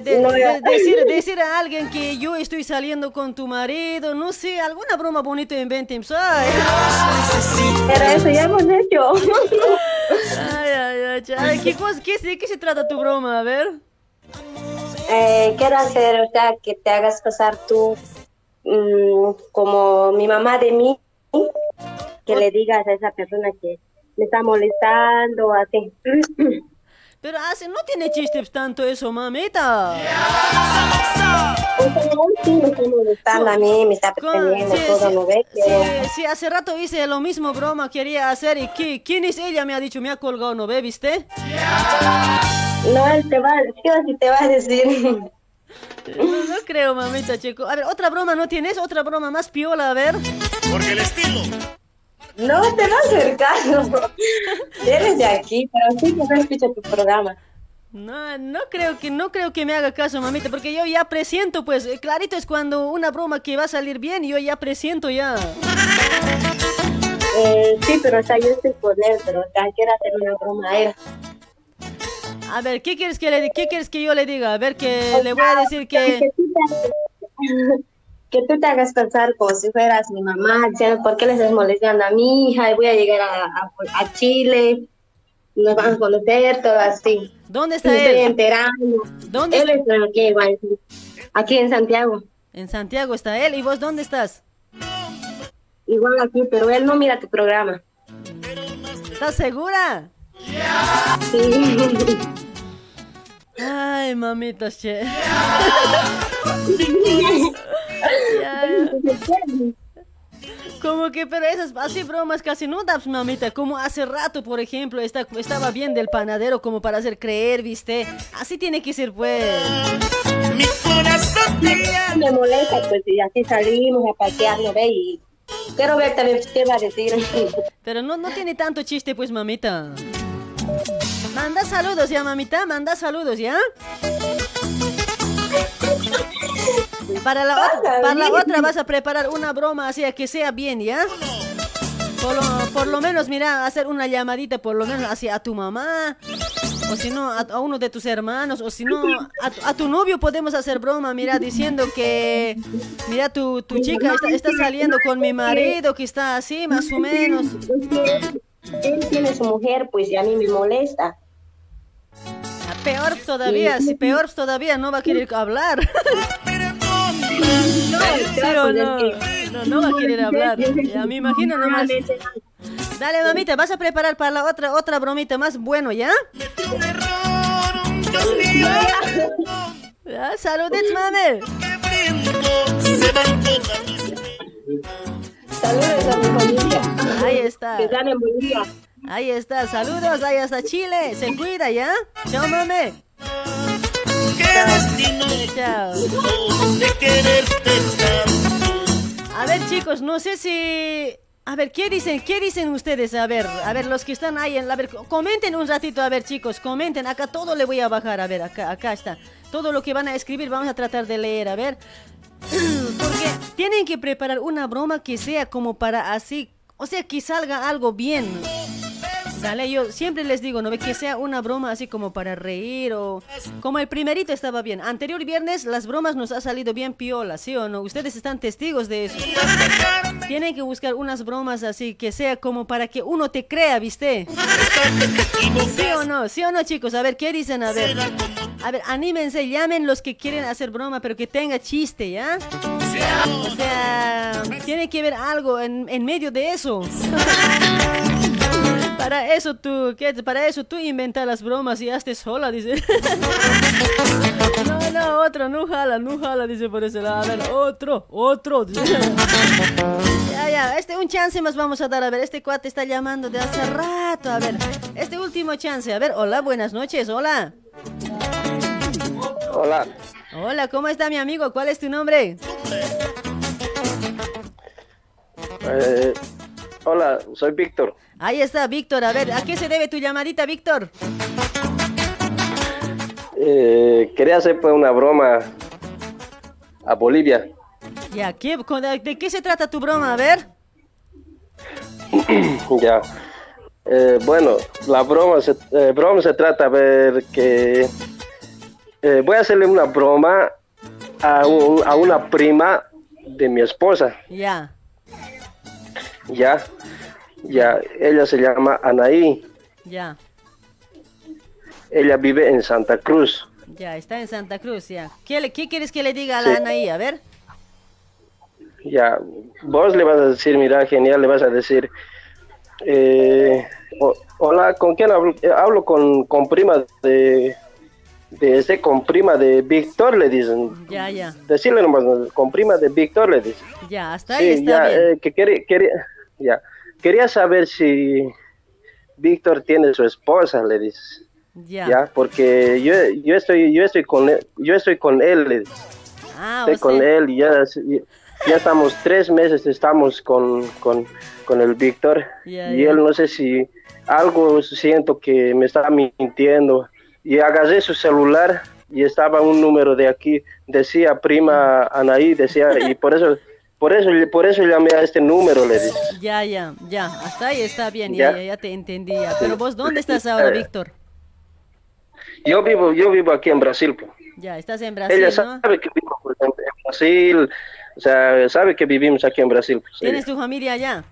decir, decir a alguien que yo estoy saliendo con tu marido, no sé, alguna broma bonita inventen, ¿sabes? Pero eso ya hemos hecho. Ay, ay, ay, ay, ¿qué, cosa- qué, ¿De qué se trata tu broma? A ver. Eh, quiero hacer, o sea, que te hagas pasar tú mm, como mi mamá de mí, que le digas a esa persona que me está molestando, así. Pero hace, no tiene chistes tanto eso, mamita. Sí, sí, sí, sí, sí, hace rato hice lo mismo broma, quería hacer. ¿Y qué- quién es ella? Me ha dicho, me ha colgado, ¿no ve, viste? No, él te va si te va a decir. No, no creo, mamita, chico. A ver, otra broma, ¿no tienes? Otra broma más piola, a ver. Porque el estilo. No te va a hacer caso. Eres de aquí, pero sí que no escucha tu programa. No, no creo que no creo que me haga caso, mamita, porque yo ya presiento, pues, eh, clarito es cuando una broma que va a salir bien, yo ya presiento ya. Eh, sí, pero o sea, yo estoy con él, pero o sea, quiero hacer una broma a él. A ver, ¿qué quieres que le qué quieres que yo le diga? A ver que le voy a decir que que tú te hagas pensar como si fueras mi mamá, diciendo, ¿por qué le estás molestando a mi hija? Y voy a llegar a, a- a Chile, nos vamos a conocer, todo así. ¿Dónde está Me él? Estoy enterando. ¿Dónde Él está aquí, igual, aquí en Santiago. En Santiago está él. ¿Y vos dónde estás? Igual aquí, pero él no mira tu programa. ¿Estás segura? Sí. Ay, mamita, che. Como que, pero esas así bromas casi no das, mamita. Como hace rato, por ejemplo, está, estaba bien del panadero como para hacer creer, ¿viste? Así tiene que ser, pues. Mi corazón Me molesta, pues, y así salimos a pasear, ¿no ve? Y quiero ver también qué va a decir. Pero no, no tiene tanto chiste, pues, mamita. Manda saludos ya, mamita, manda saludos ya. Para la, otra, para la otra vas a preparar una broma así que sea bien, ¿ya? Por lo, por lo menos, mira, hacer una llamadita por lo menos hacia a tu mamá. O si no, a, a uno de tus hermanos. O si no, a, tu- a tu novio podemos hacer broma, mira, diciendo que, mira, tu, tu chica está, está saliendo con mi marido, que está así, más o menos. Él tiene su mujer, pues, y a mí me molesta. Peor todavía, si peor todavía no va a querer hablar. No, ¿Sí claro, no? No, no va a querer hablar. Ya me imagino nomás. Dale, mamita, vas a preparar para la otra otra bromita más bueno, ¿ya? Ya, saludes, mami. Saludos a mi familia. Ahí está. Que en buen día. Ahí está, saludos, ahí está Chile. Se cuida, ¿ya? Chao, mami. Chao. A ver, chicos, no sé si. A ver, ¿qué dicen? ¿Qué dicen ustedes? A ver, a ver, los que están ahí, en, a ver, comenten un ratito, a ver, chicos, comenten. Acá todo le voy a bajar, a ver, acá, acá está. Todo lo que van a escribir vamos a tratar de leer, a ver. Porque tienen que preparar una broma que sea como para así, o sea, que salga algo bien. Dale, yo siempre les digo, ¿no? ve Que sea una broma así como para reír o... Como el primerito estaba bien. Anterior viernes las bromas nos ha salido bien piola, ¿sí o no? Ustedes están testigos de eso. Tienen que buscar unas bromas así que sea como para que uno te crea, ¿viste? ¿Sí o no? ¿Sí o no, chicos? A ver, ¿qué dicen? A ver. A ver, anímense, llamen los que quieren hacer broma, pero que tenga chiste, ¿ya? O sea, tiene que haber algo en, en medio de eso. Para eso tú, ¿qué? Para eso tú inventas las bromas y hazte sola, dice. No, no, otro, no jala, no jala, dice por ese lado. A ver, otro, otro. dice. Ya, ya, este un chance más vamos a dar. A ver, este cuate está llamando de hace rato. A ver, este último chance. A ver, hola, buenas noches, hola. Hola, Hola, ¿cómo está mi amigo? ¿Cuál es tu nombre? eh, hola, soy Víctor. Ahí está, Víctor. A ver, ¿a qué se debe tu llamadita, Víctor? Eh, quería hacer pues una broma a Bolivia. Ya, ¿qué, con- ¿de qué se trata tu broma? A ver. ya. Eh, bueno, la broma se, eh, broma se trata, a ver, que eh, voy a hacerle una broma a, un- a una prima de mi esposa, Ya. ya, ya, ella se llama Anaí, Ya, ella vive en Santa Cruz, ya, está en Santa Cruz, ya. ¿Qué, le- qué quieres que le diga a la Sí. Anaí? A ver. ya, vos le vas a decir, mira, genial, le vas a decir, eh, o- hola, ¿con quién hablo? Eh, hablo con, con prima de, de este, con prima de Víctor, le dicen, Ya, ya, decirle nomás, ¿no? con prima de Víctor, le dicen. ya, hasta ahí Sí, está ya, bien. eh, que quería, quería, ya, quería saber si Víctor tiene su esposa, le dices. ya. Ya, porque yo, yo estoy, yo estoy con él, yo estoy con él, le dices. Ah, Estoy con sea, él y ya, ya estamos tres meses, estamos con, con, con el Víctor y él no sé si algo siento que me está mintiendo y agarré su celular y estaba un número de aquí, decía prima Anaí, decía y por eso, por eso, por eso llamé a este número, le dije. ya, ya, ya, hasta ahí está bien, ya, Ya. te entendí. ya. Pero vos, ¿dónde estás ahora, Eh, Víctor? Yo vivo, yo vivo aquí en Brasil. pues. Ya, estás en Brasil, Ella ¿no? sabe que vivo en en Brasil, o sea, sabe que vivimos aquí en Brasil. pues, ¿Tienes ella. tu familia allá?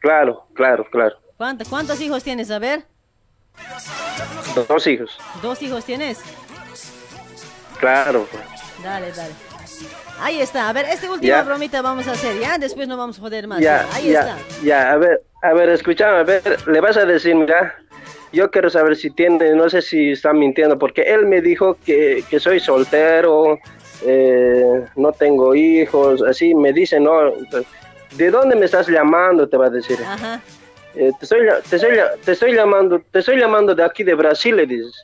Claro, claro, claro. ¿Cuántos, ¿Cuántos hijos tienes? A ver, Dos hijos. ¿dos hijos tienes? Claro. pues. Dale, dale. Ahí está. A ver, esta última Ya. bromita vamos a hacer, ¿ya? Después no vamos a joder más. Ya, Ahí ya, está. ya, a ver, a ver, escúchame, a ver, le vas a decir, mira, yo quiero saber si tiene, no sé si está mintiendo, porque él me dijo que, que soy soltero, eh, no tengo hijos, así me dice, no, ¿de dónde me estás llamando? Te va a decir. Ajá. Eh, te, estoy, te, estoy, te estoy llamando te estoy llamando de aquí de Brasil le dices.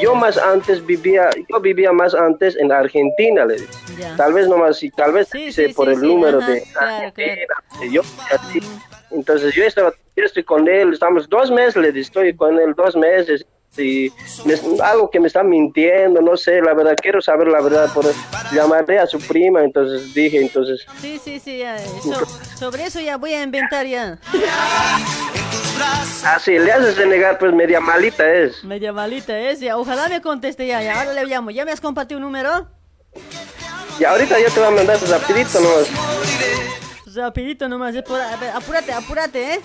Yo más antes vivía yo vivía más antes en Argentina le dices. Tal vez nomás y tal vez Sí, por sí, el número ajá, de claro, claro. Argentina, yo así. entonces yo estaba yo estoy con él, estamos dos meses, le di, estoy con él dos meses me- algo que me está mintiendo, no sé, la verdad, quiero saber la verdad, por llamaré a su prima, entonces dije, entonces, Sí, sí, sí, ya, so- sobre eso ya voy a inventar ya. así, le haces de negar, pues media malita es. Media malita es, ya. Ojalá me conteste ya, ya. Ahora le llamo. ¿Ya me has compartido un número? Y ahorita yo te voy a mandar rapidito nomás. Rapidito nomás, apúrate, apúrate, ¿eh?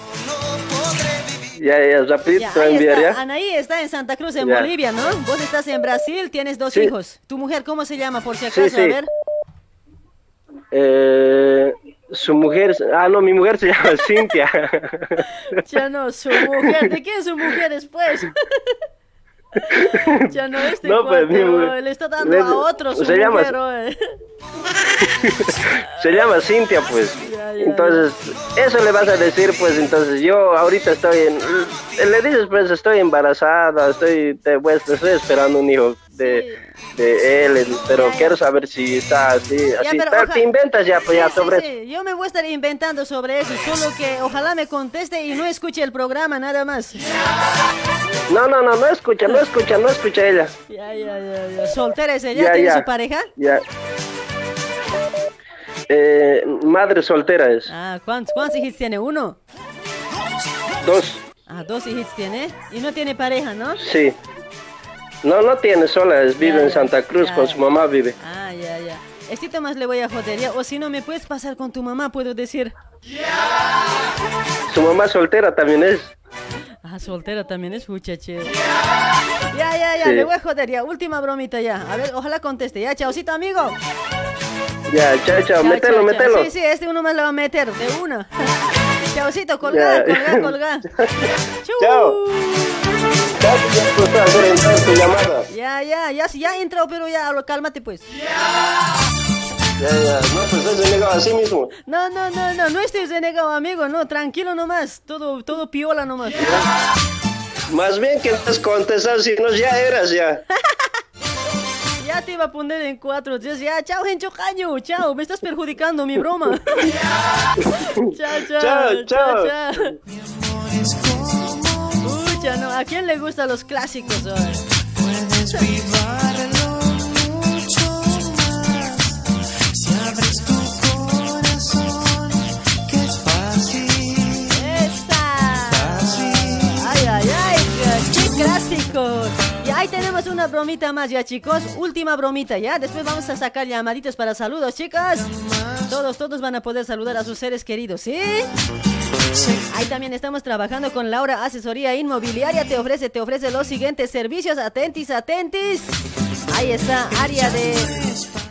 Ya, ya, rapidito Ya, enviar, está. ¿ya? Anaí está en Santa Cruz, en Ya. Bolivia, ¿no? Vos estás en Brasil, tienes dos Sí. hijos. ¿Tu mujer cómo se llama, por si acaso? sí. A ver. Eh, su mujer, ah, no, mi mujer se llama Cintia. Ya no, su mujer. ¿De quién es su mujer después? ya no, este No, pues, mujer. oh, le está dando Le- a otro su se llama- se llama Cintia, pues. Entonces, eso le vas a decir, pues, entonces yo ahorita estoy en, le dices, pues, estoy embarazada, estoy, te, pues, estoy esperando un hijo de, de él, pero quiero saber si está así, así, pero Pero oja- te inventas ya, pues, Sí, ya sobre sí, eso. Yo me voy a estar inventando sobre eso, solo que ojalá me conteste y no escuche el programa nada más. No, no, no, no escucha, no escucha, no escucha ella. Ya, ya, ya, ya. ¿Soltera es ella? Ya, ¿Tiene ya. su pareja? Ya. Eh, madre soltera es, Ah, ¿cuántos, cuántos hijos tiene? ¿Uno? dos, Ah, dos hijos tiene. Y no tiene pareja, ¿no? sí. No, no tiene sola, es, vive Ya, en Santa Cruz, ya, con su mamá vive. Ah, ya, ya. Este más le voy a joder, ya. O si no, me puedes pasar con tu mamá, puedo decir. Su mamá soltera también es. Ah, soltera también es muchacho. Ya, ya, ya, Sí. le voy a joder, ya. Última bromita ya. A ver, ojalá conteste. Ya, chaucito, amigo. Ya, chao, chao, mételo, mételo. Sí, sí, este uno más le va a meter, de una. Chaucito, colga, colga, colga. Chao. Ya. Ya, ya, ya, sí, ya entró, pero ya, cálmate pues. Ya, ya, no, pues es negado así mismo. No, no, no, no, no estés renegado, amigo, no, tranquilo nomás, todo, todo piola nomás. Más bien que estás contestando, si no ya eras ya. Ya te iba a poner en cuatro, tres, ya, chao, Gencho Caño, chao, me estás perjudicando mi broma. chao, chao, Chao, chao. chao. ¿A quién le gustan los clásicos? oye? Puedes mucho más si abres tu corazón, que es fácil. Ay, ay, ay, qué- qué clásicos. Y ahí tenemos una bromita más ya, chicos. Última bromita, ¿ya? Después vamos a sacar llamaditos para saludos, chicas. Todos, todos van a poder saludar a sus seres queridos, ¿sí? Ahí también estamos trabajando con Laura Asesoría Inmobiliaria. Te ofrece, te ofrece los siguientes servicios. Atentis, atentis. Ahí está, área de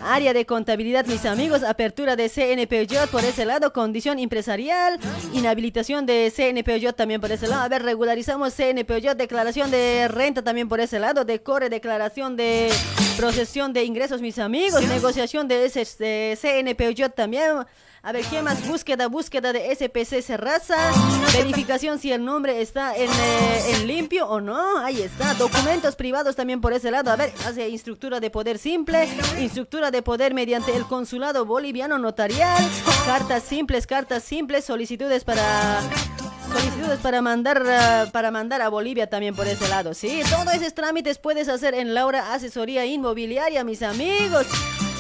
área de contabilidad, mis amigos. Apertura de CNPJ por ese lado. Condición empresarial. Inhabilitación de CNPJ también por ese lado. A ver, regularizamos CNPJ. Declaración de renta también por ese lado. Decore, declaración de procesión de ingresos, mis amigos. Negociación de ese de CNPJ también. A ver, ¿qué más? Búsqueda, búsqueda de SPC Serraza. Verificación si el nombre está en, eh, en limpio o no. Ahí está. Documentos privados también por ese lado. A ver, hace instructura de poder simple. Instructura de poder mediante el consulado boliviano notarial. Cartas simples, cartas simples. Solicitudes para solicitudes para mandar ah, para mandar a Bolivia también por ese lado. Sí, todos esos trámites puedes hacer en Laura Asesoría Inmobiliaria, mis amigos.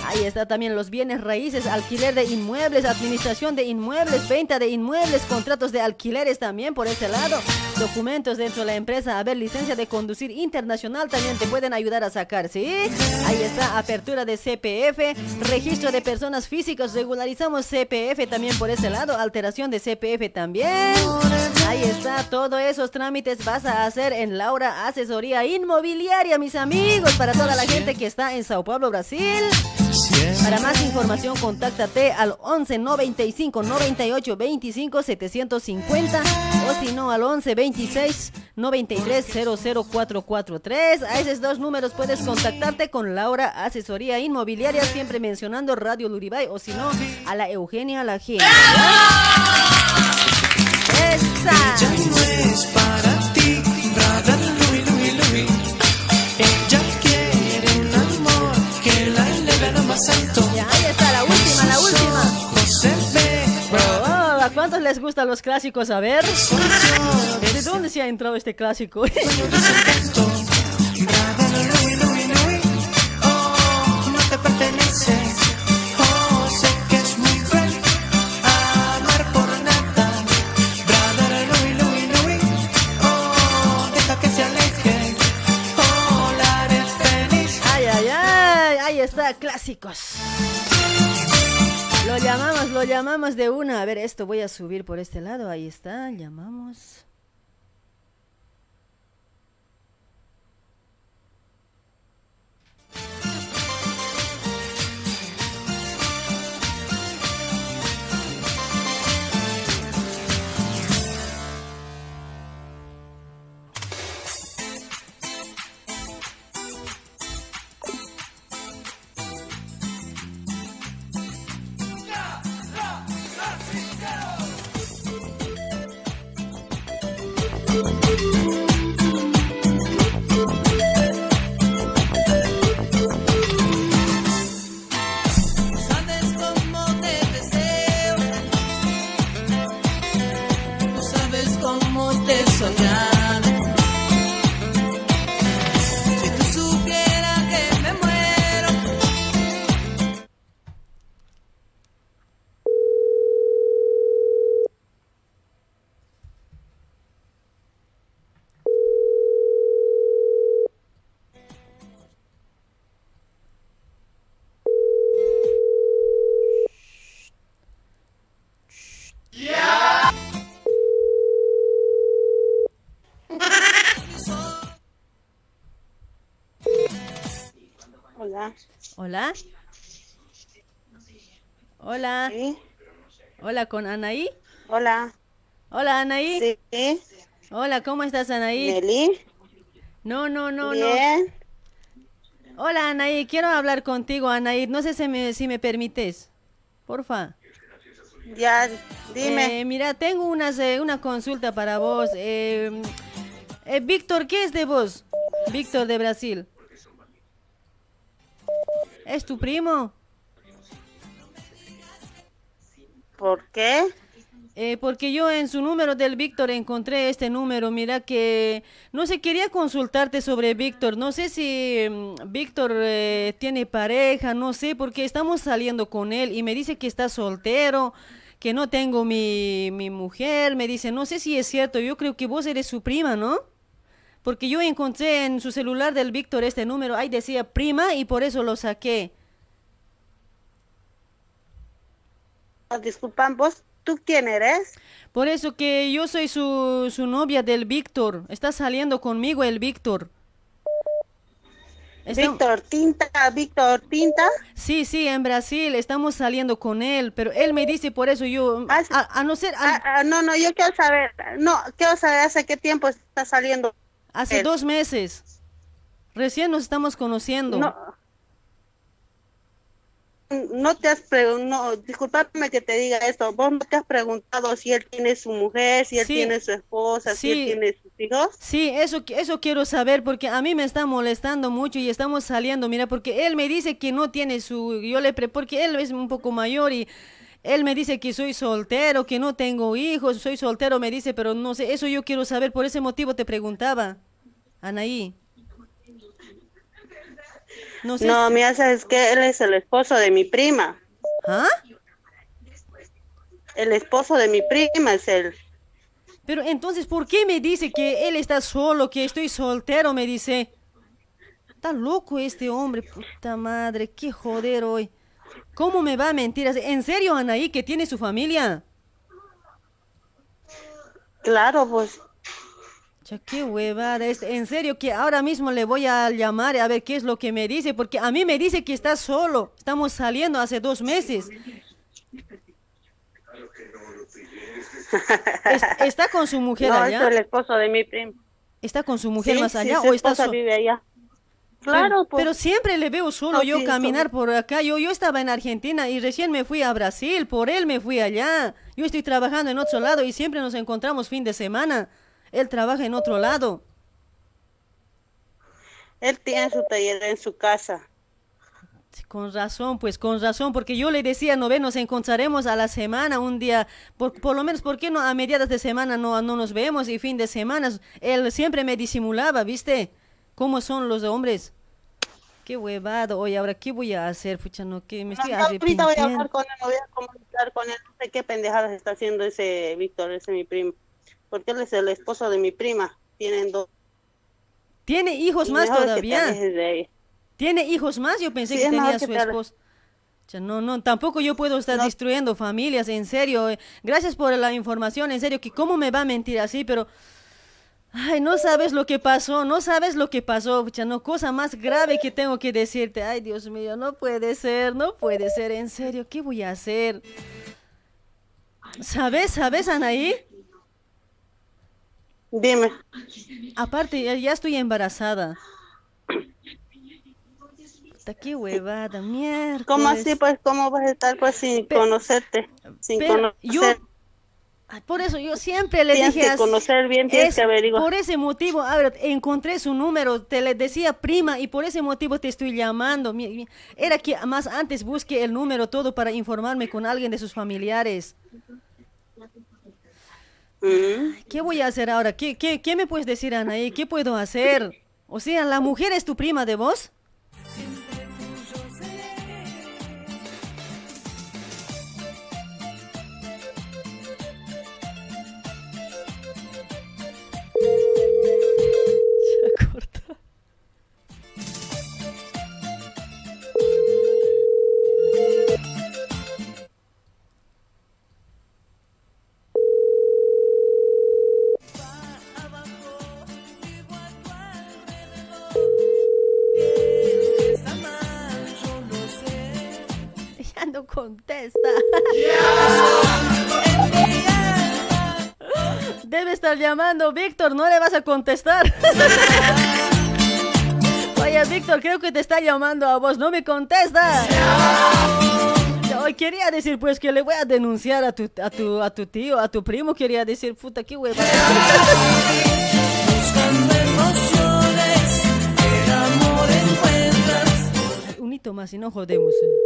Ahí está también los bienes raíces, alquiler de inmuebles, administración de inmuebles, venta de inmuebles, contratos de alquileres también por ese lado, documentos dentro de la empresa, a ver, licencia de conducir internacional también te pueden ayudar a sacar, ¿sí? Ahí está, apertura de CPF, registro de personas físicas, regularizamos CPF también por ese lado, alteración de CPF también. Ahí está, todos esos trámites vas a hacer en Laura Asesoría Inmobiliaria, mis amigos, para toda la gente que está en Sao Paulo, Brasil. Para más información, contáctate al 11 95 98 25 750 o si no al 11 26 93 00443. A esos dos números puedes contactarte con Laura Asesoría Inmobiliaria, siempre mencionando Radio Luribay o si no a la Eugenia La Genia. ¡Esa! Ella no es para ti. Ella eleve a lo más alto. Ya, ahí está, la última, la última. Oh, ¿A cuántos les gustan los clásicos? A ver. ¿De dónde se ha entrado este clásico? no te pertenece. Está, clásicos. Lo llamamos, lo llamamos de una. A ver, esto voy a subir por este lado. Ahí está, llamamos. Hola. Hola. Hola. Hola, con Anaí. Hola. Hola, Anaí. Sí. Hola, ¿cómo estás, Anaí? Nelly. No, no, no, Bien. no. Hola, Anaí, quiero hablar contigo, Anaí. No sé si me, si me permites. Porfa. Ya, dime. Eh, mira, tengo unas, eh, una consulta para vos. Eh, Víctor, ¿qué es de vos? Víctor de Brasil. ¿Es tu primo? ¿Por qué? Eh, porque yo en su número del Víctor encontré este número. Mira que, no sé, quería consultarte sobre Víctor. No sé si mm, Víctor eh, tiene pareja, no sé, porque estamos saliendo con él y me dice que está soltero, que no tengo mi, mi mujer. Me dice, no sé si es cierto, yo creo que vos eres su prima, ¿no? Porque yo encontré en su celular del Víctor este número, ahí decía prima y por eso lo saqué. Oh, disculpan, ¿vos tú quién eres? Por eso que yo soy su, su novia del Víctor. Está saliendo conmigo el Víctor. Está- Víctor Tinta, Víctor Tinta. Sí, sí, en Brasil estamos saliendo con él, pero él me dice por eso yo, a, a no ser, Ah, ah, no, no, yo quiero saber, no, quiero saber hace qué tiempo está saliendo. Hace él. dos meses. Recién nos estamos conociendo. No. No te has preguntado, no, discúlpame que te diga esto, vos no te has preguntado si él tiene su mujer, si él Sí. tiene su esposa, si él tiene sus hijos. Sí, eso, eso quiero saber porque a mí me está molestando mucho y estamos saliendo, mira, porque él me dice que no tiene su, yo le pre, porque él es un poco mayor y él me dice que soy soltero, que no tengo hijos, soy soltero, me dice, pero no sé, eso yo quiero saber, por ese motivo te preguntaba, Anaí. No sé. No, si- mira, sabes que él es el esposo de mi prima. ¿Ah? El esposo de mi prima es él. Pero entonces, ¿por qué me dice que él está solo, que estoy soltero? Me dice. Está loco este hombre, puta madre, qué joder hoy. ¿Cómo me va a mentir? ¿En serio, Anaí, que tiene su familia? Claro, pues. Ya, qué huevada. es- En serio, que ahora mismo le voy a llamar a ver qué es lo que me dice, porque a mí me dice que está solo. Estamos saliendo hace dos meses. Es- ¿Está con su mujer no, allá? es el esposo de mi prima. ¿Está con su mujer Sí, más allá o está esposa so- vive allá. Claro, pero, pues. pero siempre le veo solo yo caminar por acá. Yo, yo estaba en Argentina y recién me fui a Brasil, por él me fui allá. Yo estoy trabajando en otro lado y siempre nos encontramos fin de semana. Él trabaja en otro lado. Él tiene su taller en su casa. Con razón, pues con razón, porque yo le decía, no ve, nos encontraremos a la semana, un día, por, por lo menos, ¿por qué no a mediados de semana no, no nos vemos y fin de semana? Él siempre me disimulaba, ¿viste? ¿Cómo son los hombres? Qué huevado, oye, ahora, ¿qué voy a hacer? Pucha, no, que me estoy No, ahorita voy a hablar con él, me voy a comunicar con él. No sé qué pendejadas está haciendo ese Víctor, ese mi primo. Porque él es el esposo de mi prima. Tienen dos. ¿Tiene hijos Y más todavía? de. ¿Tiene hijos más? Yo pensé Sí, que tenía que su esposo. No, no, tampoco yo puedo estar destruyendo familias, en serio. eh. Gracias por la información, en serio, que cómo me va a mentir así, pero... Ay, no sabes lo que pasó, no sabes lo que pasó, pucha, no, cosa más grave que tengo que decirte. Ay, Dios mío, no puede ser, no puede ser, en serio, ¿qué voy a hacer? ¿Sabes, sabes, Anaí? Dime. Aparte, ya, ya estoy embarazada. Qué huevada, mierda. ¿Cómo así, pues? ¿Cómo vas a estar, pues, sin conocerte? Sin conocer. yo- Por eso yo siempre le Tienes dije que así, conocer bien, tienes que averiguar. Por ese motivo, a ver, encontré su número, te le decía prima y por ese motivo te estoy llamando. Era que más antes busque el número todo para informarme con alguien de sus familiares. Mm. ¿Qué voy a hacer ahora? ¿Qué, qué, qué me puedes decir, Anaí? ¿Qué puedo hacer? O sea, ¿la mujer es tu prima de vos? Ya no contesta. Debe estar llamando, Víctor, no le vas a contestar. Oye, Víctor, creo que te está llamando a vos, no me contesta. Hoy quería decir pues que le voy a denunciar a tu, a tu, a tu tío, a tu primo, quería decir, puta, qué hueva. Un hito más y no jodemos. eh.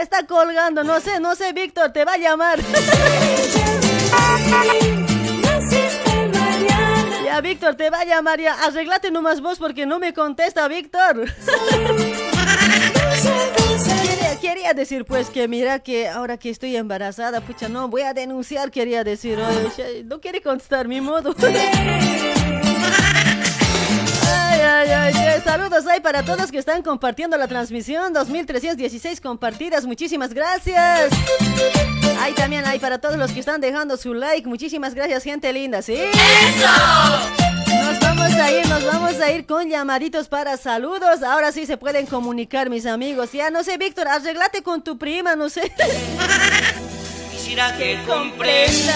Está colgando, no sé, no sé, Víctor, te va a llamar. Ya, Víctor, te va a llamar ya. Arreglate nomás vos porque no me contesta, Víctor. Quería, quería decir pues que mira que ahora que estoy embarazada, pucha, no, voy a denunciar, quería decir. No quiere contestar mi modo. Ay, ay, ay, che, saludos ahí para todos que están compartiendo la transmisión. 2316 compartidas, muchísimas gracias. Ahí también hay para todos los que están dejando su like. Muchísimas gracias, gente linda, ¿sí? Nos vamos a ir, nos vamos a ir con llamaditos para saludos. Ahora sí se pueden comunicar, mis amigos. Ya no sé, Víctor, arreglate con tu prima, no sé. Quisiera que comprendas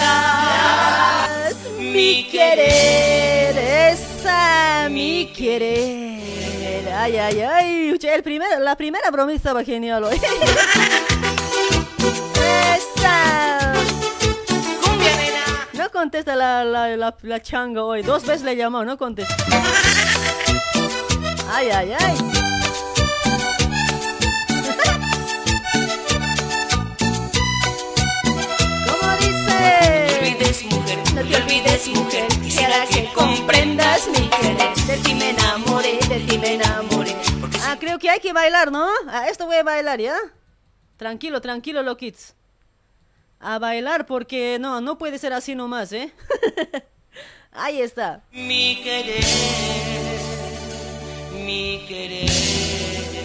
mi querer, esa mi querer. Ay, ay, ay. El primer, la primera broma estaba genial hoy. esa. No contesta la, la, la, la changa hoy. Dos veces le llamó, no contesta. Ay, ay, ay. No te olvides, mujer, no te olvides, mujer. Quisiera que comprendas mi querer. De ti me enamoré, de ti me enamoré. Ah, creo que hay que bailar, ¿no? Ah, esto voy a bailar, ¿ya? Tranquilo, tranquilo, loquitos. A bailar porque no, no puede ser así nomás, ¿eh? Ahí está. Mi querer, mi querer.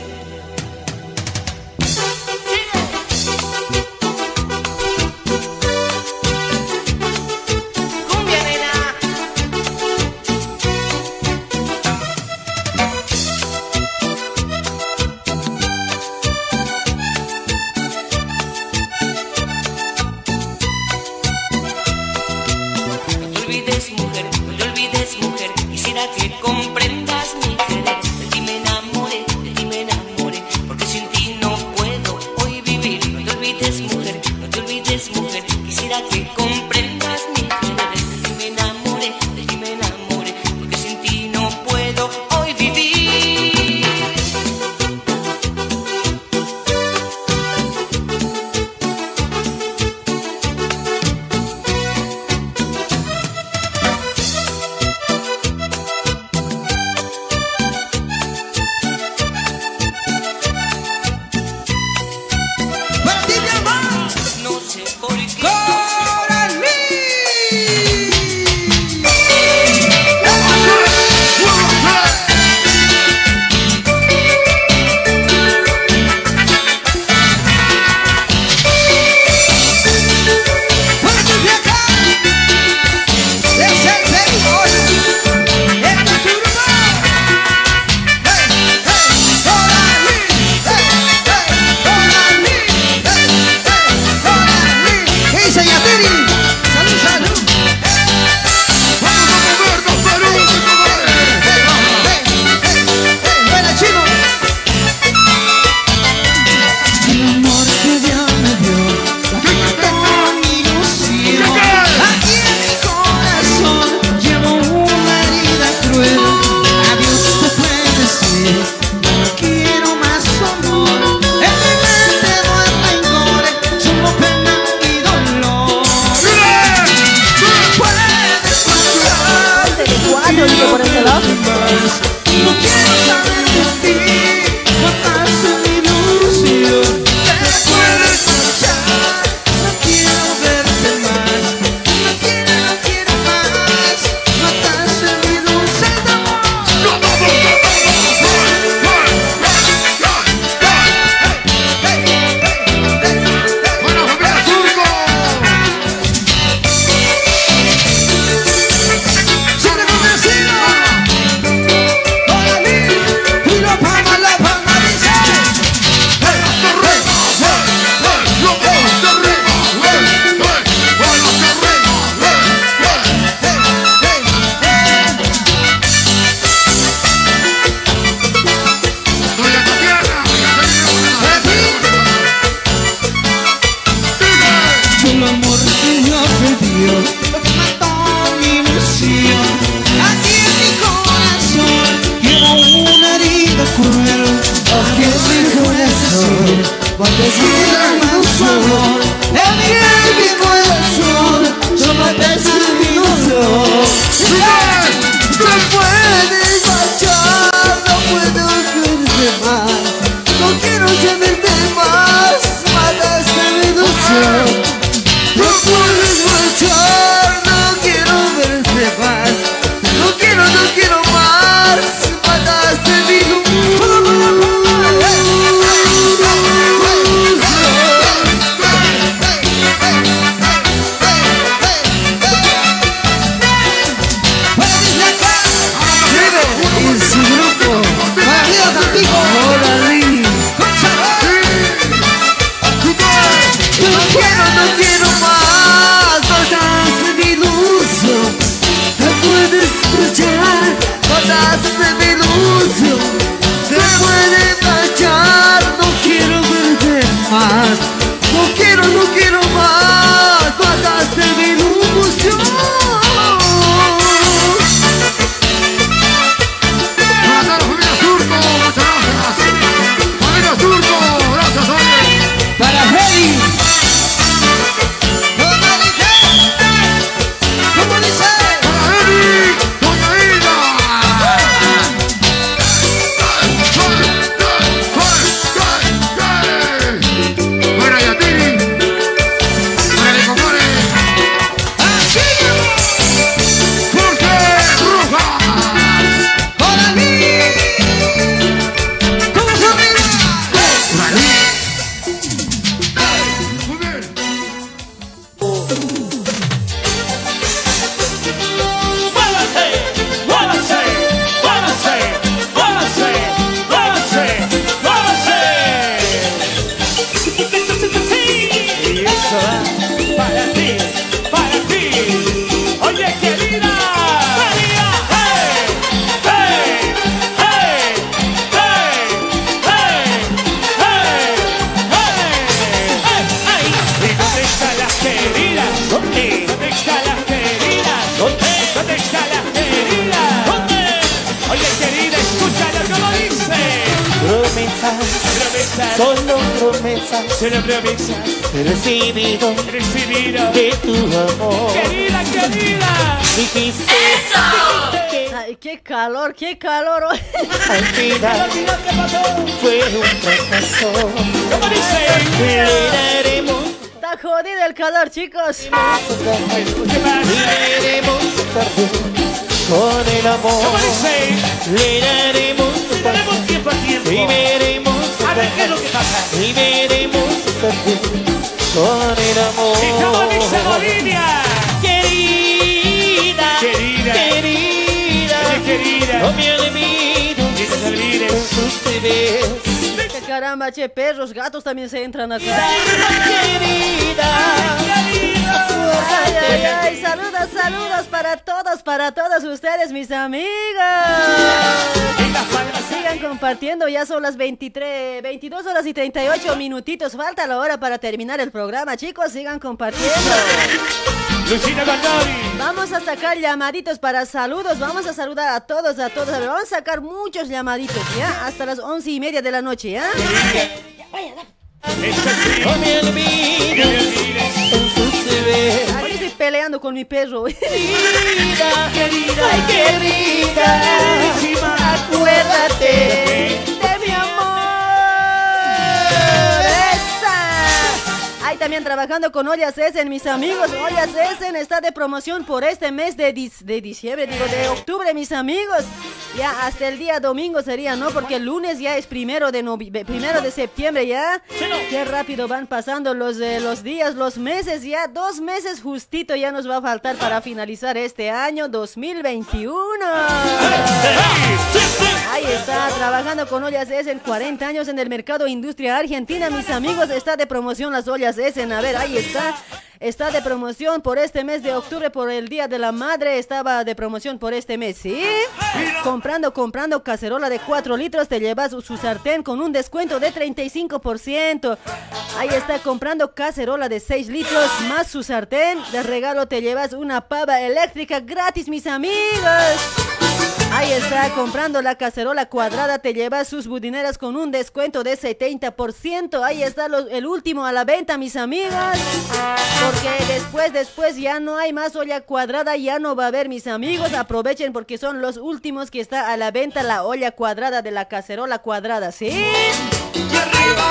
Quisiera son las 23, 22 horas y 38 minutitos. Falta la hora para terminar el programa, chicos. Sigan compartiendo. Vamos a sacar llamaditos para saludos. Vamos a saludar a todos, a todos. A ver, vamos a sacar muchos llamaditos, ¿ya? Hasta las once y media de la noche, ¿ya? Ahora estoy peleando con mi perro. Trabajando con Ollas Essen, mis amigos. Ollas Essen está de promoción por este mes de, dis- de diciembre, digo, de octubre, mis amigos. Ya hasta el día domingo sería, ¿no? Porque el lunes ya es primero de, novi- primero de septiembre, ¿ya? Qué rápido van pasando los, eh, los días, los meses, ya. Dos meses justito ya nos va a faltar para finalizar este año 2021. Ahí está, trabajando con ollas Essen, 40 años en el mercado industria argentina, mis amigos, está de promoción las ollas Essen, a ver, ahí está, está de promoción por este mes de octubre, por el Día de la Madre, estaba de promoción por este mes, ¿sí? Comprando, comprando cacerola de 4 litros, te llevas su sartén con un descuento de 35%. Ahí está, comprando cacerola de 6 litros, más su sartén, de regalo te llevas una pava eléctrica gratis, mis amigos. Ahí está, comprando la cacerola cuadrada, te llevas sus budineras con un descuento de 70%. Ahí está el último a la venta, mis amigas. Porque después, después ya no hay más olla cuadrada, ya no va a haber, mis amigos. Aprovechen porque son los últimos que está a la venta la olla cuadrada de la cacerola cuadrada, ¿sí?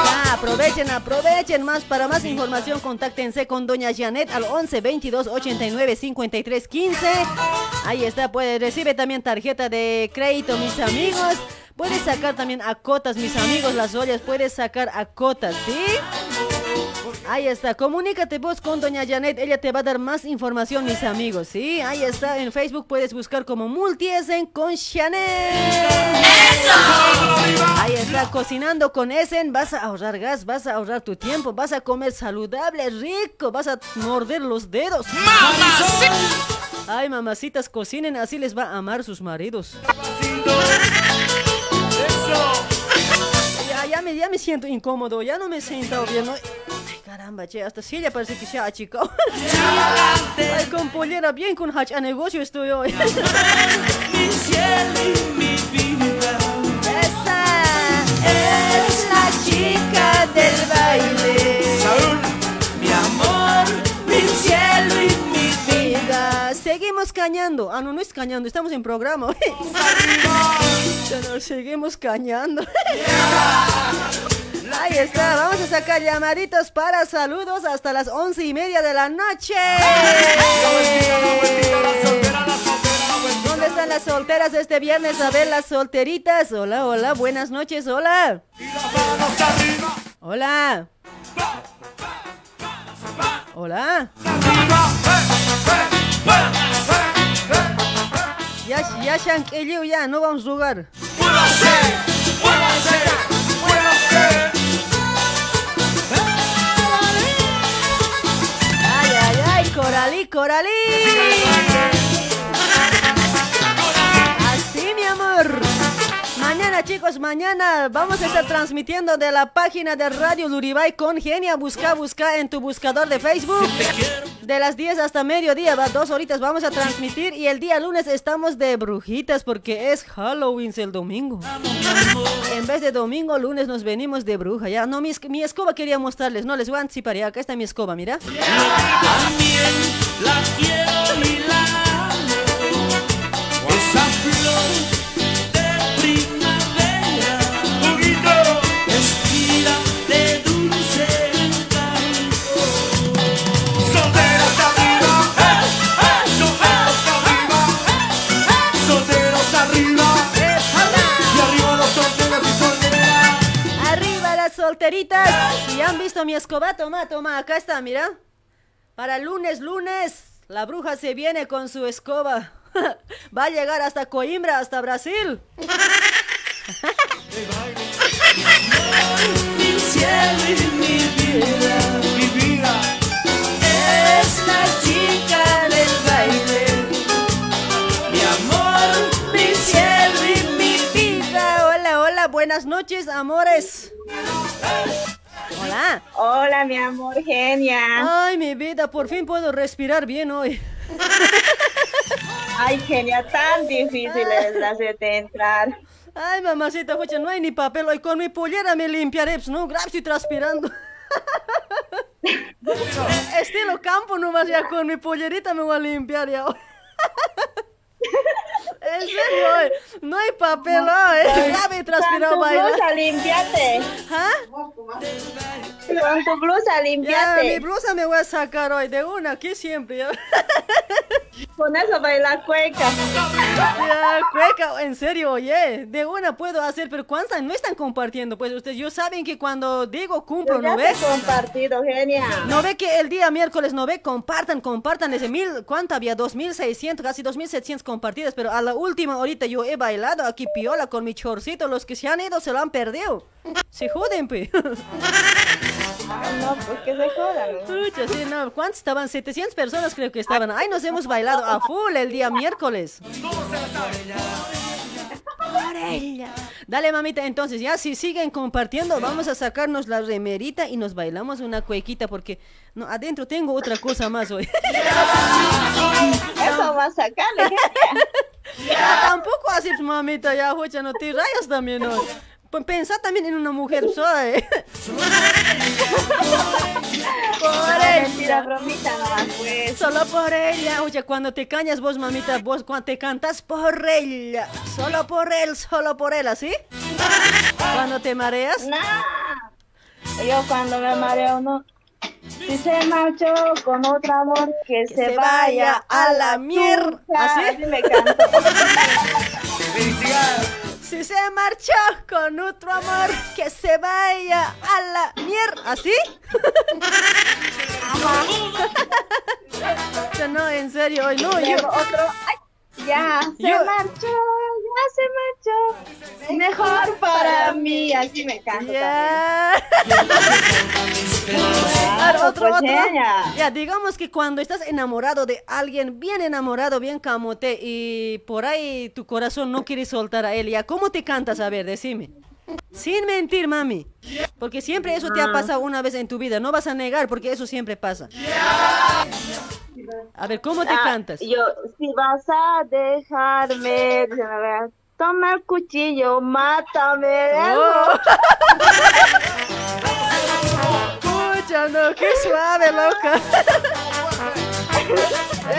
Está, aprovechen, aprovechen más. Para más información, contáctense con doña Janet al 11 22 89 53 15. Ahí está, puede recibe también tarjeta de crédito, mis amigos. Puedes sacar también a cotas, mis amigos, las ollas. Puedes sacar a cotas, ¿sí? Ahí está, comunícate vos con doña Janet, ella te va a dar más información, mis amigos, ¿sí? Ahí está, en Facebook puedes buscar como Multiesen con Chanel. Ahí está, cocinando con Essen, vas a ahorrar gas, vas a ahorrar tu tiempo, vas a comer saludable, rico, vas a morder los dedos. Ay, mamacitas, cocinen, así les va a amar sus maridos. Ya, ya me, ya me siento incómodo, ya no me siento bien. ¿no? Caramba, che, hasta si ella parece que se ha achicado. Ay, con pollera bien, con hach a negocio estoy hoy. Esa es la chica del baile. Mi amor, mi cielo y mi vida. Seguimos cañando. Ah, no, no es cañando, estamos en programa. Pero seguimos cañando. Ahí está, vamos a sacar llamaditos para saludos hasta las once y media de la noche. ¿Dónde están las solteras este viernes? A ver, las solteritas. Hola, hola, buenas noches, hola. Hola. Hola. Ya, ya, ya, no vamos a jugar. Coralí, Coralí. Mañana, chicos, mañana vamos a estar transmitiendo de la página de Radio Luribay con Genia. Busca, busca en tu buscador de Facebook. De las 10 hasta mediodía, va, dos horitas vamos a transmitir. Y el día lunes estamos de brujitas porque es Halloween el domingo. En vez de domingo, lunes nos venimos de bruja. Ya, no, mi, mi escoba quería mostrarles. No, les voy a anticipar. Acá está mi escoba, mira. La quiero y Si han visto mi escoba, toma, toma, acá está, mira. Para lunes, lunes, la bruja se viene con su escoba. Va a llegar hasta Coimbra, hasta Brasil. Mi cielo y mi vida, mi vida es la chica. Buenas noches, amores. Hola. Hola, mi amor, genia. Ay, mi vida, por fin puedo respirar bien hoy. Ay, genia, tan difícil es hacerte entrar. Ay, mamacita, pucha, no hay ni papel. Hoy con mi pollera me limpiaré, pues, no, grave, estoy transpirando. Estilo campo nomás, ya con mi pollerita me voy a limpiar ya. En serio, no hay papel hoy. Ya me tu bailar. blusa, limpiate. ¿Ah? Con tu blusa Ya, limpiate. mi blusa me voy a sacar hoy de una, aquí siempre. Con eso baila cueca. Cueca, en serio, oye, de una puedo hacer, pero ¿cuántas no están compartiendo? Pues ustedes, yo saben que cuando digo cumplo, ¿no ves? compartido, genia. ¿No ve que el día miércoles, no ve? Compartan, compartan ese mil, ¿cuánto había? 2600, casi 2700 compartidas, pero a la última ahorita yo he bailado aquí piola con mi chorcito, los que se han ido se lo han perdido. Se joden, pe. No, pues que se jodan. Pucha, sí, no, ¿cuántos estaban? 700 personas creo que estaban. Ay, nos hemos bailado a full el día miércoles. Por ella. Dale, mamita, entonces ya si siguen compartiendo, vamos a sacarnos la remerita y nos bailamos una cuequita porque no, adentro tengo otra cosa más hoy. Eso va a sacarle. Ya, tampoco así, mamita, ya, jocha, no te rayas también hoy. Pues pensá también en una mujer soy. por Mentira, ella. bromita nomás, pues. Solo por ella. Oye, cuando te cañas vos, mamita, vos cuando te cantas por ella. Solo por él, solo por él, ¿así? Cuando te mareas. No. Yo cuando me mareo, no. Si se marchó con otro amor, que, se, vaya a la mierda. ¿Así? Así me canto. Si se marchó con otro amor, que se vaya a la mierda. ¿Así? Yo no, en serio, hoy no, yo. Otro, ay, ya se Yo- marchó, ya se marchó. Mejor para mí, así me canto Ya. también. Claro, otro, pues, otro. genia. Ya, digamos que cuando estás enamorado de alguien, bien enamorado, bien camote, y por ahí tu corazón no quiere soltar a él, ya, ¿cómo te cantas? A ver, decime. Sin mentir, mami. Porque siempre eso te ha Ah. pasado una vez en tu vida. No vas a negar porque eso siempre pasa. A ver, ¿cómo te Ah, cantas? Yo, si vas a dejarme, toma el cuchillo, mátame. Oh. Pucha, no, qué suave, loca.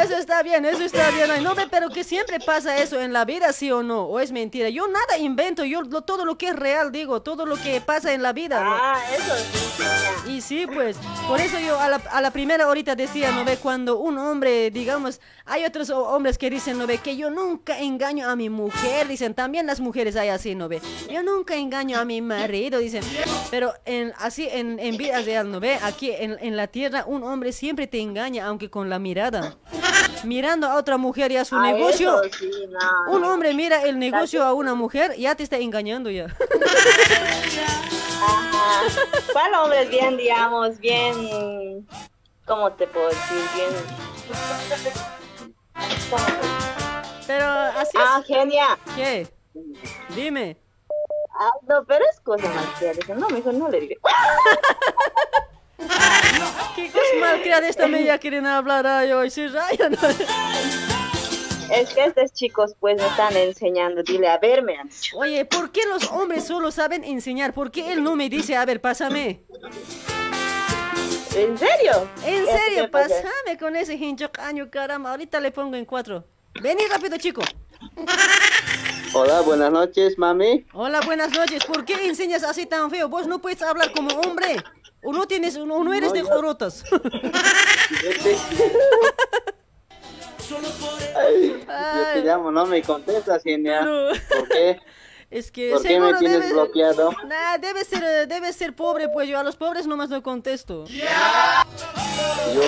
Eso está bien, eso está bien. Ay, no ve, pero que siempre pasa eso en la vida, ¿sí o no? ¿O es mentira? Yo nada invento, yo lo- todo lo que es real digo, todo lo que pasa en la vida. ¿no? Ah, eso sí. Y sí, pues, por eso yo a la, a la primera ahorita decía, ¿no ve? Cuando un hombre, digamos, hay otros ho- hombres que dicen, ¿no ve? Que yo nunca engaño a mi mujer, dicen, también las mujeres hay así, ¿no ve? Yo nunca engaño a mi marido, dicen, pero en, así en, en vida real, ¿no ve? Aquí en, en la tierra un hombre siempre te engaña, aunque con la mirada. Mirando a otra mujer y a su Ah, negocio. sí, no, Un hombre mira el negocio a una mujer, ya te está engañando ya. Ajá. ¿Cuál hombre es bien, digamos, bien... ¿Cómo te puedo decir? Bien... ¿Cómo te- Pero así Ah, es. genia. ¿Qué? Dime. Ah, no, pero es cosa más que eso. No, mejor no le diré. ¿Qué cosa malcriada esta media quieren hablar ay, hoy? Sí, raya, ¿no? Es que estos chicos pues me están enseñando. Dile, a ver, me han dicho. Oye, ¿por qué los hombres solo saben enseñar? ¿Por qué él no me dice, a ver, pásame? ¿En serio? En Ya, serio, pásame con ese hincho caño, caramba. Ahorita le pongo en cuatro. Vení rápido, chico. Hola, buenas noches, mami. Hola, buenas noches. ¿Por qué enseñas así tan feo? Vos no puedes hablar como hombre. O no tienes, o no eres No, de jorotas. Ay, yo te llamo, no me contestas, genia. No. ¿Por qué? Es que ¿Por qué me tienes debe- bloqueado? Nah, debe ser, debe ser pobre, pues yo a los pobres nomás no contesto. Yo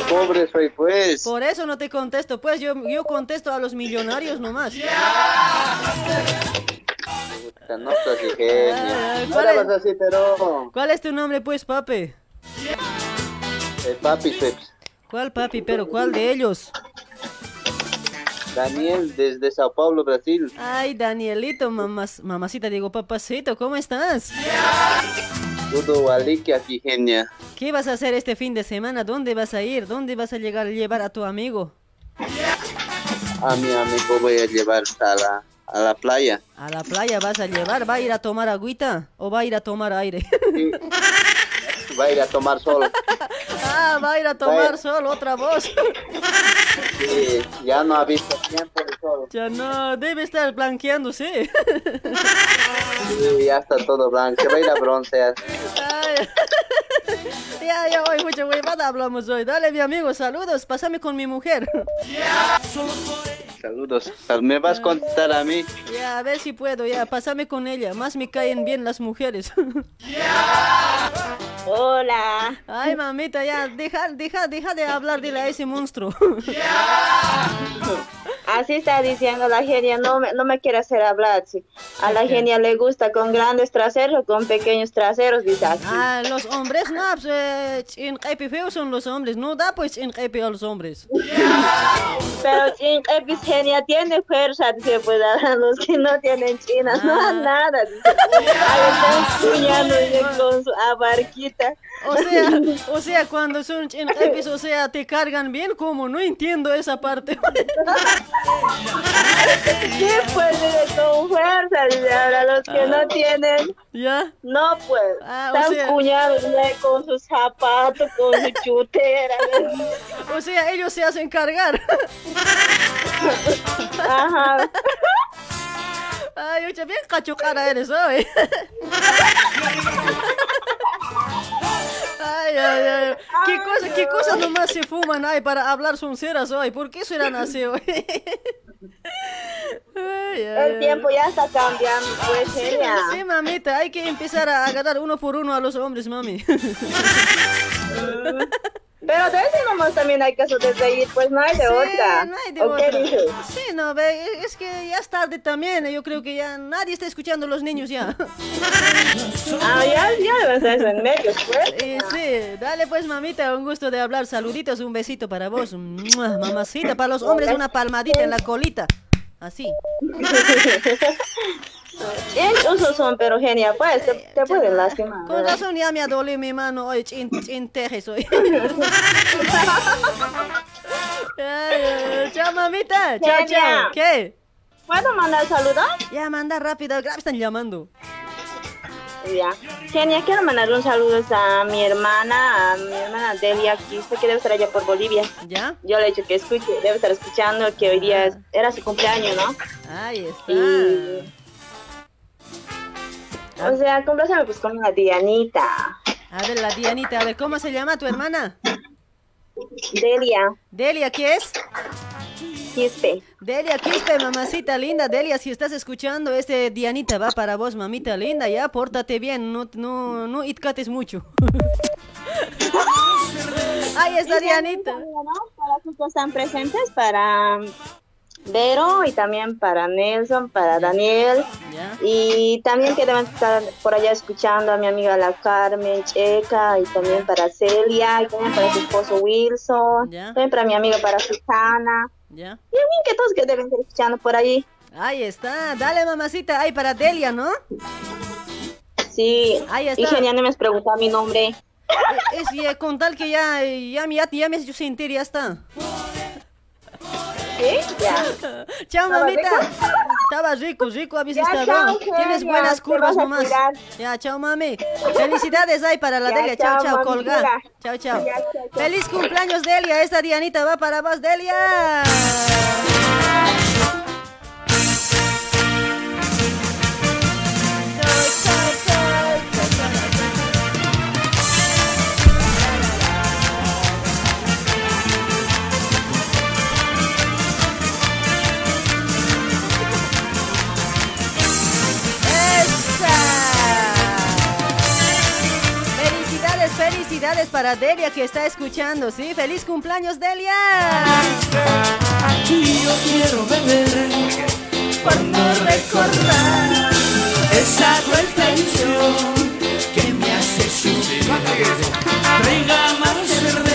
pobre soy, pues. Por eso no te contesto, pues yo, yo contesto a los millonarios nomás. Puta, No estás. Ay, No ¿cuál es? vas así, pero... ¿Cuál es tu nombre, pues, papi? El papi, pues. ¿Cuál papi? Pero ¿cuál de ellos? Daniel, desde Sao Paulo, Brasil. Ay, Danielito, mamás, mamacita, digo, papacito, ¿cómo estás? Todo aquí, genia. ¿Qué vas a hacer este fin de semana? ¿Dónde vas a ir? ¿Dónde vas a llegar a llevar a tu amigo? A mi amigo voy a llevar a la, a la playa. ¿A la playa vas a llevar? ¿Va a ir a tomar agüita o va a ir a tomar aire? Va a ir a tomar sol. ah, va a ir a tomar Vaya. sol, otra voz. Sí, ya no ha visto tiempo el sol. ya no, debe estar blanqueándose. Sí, ya está todo blanco. Se va a ir a broncear. Ay. ya, ya, hoy mucha huevada hablamos hoy. Dale, mi amigo, saludos. Pásame con mi mujer. Saludos. ¿Me vas a contar a mí? Ya, a ver si puedo, ya, pásame con ella. Más me caen bien las mujeres. Hola. Ay, mamita, ya, deja, deja, deja de hablar, dile a ese monstruo. Así está diciendo la genia, no me, no me quiere hacer hablar. sí. A la genia le gusta con grandes traseros con pequeños traseros, dice así. Ah, los hombres, no, pues, eh, en Caipi feo son los hombres, no da pues en Caipi a los hombres. Pero sin Epis genia tiene fuerza, dice, pues a los que no tienen chinas, no Ah. dan nada. Dice. Ahí están cuñando dice, con su abarquita. O sea, o sea, cuando son en Epis, o sea, te cargan bien, como no entiendo esa parte. Sí, pues con fuerza, dice, ahora los que no tienen, ¿Ya? no pues, Ah, están sea- cuñados con sus zapatos, con su chutera. O sea, ellos se hacen cargar. Ajá. Ay, oye, bien cachucara eres hoy. Ay, ay, ay. ¿Qué cosa, qué cosa nomás se fuman ay, para hablar sonceras hoy? ¿Por qué serán así hoy? Ay, ay, El ay. tiempo ya está cambiando, pues, Sí, genia. sí, mamita, hay que empezar a agarrar uno por uno a los hombres, mami. Pero de eso nomás también hay que reír, pues no hay de Sí, otra. no hay de ¿O qué otra. Sí, no, es que ya es tarde también. Yo creo que ya nadie está escuchando a los niños ya. Ah, ya, ya deben estar en medio, pues. Eh, sí, dale pues mamita, un gusto de hablar. Saluditos, un besito para vos. Mamacita, para los hombres una palmadita en la colita. Así. Usos son, pero genia, pues, te, te pueden lastimar. Con razón ya me ha dolido mi mano hoy, chin, chin, teje soy. Ay, chao mamita, chao, chao. ¿Qué? ¿Puedo mandar saludos? Ya, manda rápido, grab, están llamando. Ya. Genia, quiero mandar un saludo a mi hermana, a mi hermana Delia Quispe, que debe estar allá por Bolivia. ¿Ya? Yo le he dicho que escuche, debe estar escuchando, que hoy día es- era su cumpleaños, ¿no? Ahí está. Y... O sea, compláceme pues con una Dianita. A ver, la Dianita, a ver, ¿cómo se llama tu hermana? Delia. Delia, ¿qué es? Quispe. Delia Quispe, mamacita linda. Delia, si estás escuchando, este Dianita va para vos, mamita linda. Ya, pórtate bien, no, no, no itcates mucho. Ahí está Dianita. Para que están presentes, para Vero y también para Nelson, para Daniel. Y también que deben estar por allá escuchando a mi amiga la Carmen Checa y también para Celia y también para su esposo Wilson. También para mi amiga para Susana. Y también que todos que deben estar escuchando por allí. Ahí está. Dale, mamacita. Ahí para Delia, ¿no? Sí. Ahí está. Y genial, no me has preguntado mi nombre. Es, ya, con tal que ya, ya, me- ya, ya me sentir, ya está. ¿Sí? Ya. Chao, ¿Estaba mamita. rico? Estaba rico, rico, habéis Ya, estado. chao, Tienes buenas curvas nomás. Ya, chao, mami. Felicidades ahí para la Ya, Delia. Chao, chao, chao, colga. mira. Chao, chao. Ya, chao, chao. Feliz cumpleaños, Delia. Esta Dianita va para vos, Delia. Felicidades para Delia que está escuchando, ¿sí? ¡Feliz cumpleaños, Delia! Aquí yo quiero beber cuando recordar esa traición que me hace sufrir. Traiga más cerveza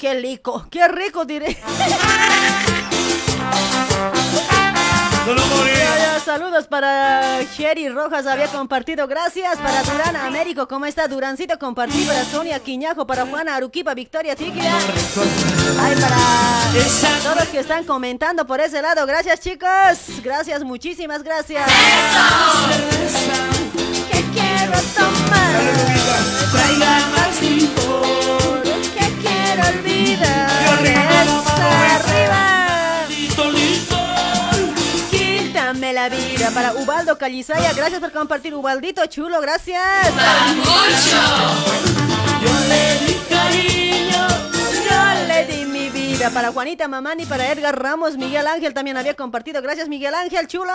qué rico! ¡Qué rico diré! Saludos para Sherry Rojas, había compartido. Gracias para Durán Américo. ¿Cómo está Durancito? Compartí para Sonia Quiñajo, para Juana Aruquipa, Victoria Tiquia. Ay, para todos los que están comentando por ese lado. Gracias, chicos. Gracias, muchísimas gracias. Que quiero tomar. Quiero olvidar. Esa arriba. Quítame la vida para Ubaldo Calizaya. Gracias por compartir, Ubaldito chulo. Gracias. Yo le di cariño. Yo le di mi vida para Juanita Mamani, para Edgar Ramos, Miguel Ángel también había compartido. Gracias, Miguel Ángel, chulo.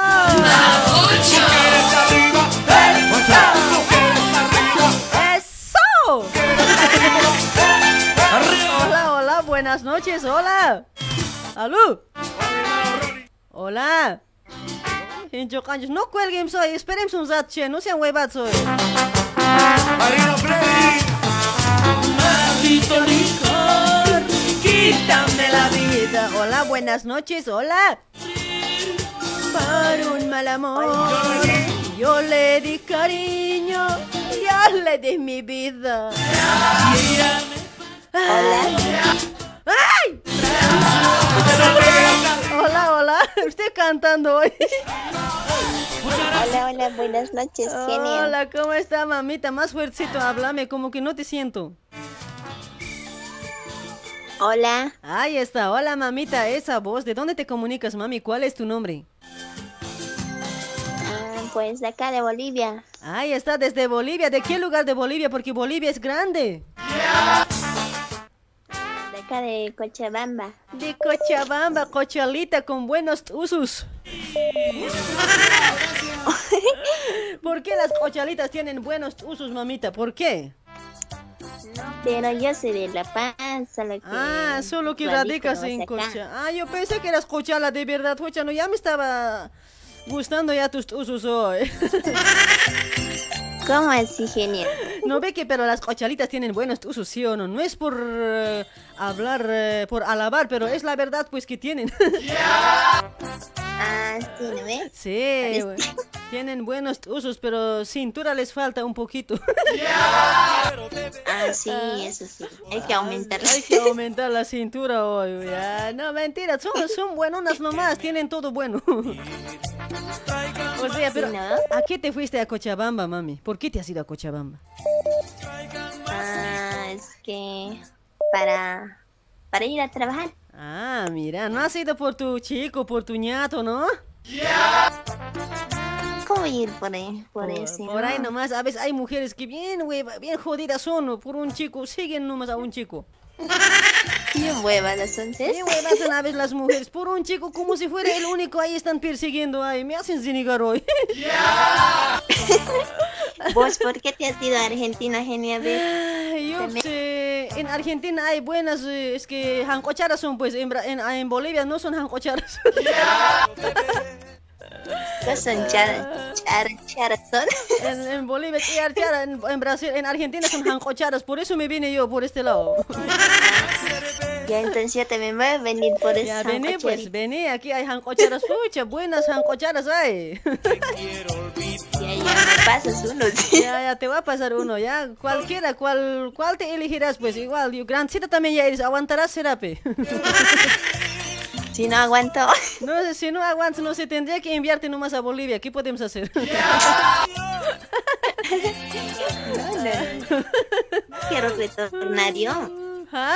¡Eso! Hola, hola, buenas noches, hola. ¡Aló! Hola. Hincho canchos, no cuelguen soy, esperemos un rato, che, no sean huevados soy. Maldito licor, quítame la vida. Hola, buenas noches, hola. Para un mal amor, yo le di cariño, yo le di mi vida. Hola. ¡Ay! Hola, hola. Usted cantando hoy. Hola, hola, buenas noches, genial. Hola, ¿cómo está, mamita? Más fuertecito, háblame, como que no te siento. Hola. Ahí está, hola, mamita, esa voz. ¿De dónde te comunicas, mami? ¿Cuál es tu nombre? Ah, pues de acá de Bolivia. Ahí está, desde Bolivia. ¿De qué lugar de Bolivia? Porque Bolivia es grande. De acá de Cochabamba. De Cochabamba, cochalita con buenos usos. ¿Por qué las cochalitas tienen buenos usos, mamita? ¿Por qué? Pero yo soy de La Paz, solo que... Ah, solo que radicas en acá. Cocha. Ah, yo pensé que eras cochala de verdad, Cocha. No, ya me estaba gustando ya tus usos hoy. ¿Cómo así, genial? No ve que, pero las cochalitas tienen buenos usos, ¿sí o no? No es por eh, hablar, eh, por alabar, pero es la verdad, pues, que tienen. Ah, sí, ¿no ves? Sí, tienen buenos usos, pero cintura les falta un poquito. Ah, sí, eso sí. Hay que aumentarla. Hay que aumentar la cintura hoy. ya. No, mentira, son, son buenonas nomás, tienen todo bueno. O sea, pero ¿a qué te fuiste a Cochabamba, mami? ¿Por qué te has ido a Cochabamba? Ah, es que para, para ir a trabajar. Ah, mira, no has ido por tu chico, por tu ñato, ¿no? ¿Cómo ir por ahí? Por, Por, ese, por ahí no? nomás, a veces hay mujeres que bien, güey, bien jodidas son por un chico, siguen nomás a un chico. Bien huevas entonces. Bien huevas son a veces las mujeres, por un chico como si fuera el único, ahí están persiguiendo, ahí me hacen cinigar hoy. ¿Vos por qué te has ido a Argentina, genial? Ay, Yo sé, en Argentina hay buenas, eh, es que jancocharas son pues, en, en, en Bolivia no son jancocharas. No son char, char, charas, son. En, en Bolivia chara, chara, en, en Brasil, en Argentina son jancocharas, por eso me vine yo por este lado. Ya entonces yo también voy a venir por Ya esa vení pues, vení, aquí hay jancocharas, pucha, buenas jancocharas hay. Ya, ya me pasas uno. Ya, ya, te va a pasar uno, ya, cualquiera, cual, cuál te elegirás, pues, igual, yo, grandcita también ya eres, aguantarás serape. Si no aguanto. No, sé, si no aguantas, no sé, tendría que enviarte nomás a Bolivia, ¿qué podemos hacer? No, no. Quiero retornar yo. ¿Ah?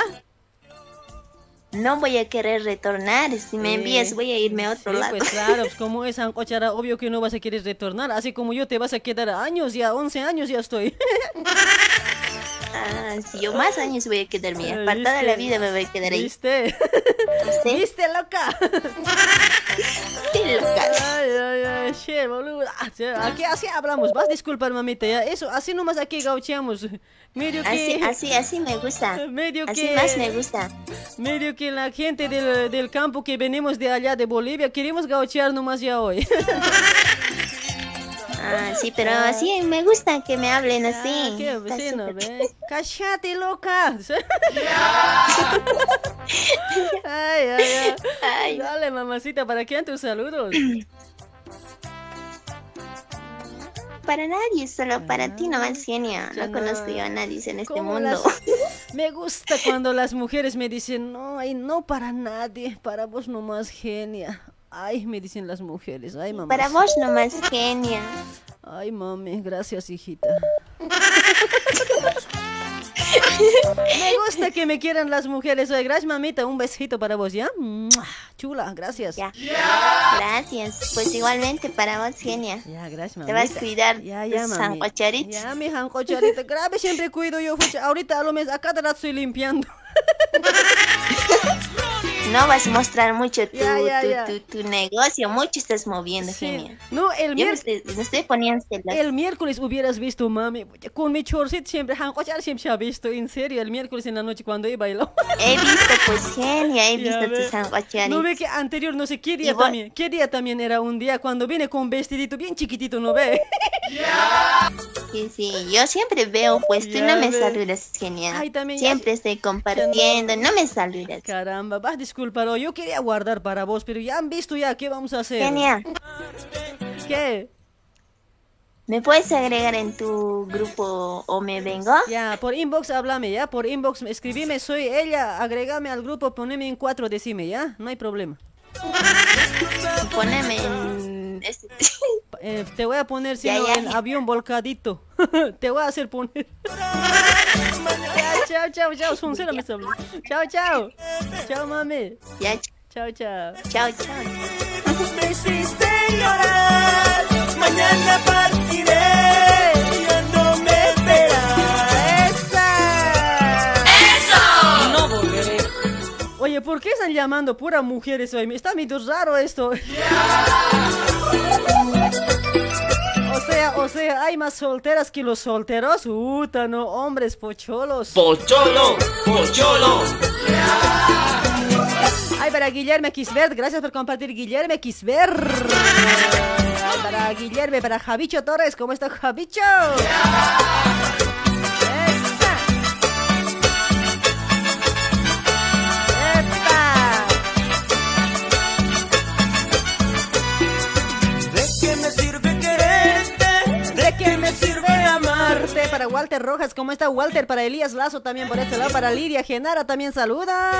No voy a querer retornar. Si me envías, voy a irme a otro Sí, lado. pues claro, pues como es Ancochara, obvio que no vas a querer retornar, así como yo te vas a quedar años, ya 11 años ya estoy. Ah, si yo más años voy a quedarme. Ah, Apartada de ¿viste? la vida me voy a quedar ahí. ¿Viste? ¿Viste, loca. Aquí así hablamos, vas a disculpar, mamita, ya. Eso, así nomás aquí gaucheamos. Medio Así, que... así, así me gusta. Medio Así que... más me gusta. Medio que la gente del, del campo que venimos de allá de Bolivia, queremos gauchear nomás ya hoy. Ah, sí, pero así me gusta que me hablen así. Ah, qué vecino, súper. ve. Cállate, loca. ay, ay, ay. Dale, mamacita, ¿para quién tus saludos? para nadie, solo para ti nomás, genia. No conozco yo a nadie en este ¿Cómo mundo. las- Me gusta cuando las mujeres me dicen, no, ay, no para nadie, para vos nomás genia. Ay, me dicen las mujeres, ay, mamá. Para vos nomás, genia. Ay, mami, gracias, hijita. me gusta que me quieran las mujeres. Gracias, mamita. Un besito para vos, ¿ya? Chula, gracias. Ya. Gracias. Pues igualmente para vos, genia. Ya, gracias, Te vas a mamita. cuidar Ya, ya, mami. Ya, mi jancocharita. Grave, siempre cuido yo. Ahorita a lo menos acá te la estoy limpiando. No vas a mostrar mucho tu, ya, tu, ya. tu- tu negocio, mucho estás moviendo, Sí. genia. No, el miércoles. estoy, poniendo. El miércoles hubieras visto, mami. Con mi chorcito siempre, jancochar siempre se ha visto. En serio, el miércoles en la noche cuando iba a bailar. He visto, pues, genia, he visto tus sancocharitos. No ve que anterior, no sé qué día también. ¿Qué día también era un día cuando vine con vestidito bien chiquitito, ¿no ve? Sí, sí, yo siempre veo, pues tú Ya no me ves. saludas, genial. Ay, también ya- siempre estoy compartiendo, no me saludas. Caramba, vas a disculpar, yo quería guardar para vos, pero ya han visto ya, ¿qué vamos a hacer? Genial. ¿Qué? ¿Me puedes agregar en tu grupo o me vengo? Ya, por inbox háblame, ya, por inbox escribime, soy ella, agregame al grupo, poneme en cuatro, decime, ya, no hay problema. Poneme en este... Eh, te voy a poner si no, ya. avión volcadito. te voy a hacer poner. ya, chao, chao, chao. Sincero me habló. Chao, chao. Chao, mami. Ya, chao, chao. Chao, chao. Me hiciste llorar, mañana partiré, ¿por qué están llamando pura mujeres hoy? Está medio raro esto. O sea, o sea, hay más solteras que los solteros. Uta, no, hombres pocholos. Pocholo, pocholo. Ay, para Guillermo Kisbert, gracias por compartir, Guillermo. Ay, Para Guillermo, para Javicho Torres, ¿cómo está Javicho? Para Walter Rojas, ¿cómo está Walter? Para Elías Lazo también por este lado. Para Lidia Genara también saluda.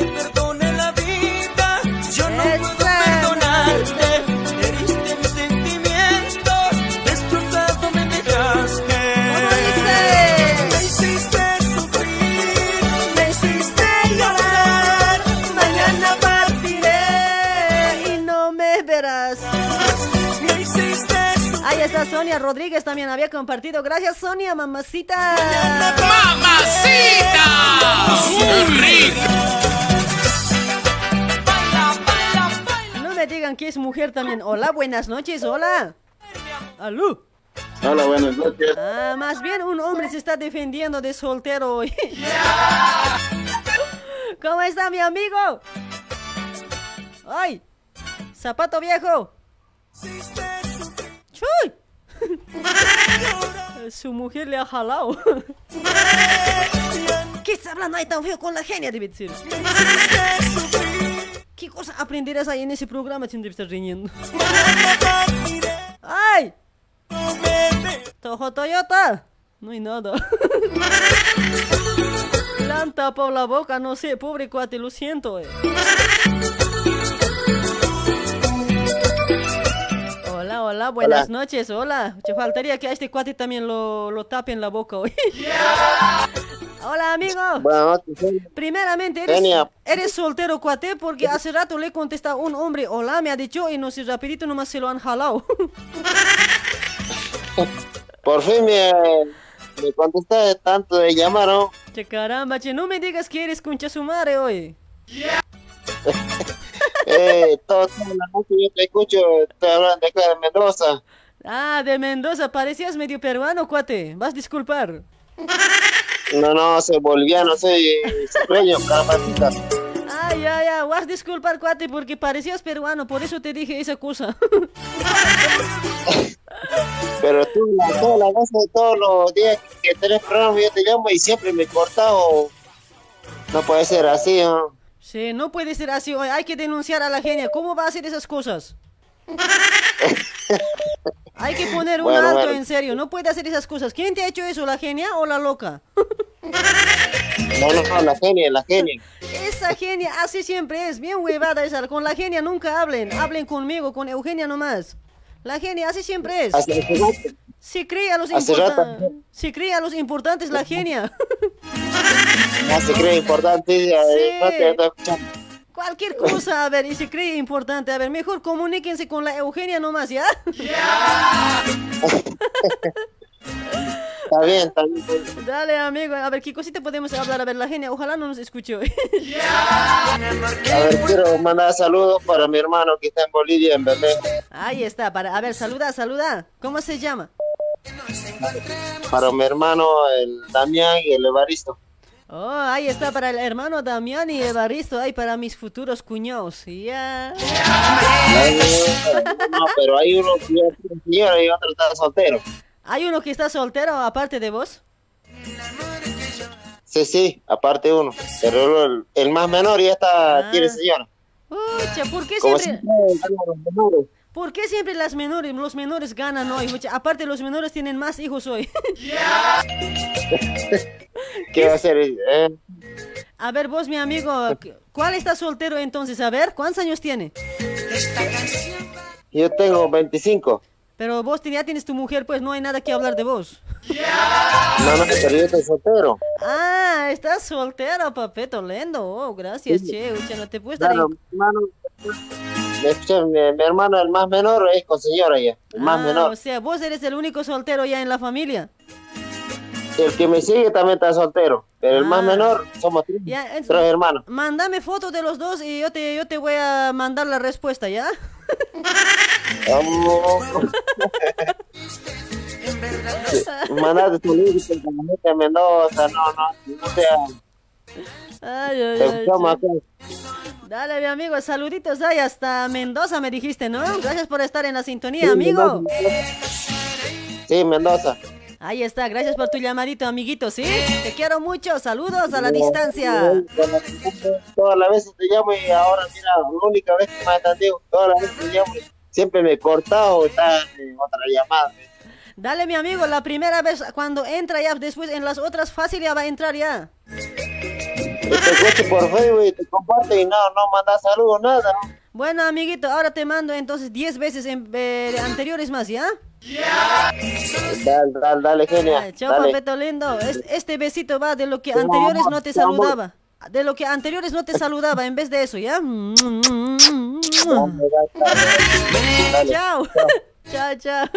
Que te perdone la vida, yo no puedo perdonarte. Sonia Rodríguez también había compartido. Gracias Sonia, mamacita. ¡Mamacita! ¡Qué rico! No me digan que es mujer también. Hola, buenas noches, hola. Aló. Hola, buenas noches. Ah, más bien un hombre se está defendiendo de soltero hoy. ¿Cómo está mi amigo? ¡Ay! ¡Zapato viejo! ¡Chuy! Su mujer le ha jalado. ¿Qué está hablando ahí tan feo con la genia, debe decir? ¿Qué cosa aprenderás ahí en ese programa sin estar riñendo? ¡Ay! Tojo Toyota. No hay nada. Han tapado la boca, no sé, pobre cuate, lo siento. eh. Hola, buenas Hola. noches, hola. Te faltaría que a este cuate también lo, lo tapen la boca hoy. Hola, amigo. Buenas noches. Primeramente, eres, eres soltero, cuate, porque hace rato le contesta un hombre, hola, me ha dicho, y no sé, rapidito nomás se lo han jalado. Por fin me, me contestaste tanto de llamar, ¿no? Che caramba, che, no me digas que eres concha su madre hoy. Eh, la noche yo te escucho, te hablan de acá de Mendoza. Ah, de Mendoza, parecías medio peruano, cuate. Vas a disculpar. No, no, soy boliviano, soy sueño, carapacita. Ay, ay, ay, vas a disculpar, cuate, porque parecías peruano, por eso te dije esa cosa. Pero tú, la- todas las veces, todos los días que tenés programa, yo te llamo y siempre me cortas o... No puede ser así, ¿no? Sí, no puede ser así hay que denunciar a la genia. ¿Cómo va a hacer esas cosas? Hay que poner un Bueno, alto bueno. en serio, no puede hacer esas cosas. ¿Quién te ha hecho eso, la genia o la loca? No, no, no, la genia, la genia. Esa genia así siempre es, bien huevada esa. Con la genia nunca hablen, hablen conmigo, con Eugenia nomás. La genia así siempre es. Hace, hace Si cree a los cree a los importantes la genia. no se cree importante. Cualquier cosa, a ver, y se cree importante, a ver, mejor comuníquense con la Eugenia nomás, ¿ya? Está bien, está bien. Dale, amigo, a ver, ¿qué cosita podemos hablar? A ver, la genia, ojalá no nos escuche hoy. A ver, quiero mandar saludos para mi hermano que está en Bolivia, en Belén. Ahí está, para, a ver, saluda, saluda. ¿Cómo se llama? Para mi hermano, el Damián y el Evaristo. Oh, ahí está para el hermano Damián y Evaristo, ahí para mis futuros cuñados. Ya. No, pero hay uno que señora y otro está soltero. ¿Hay uno que está soltero aparte de vos? Sí, sí, aparte uno. Pero el, el más menor ya está, tiene señora. Pucha, ¿por qué Como siempre, siempre. ¿Por qué siempre las menores, los menores ganan hoy? Aparte los menores tienen más hijos hoy. ¿Qué va a? Eh, A ver, vos, mi amigo, ¿cuál está soltero entonces? A ver, ¿cuántos años tiene? yo tengo 25. Pero vos ya tienes tu mujer, pues no hay nada que hablar de vos. No, no, pero yo estoy soltero. Ah, estás soltero, papeto lindo. Oh, gracias, che. Ucha, no te puedes estar Claro, hermano, mi, mi hermano, el más menor, es con señora ya. El más Ah, menor. O sea, vos eres el único soltero ya en la familia. El que me sigue también está soltero. Pero el más menor, somos tres, Ah. Ya, entonces, tres hermanos. Mándame fotos de los dos y yo te, yo te voy a mandar la respuesta, ¿ya? Mandate tu de Mendoza, no, no, no sea. Ay, ay, ay. Dale, mi amigo, saluditos ahí hasta Mendoza me dijiste, ¿no? Gracias por estar en la sintonía, Sí, amigo. Mendoza. Sí, Mendoza. Ahí está, gracias por tu llamadito, amiguito, ¿sí? Te quiero mucho, saludos a la distancia. Todas las veces te llamo y ahora, mira, la única vez que me atendido, todas las veces te llamo y siempre me he cortado o está otra llamada. Dale, mi amigo, la primera vez cuando entra ya, después en las otras fácil ya va a entrar ya. Te escucho por Facebook y te comparte y no, no mandas saludos, nada. Bueno, amiguito, ahora te mando entonces 10 veces en, eh, anteriores más, ¿ya? Dale, dale, dale, genia. Chao, dale. papeto lindo. Es- Este besito va de lo que Te anteriores no te saludaba. De lo que anteriores no te saludaba, en vez de eso, ¿ya? Chao. Chao, chao.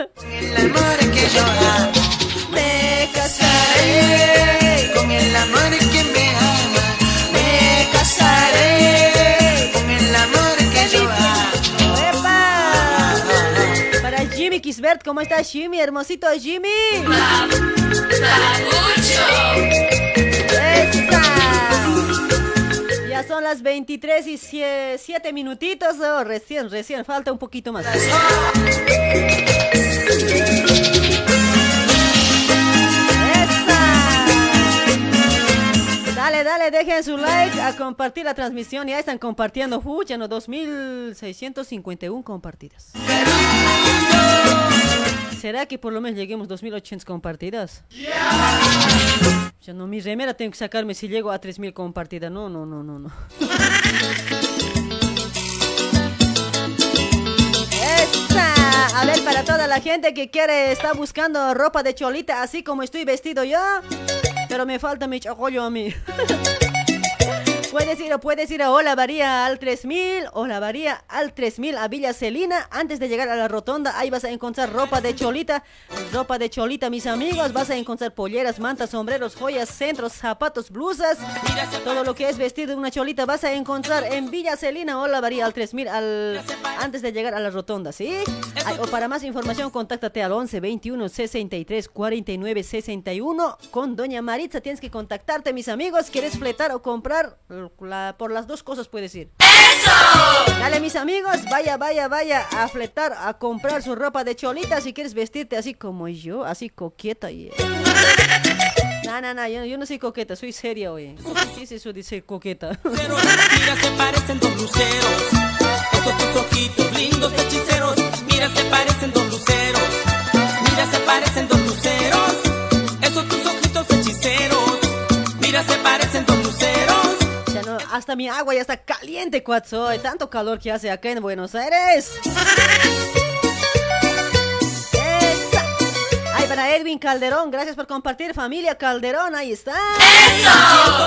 Me casaré con el amor que me ama. Me casaré con el amor que yo amo. ¡Epa! Para Jimmy Kisbert, ¿cómo estás, Jimmy? Hermosito Jimmy. ¡Esa! Ya son las 23 y 7 minutitos. oh, recién, recién, falta un poquito más. Dale, dale, dejen su like a compartir la transmisión. Ya están compartiendo. Uh, ya no, 2651 compartidas. ¿Será que por lo menos lleguemos 2800 compartidas? Ya no, mi remera tengo que sacarme si llego a 3000 compartidas. No, no, no, no, no. ¡Esa! A ver, para toda la gente que quiere, está buscando ropa de cholita, así como estoy vestido yo. Pero me falta mi chocollo a mí. Puedes ir, puedes ir a Olavarría al 3000, Olavarría al 3000 a Villa Celina. Antes de llegar a la rotonda, ahí vas a encontrar ropa de cholita. Ropa de cholita, mis amigos. Vas a encontrar polleras, mantas, sombreros, joyas, centros, zapatos, blusas. Todo lo que es vestir de una cholita vas a encontrar en Villa Celina, Olavarría al 3000 al, antes de llegar a la rotonda, ¿sí? O para más información, contáctate al 11 21 63 49 61 con Doña Maritza. Tienes que contactarte, mis amigos. ¿Quieres fletar o comprar? La- por las dos cosas puedes ir. ¡Eso! Dale, mis amigos, vaya, vaya, vaya a fletar, a comprar su ropa de cholita si quieres vestirte así como yo, así coqueta. No, no, no, yo, yo no soy coqueta, soy seria, oye. ¿Qué es eso de ser coqueta? Mira, se parecen dos luceros. Esos tus ojitos lindos hechiceros, mira se parecen dos luceros. Mira se parecen dos luceros. Esos tus ojitos hechiceros, mira se parecen dos luceros. No, hasta mi agua ya está caliente, cuatzo. Hay tanto calor que hace acá en Buenos Aires. Esa. Ay, para Edwin Calderón, gracias por compartir, familia Calderón, ahí está.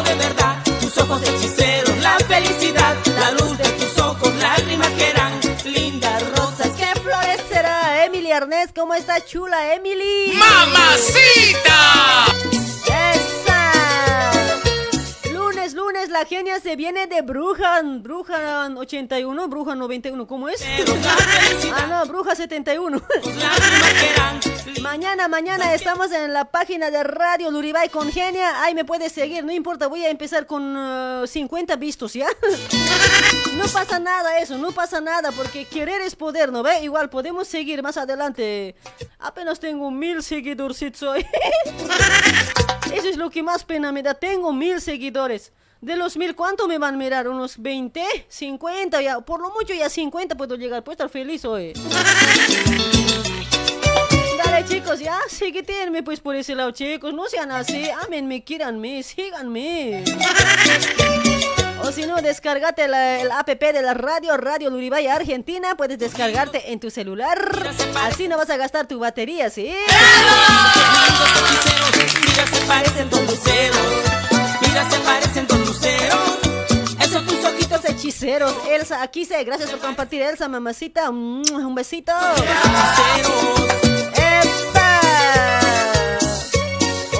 De verdad tus ojos hechiceros, la felicidad, la luz de tus ojos, lágrimas que eran lindas rosas. ¿Qué florecerá? Emily Arnés, ¿cómo está chula, Emily? ¡Mamacita! Lunes, lunes, la genia se viene de Brujan. Brujan 81, Brujan 91, ¿cómo es? ah, no, Bruja 71. mañana, mañana estamos en la página de Radio Luribay con genia. Ahí me puedes seguir, no importa, voy a empezar con uh, 50 vistos, ¿ya? no pasa nada eso, no pasa nada, porque querer es poder, ¿no ve? Igual podemos seguir más adelante. Apenas tengo mil seguidorcitos hoy. Eso es lo que más pena me da. Tengo mil seguidores. De los mil, ¿cuánto me van a mirar? ¿Unos 20? ¿50? Ya, por lo mucho ya 50 puedo llegar. Puedo estar feliz hoy. Dale, chicos, ya, síguetenme pues por ese lado, chicos. No sean así. Amenme, quieranme, síganme. O si no, descárgate la- el app de la radio, Radio Luribay Argentina. Puedes descargarte en tu celular. Así no vas a gastar tu batería, ¿sí? Mira se parecen dos luceros, mira se parecen dos luceros. Esos tus ojitos Hechiceros, Elsa, aquí se, gracias por compartir, Elsa, mamacita, un besito. ¡Epa!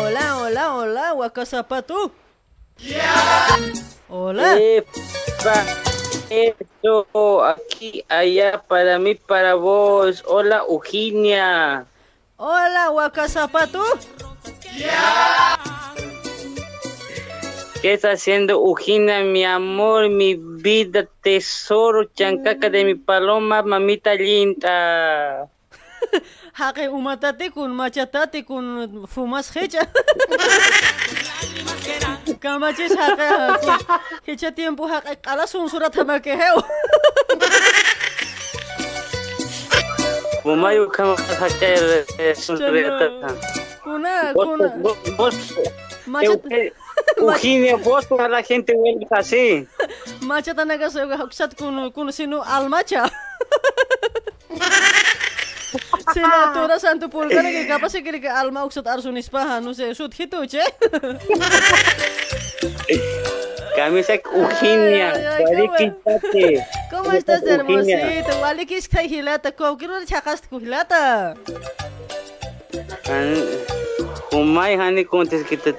Hola, hola, hola, Huacazapato. Hola. Epa, eso, aquí, allá, para mí, para vos. Hola, Eugenia. Hola, Huacazapato. ¿Qué está haciendo Eugenia, mi amor, mi vida, tesoro, chancaca de mi paloma, mamita linda? Hake umatate kun machatate kun fumas hecha. Kamachis hake hecha tiempo hake kala surat hama que heu. Bumayo kama hacer sonreta. Kuna, Vos, kuna. vos, vos, Machat- Euge- Eugenia, vos a la gente vuelve así. Machata naga se haksat kun kun sinu almacha. Senatora Santo Pulgar que capaz se quiere que alma uksat arsun ispaha, no sé, sut hitu che. Camisa Eugenia, Ay, ay, Guari, qué quítate. ¿Cómo estás, Eugenia? hermosito? Wali que está hilata, ko quiero chacas ku hilata. Umay, Hani, contest que te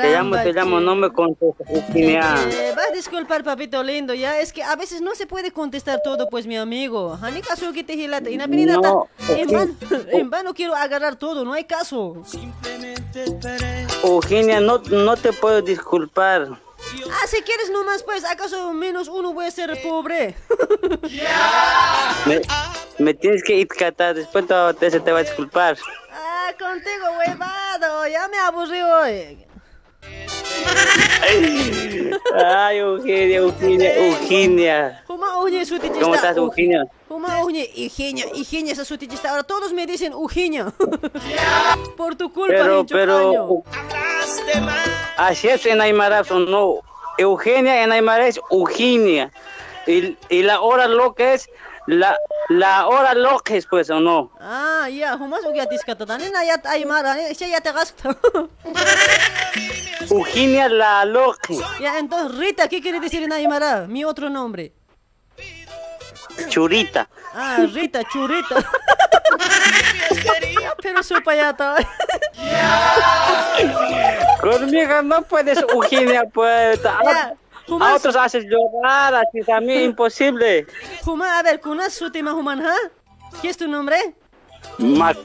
te llamo, te llamo, no me contestas, Eugenia. Eh, vas a disculpar, papito lindo, ya es que a veces no se puede contestar todo, pues mi amigo. Hani caso que te hilata, No, en vano, en vano quiero agarrar todo, no hay caso. Eugenia, no, no te puedo disculpar. Ah, si quieres nomás, pues, ¿acaso menos uno voy a ser pobre? Me, me tienes que itcatar, después te, te- se te va a disculpar. Ah, contigo, huevado, ya me aburrí hoy. Ay, Eugenia, Eugenia, Eugenia. ¿Cómo estás, Eugenia? Huma uñe, Eugenia, Eugenia, esa su tichista. Ahora todos me dicen Eugenia. Por tu culpa, Pero, pero, así es en Aymara, no. Eugenia en Aymara es Eugenia. Y, y la hora loca es la, la hora loca es, pues, o no. Ah, ya, humas ugia tiskata. Dani na yat aymara, ese ya te gasta. Eugenia la loca. Ya, entonces, Rita, ¿qué quiere decir en aymara? Mi otro nombre. Churita. Ah, Rita, churita. Pero su payata. Conmigo no puedes, Eugenia, pues. A, a otros haces llorar, así también imposible. Huma, a ver, ¿conoces su tema human, ha? ¿Qué es tu nombre? Mac,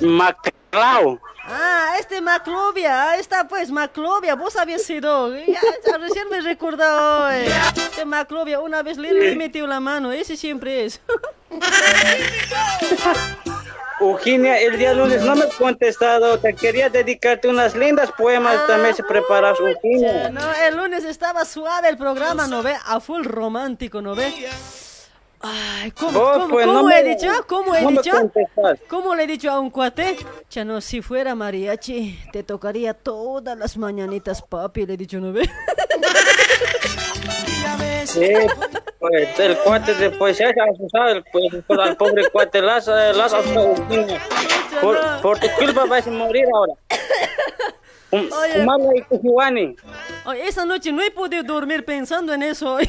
Maclau. Ah, este Maclovia, ahí está pues, Maclovia, vos habías sido, ya, recién me recordó, eh. este Maclovia, una vez le, le metió la mano, ese siempre es. Eugenia, el día lunes no me has contestado. Te quería dedicarte unas lindas poemas. También se preparas, Eugenia. No, el lunes estaba suave el programa, ¿no ve? A full romántico, ¿no ve? Ay, ¿cómo, Vos, cómo- pues, cómo no he me- dicho? ¿Cómo he no dicho? ¿Cómo le he dicho a un cuate? Chano, si fuera mariachi, te tocaría todas las mañanitas, papi, le he dicho, ¿no ve? Sí, pues el cuate de ya se ha pues, pues, al pobre cuate las las Eugenia. Por, por tu culpa vas a morir ahora. Oye. Oye, esa noche no he podido dormir pensando en eso.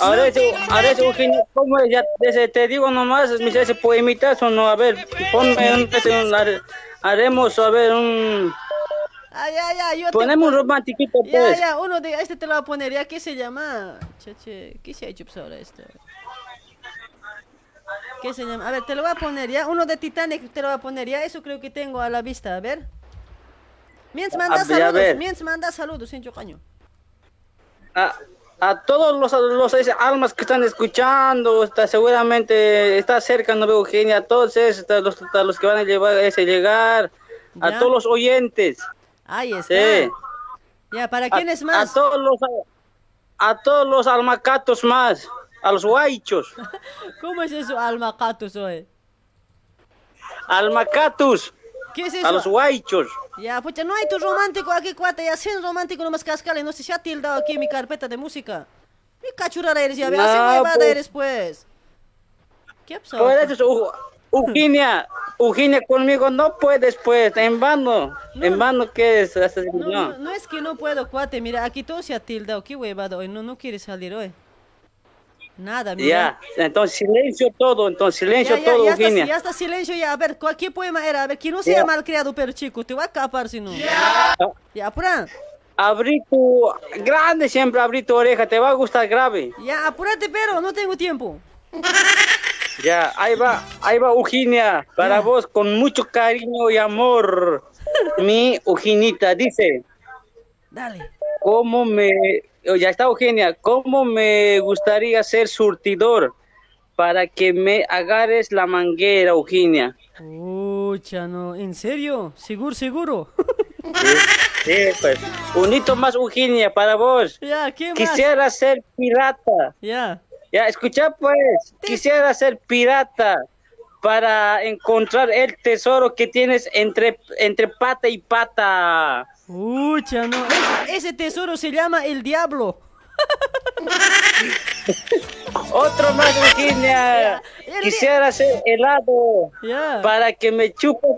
Ahora eso, ahora eso, Eugenia, ¿cómo es? Ya, te digo nomás, mis ese poemitas o no, a ver, ponme un, har- haremos, a ver, un, Ay, ya, ya, yo te ponemos un romantiquito, pues. ya, uno de este te lo voy a poner, ¿ya? ¿Qué se llama? Cheche, ¿qué se ha hecho pues, ahora esto? ¿Qué se llama? A ver, te lo voy a poner, ¿ya? Uno de Titanic te lo voy a poner, ¿ya? Eso creo que tengo a la vista, a ver. Mientras manda A a saludos, ver. mientras manda saludos, sin caño. a, a todos los, los almas que están escuchando, está, seguramente está cerca, no veo Eugenia, a todos esos, los, hasta los que van a llevar, ese, llegar, a todos los oyentes. Ahí está. Sí. Ya, ¿para A- quién es más? A todos los, a todos los almacatos más, a los guaychos, ¿Cómo es eso, almacatus, oye? almacatus, ¿Qué es eso? a los guaychos. Ya, pucha, no hay tu romántico aquí, cuate, ya sin romántico nomás cascale, no sé si ha tildado aquí mi carpeta de música. Mi cachurara eres, ya, ve, así No, pues. eres, pues. ¿Qué pasó? Por eso, Eu- Eugenia, Eugenia, conmigo no puedes, pues, en vano, en vano que es, No, no. no, no es que no puedo, cuate, mira, aquí todo se ha tildado, qué huevada hoy, no, no quiere salir hoy. Nada, mira. Ya, entonces silencio todo, entonces silencio Ya, ya, todo, ya está, Eugenia. ya está silencio, ya, a ver, ¿cuál- ¿qué poema era? A ver, que no Ya. sea malcriado, pero chico, te voy a escapar si no. Ya, apura. Abrí tu, grande siempre abrí tu oreja, te va a gustar grave. Ya, apúrate, pero no tengo tiempo. Ya, ahí va, ahí va Eugenia, para vos con mucho cariño y amor. Mi Eugenita dice, Dale. ¿cómo me, oh, ya está Eugenia, cómo me gustaría ser surtidor para que me agarres la manguera, Eugenia? Pucha, no, ¿en serio? ¿Seguro, seguro? Sí, pues, un hito más Eugenia para vos. Ya, ¿qué más? Quisiera ser pirata. Ya. Ya, escucha pues, quisiera ser pirata para encontrar el tesoro que tienes entre, entre pata y pata. Pucha, no. Ese, ese tesoro se llama el diablo. Otro más, Virginia. Quisiera ser helado para que me chupes.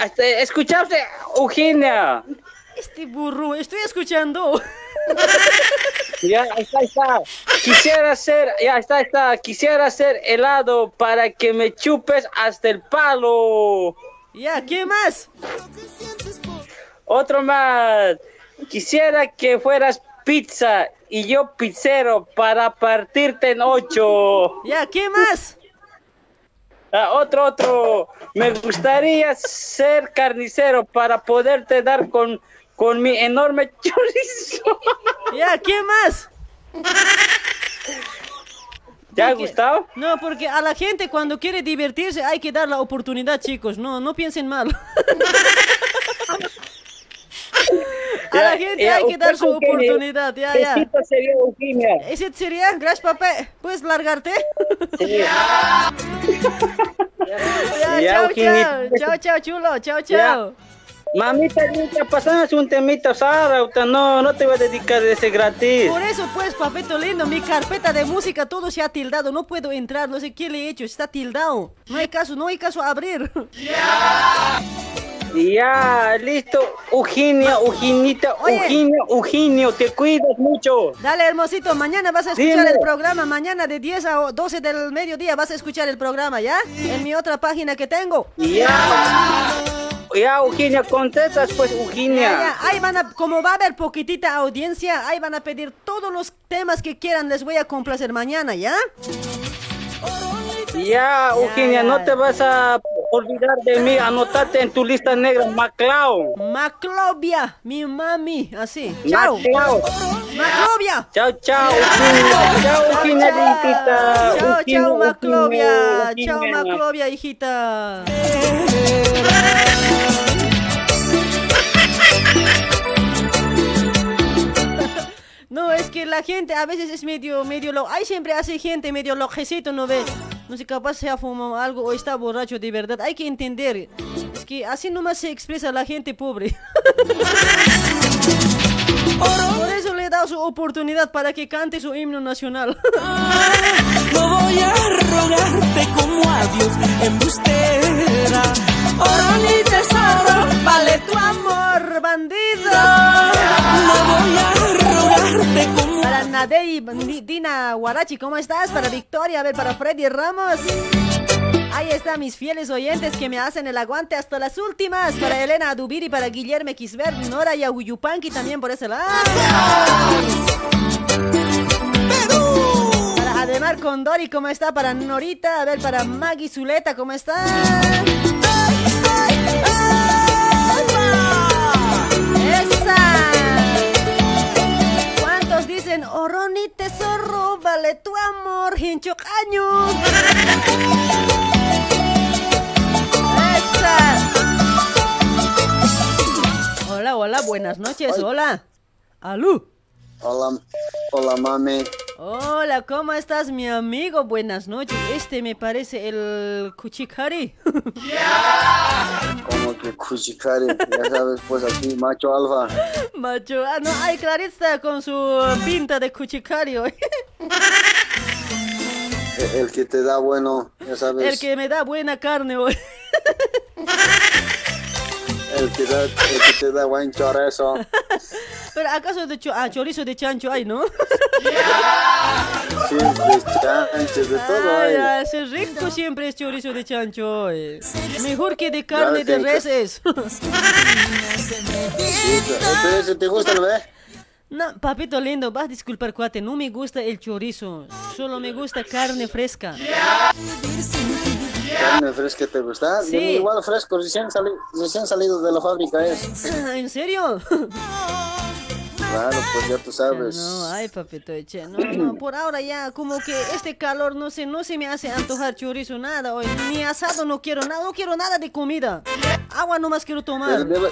Hasta- Escuchaste, Eugenia. Este burro, estoy escuchando. Ya, está, está. Quisiera ser, ya está, está. Quisiera ser helado para que me chupes hasta el palo. Ya, ¿qué más? Otro más. Quisiera que fueras pizza y yo pizzero para partirte en ocho. Ya, ¿qué más? Ah, otro, otro. Me gustaría ser carnicero para poderte dar con, con mi enorme chorizo. Ya, ¿qué más? ¿Te ha Porque- gustado? No, porque a la gente cuando quiere divertirse hay que dar la oportunidad, chicos. No, no piensen mal. A la gente Ya, hay que dar su oportunidad, ya, ¿qué ya. sería, Eugenia? ¿Ese sería? Gracias, papá. ¿Puedes largarte? Ya. Ya, Ya, chao, chao. Chao, chao, chulo. Chao, Ya. chao. Mamita, pasamos un temita, Sara. No, no te voy a dedicar ese gratis. Por eso, pues, papito lindo, mi carpeta de música todo se ha tildado. No puedo entrar, no sé qué le he hecho. Está tildado. No hay caso, no hay caso a abrir. Ya, listo. Eugenia, Eugenita. Eugenio, Eugenio, te cuidas mucho. Dale, hermosito, mañana vas a escuchar Dime. el programa. Mañana de 10 a 12 del mediodía vas a escuchar el programa, ¿ya? En mi otra página que tengo. Ya. Ya, Eugenia, contestas pues, Eugenia. ya, Ahí van a, como va a haber poquitita audiencia, ahí van a pedir todos los temas que quieran, les voy a complacer mañana, ¿ya? Ya, Eugenia, no te vas a olvidar de mí. Anotate en tu lista negra, Maclao. Maclovia, mi mami, así. Chao. Maclao. Maclovia. Chao, chao. Chao, lindita. Chao, chao, Maclovia. Chao. Maclovia, hijita. No, es que la gente a veces es medio, medio lo... Hay siempre hace gente medio lojecito, ¿no ves? No sé, capaz se ha fumado algo o está borracho de verdad. Hay que entender. Es que así nomás se expresa la gente pobre. Por eso le he dado su oportunidad para que cante su himno nacional. No voy a rogarte como a Dios embustera. Oro ni tesoro, Vale tu amor, bandido. No voy a como Para Nadei, Di- Dina Guarachi, ¿cómo estás? Para Victoria, a ver, para Freddy Ramos. Ahí están mis fieles oyentes que me hacen el aguante hasta las últimas. Para Elena Adubiri, para Guillermo Kisber, Nora y Uyupanqui también por ese lado. Para Ademar Condori, ¿cómo está? Para Norita, a ver, para Maggie Zuleta, ¿cómo está? Dicen, Oroni tesoro, vale tu amor, hincho caño? Hola, hola, buenas noches, hola. Alú. Hola, hola mami. Hola, ¿cómo estás, mi amigo? Buenas noches. Este me parece el Kuchikari. Como que Kuchikari, ya sabes, pues aquí, macho alfa. Macho, ah, no, hay Clarita con su pinta de Kuchikari hoy. El, el que te da bueno, ya sabes. El que me da buena carne hoy. El que, da, el que te da buen chorizo. Pero acaso de cho- ah, chorizo de chancho hay, ¿no? Sí, de chancho, de todo Ay, hay. ay, ese rico siempre es chorizo de chancho hoy. Mejor que de carne de reses. Sí, pero ese te gusta, ¿no ves? No, papito lindo, vas a disculpar, cuate, no me gusta el chorizo, solo me gusta carne fresca. Carne fresca te gusta. Sí. Igual fresco, recién, sali- recién salido de la fábrica es. ¿En serio? Claro, pues ya tú sabes. No, ay, papito, che, no, no, por ahora ya, como que este calor, no sé, no se me hace antojar chorizo, nada, hoy, ni asado no quiero nada, no quiero nada de comida. Agua nomás quiero Pero tomar. debe,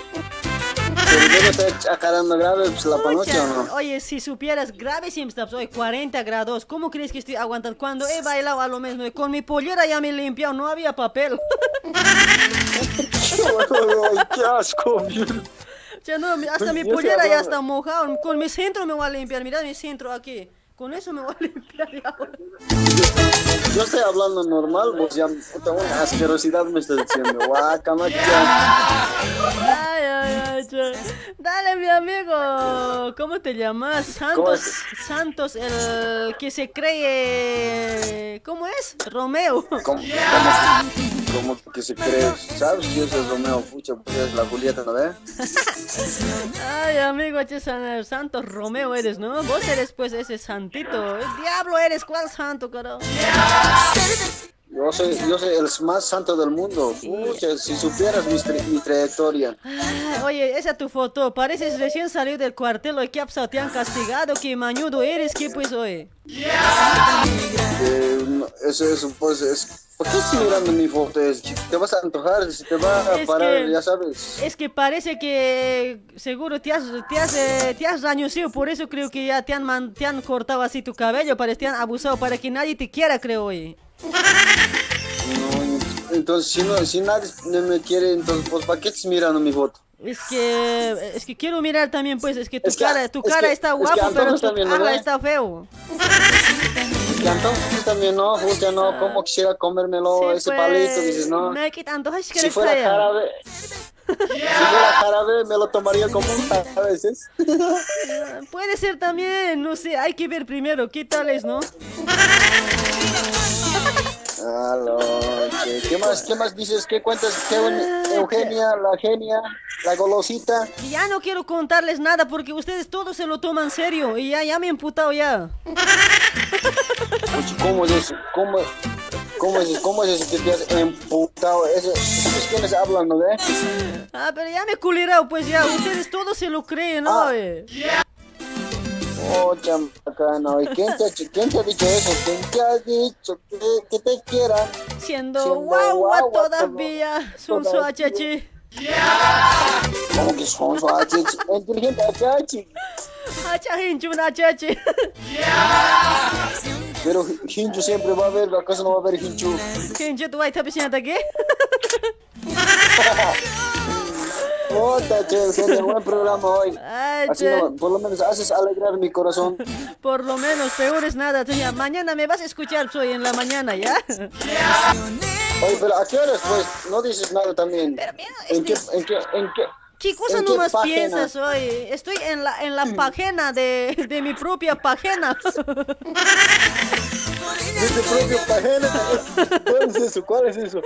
pero grave pues, la panocha, ¿o no? Oye, si supieras, grave está, hoy 40 grados, ¿cómo crees que estoy aguantando? Cuando he bailado a lo menos, ¿no? con mi pollera ya me he limpiado, no había papel. Ay, qué asco. Ya no, hasta mi pollera ya está mojado, con mi centro me voy a limpiar, mira mi centro aquí, con eso me voy a limpiar ya. Yo estoy hablando normal, pues ya puta, una asquerosidad me estás diciendo. Guacamacha. Ay, ay, ay. Dale, mi amigo. ¿Cómo te llamas? Santos, Santos, el que se cree. ¿Cómo es? Romeo. ¿Cómo, cómo que se cree? ¿Sabes yo soy Romeo? Pucha, pues es la Julieta, ¿no ves? Ay, amigo, Santos Romeo eres, ¿no? Vos eres, pues, ese santito. El diablo eres, ¿cuál santo, carajo? Yo soy, yo soy el más santo del mundo. Pucha, si supieras mi, tra- mi trayectoria. Ay, Oye, esa tu foto. Pareces recién salido del cuartel. ¿Qué ha pasado? ¿Te han castigado? ¿Qué mañudo eres? ¿Qué pues, oye? Eh, no, eso es, pues, es... ¿Por qué estás mirando mi foto? Es, te vas a antojar, te va a Es parar, que- ya sabes. Es que parece que seguro te has, te has, eh, te has rañocido, por eso creo que ya te han, te han cortado así tu cabello, parece te han abusado para que nadie te quiera, creo hoy. No, entonces, si, no, si nadie me quiere, entonces, pues, ¿para qué estás mirando mi foto? Es que, es que quiero mirar también, pues, es que tu Es que- cara, tu es cara que- está es que guapo, pero tu también, ¿no está feo. Y entonces también no, justo no, como quisiera comérmelo, Sí, ese pues, palito, dices, no. Me Si fuera jarabe, si fuera jarabe, me lo tomaría como un a veces. Puede ser también, no sé, hay que ver primero qué tal es, ¿no? Aló, che, ¿qué más, qué más dices? ¿Qué cuentas? ¿Qué buen- Eugenia, la genia, la golosita? Ya no quiero contarles nada porque ustedes todos se lo toman serio y ya, ya me he emputado ya. Puch, ¿Cómo es eso? ¿Cómo, cómo es eso? ¿Cómo es eso que te has emputado? ¿Esos quienes hablan, no? Ah, pero ya me he culerado, pues ya, ustedes todos se lo creen, ¿no? eh? Oh, chamacano, ¿y quién te, quién te ha dicho eso? ¿Quién te ha dicho que, que te quieran? Siendo Siendo guagua guagua todavía, son su achachi. ¿Cómo que son su achachi? Inteligente achachi. Hacha hinchu, una chachi. Pero hinchu siempre va a haber, ¿acaso no va a haber hinchu? Hinchu, tú vas a estar aquí. Puta, che, sería buen programa hoy. Ay, Así che. no, por lo menos haces alegrar mi corazón. Por lo menos, peor es nada. Tía, mañana me vas a escuchar, soy en la mañana, ¿ya? Oye, pero ¿a qué horas pues? No dices nada también. ¿En qué, en qué, en qué? ¿Qué cosa ¿En qué nomás página? piensas hoy? Estoy en la, en la página de, de mi propia página. ¿De tu propio página? ¿Cuál es eso? ¿Cuál es eso?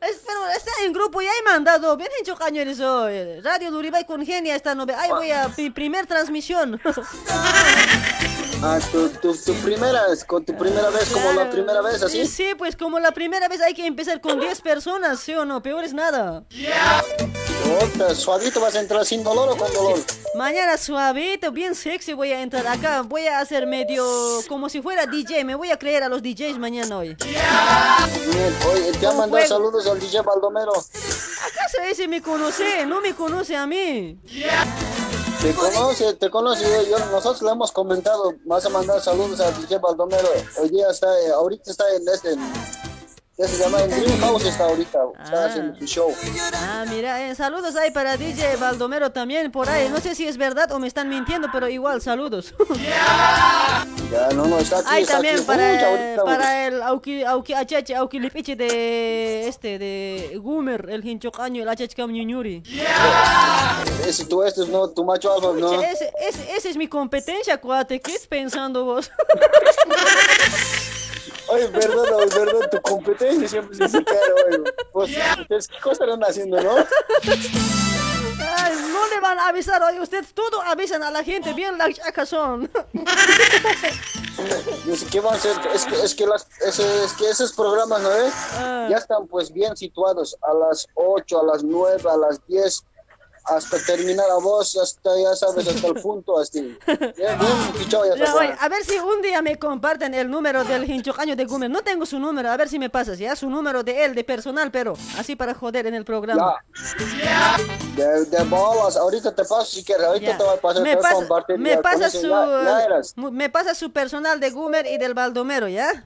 Es- pero está en grupo y ahí mandado. Bien hecho, cañones hoy. Radio Luribay con Genia esta novela. Ahí voy a mi primer transmisión. Ah, tu, tu, tu primera, con tu primera vez, como la primera vez, así. Sí, pues como la primera vez hay que empezar con 10 personas, ¿sí o no? Peor es nada. Otra, suavito vas a entrar sin dolor o con dolor. Mañana suavito, bien sexy voy a entrar acá. Voy a hacer medio como si fuera DJ. Me voy a creer a los DJs mañana hoy. Bien, oye, te Con mandado saludos al DJ Baldomero. ¿Acaso ese me conoce? No me conoce a mí. Te conoce, te conoce. Yo, yo- nosotros le hemos comentado, vas a mandar saludos al DJ Baldomero. Hoy día está, eh, ahorita está en este, ¿qué se llama? En Greenhouse está ahorita, está haciendo su show. Ah, mira, eh, saludos ahí para DJ Baldomero también por ahí. No sé si es verdad o me están mintiendo, pero igual, saludos. Ya, no, no, está aquí, Ahí está también aquí. para, Uy, el- ahorita- para el Auki, Auki Achache, Auki Lipiche de este, de Gumer, el hinchocaño, el Achache Ñuñuri. Ese, tú, este es no, tu macho alfa, no. Ese, ese, ese es mi competencia, cuate. ¿Qué es pensando vos? Verdad, oye, verdad, tu competencia siempre se hace caro, oye. Pues, ustedes, ¿qué cosa están haciendo, no? Ay, no le van a avisar, oye, ustedes todo avisan a la gente, bien las chacas son. ¿qué van a hacer? Es que, es que, las, ese- es que esos programas, ¿no ves? Ah. Ya están pues bien situados a las 8, a las 9, a las 10, hasta terminar a vos, hasta ya sabes, hasta el punto, así. Ya Ya, oye, a ver si un día me comparten el número del hinchocaño de Gumer. No tengo su número, a ver si me pasas, ya, su número de él, de personal, pero así para joder en el programa. De, de bolas, ahorita te paso si quieres, ahorita Ya. te voy a pasar, me pasa, compartir. me ya, pasa su ya- ya me pasa su personal de Gumer y del Baldomero, ¿ya?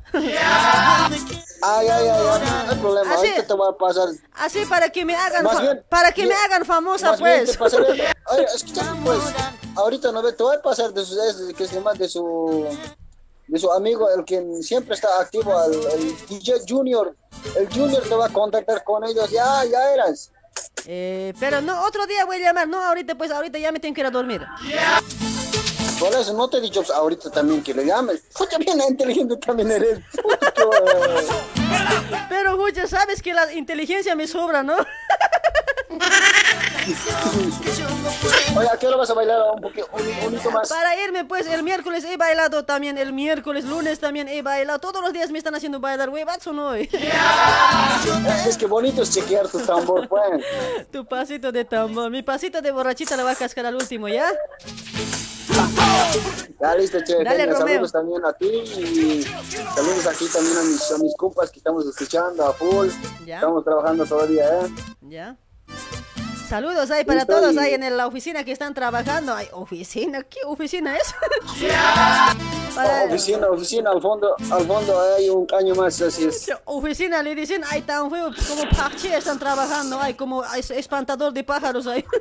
Ah, ya, ya, ya, no hay problema, Así- ahorita te voy a pasar. Así para que me hagan bien, para que me hagan famosa pues. Oye, escúchame, pues, ahorita no ve, te voy a pasar de su, de- que se llama de su, de su amigo, el que siempre está activo, el, el DJ Junior. El Junior te va a contactar con ellos, ya, ya eras. Eh, pero no, otro día voy a llamar, no ahorita pues ahorita ya me tengo que ir a dormir. Por eso no te he dicho ahorita también que le llames. Pucha, bien inteligente también eres. Bueno. Pero Jucha, sabes que la inteligencia me sobra, ¿no? Oye, ¿a qué hora vas a bailar un poquito, un, más? Para irme pues el miércoles he bailado también, el miércoles, lunes también he bailado, todos los días me están haciendo bailar, huevazo no. Es que bonito es chequear tu tambor, pues. tu pasito de tambor, mi pasito de borrachita le va a cascar al último, ¿ya? Ya listo, che. Dale, genia, Romeo. saludos también a ti y saludos aquí también a mis, a mis compas que estamos escuchando a full. Ya. Estamos trabajando todavía, ¿eh? ¿Ya? Saludos ahí para Listo, todos y- ahí en la oficina que están trabajando. Ay, ¿oficina? ¿Qué oficina es? Para- Oficina, oficina, al fondo, al fondo hay un caño más, así es. Oficina le dicen, ay, tan feo, como parche están trabajando, ay, como es- espantador de pájaros ahí.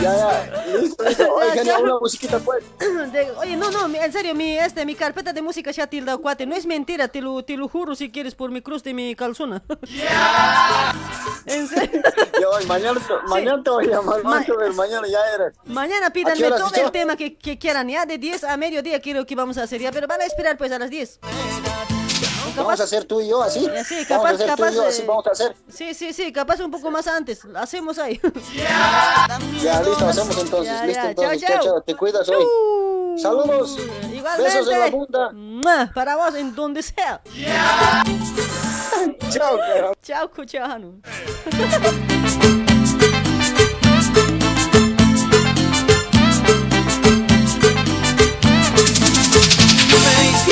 Ya, ya, listo, listo. Oye, Ya, genia, ya. una musiquita, pues. De- oye, no, no, en serio, mi, este, mi carpeta de música se ha tildado cuate. No es mentira, te lo, te lo juro si quieres por mi cruz de mi calzona. en serio. Ya, oye, mañana, te- mañana te voy a llamar, mañana, te voy a ver, mañana ya eres. Mañana ¿A pídanme todo el tema que, que quieran, ya de 10 a mediodía quiero que vamos a hacer ya, pero van a esperar pues a las 10. Vamos a hacer tú y yo así. Ya, sí, vamos a capaz, hacer tú capaz. y yo así, eh, vamos a hacer. Sí, sí, sí, capaz un poco más antes. Lo hacemos ahí. Ya, listo, hacemos entonces. Ya, listo, ya, entonces. chao, Chao, chao. chao. Te cuidas hoy. Saludos. Igualmente. Besos en la punta. Para vos en donde sea. Chao, cara. Chao, Cuchano.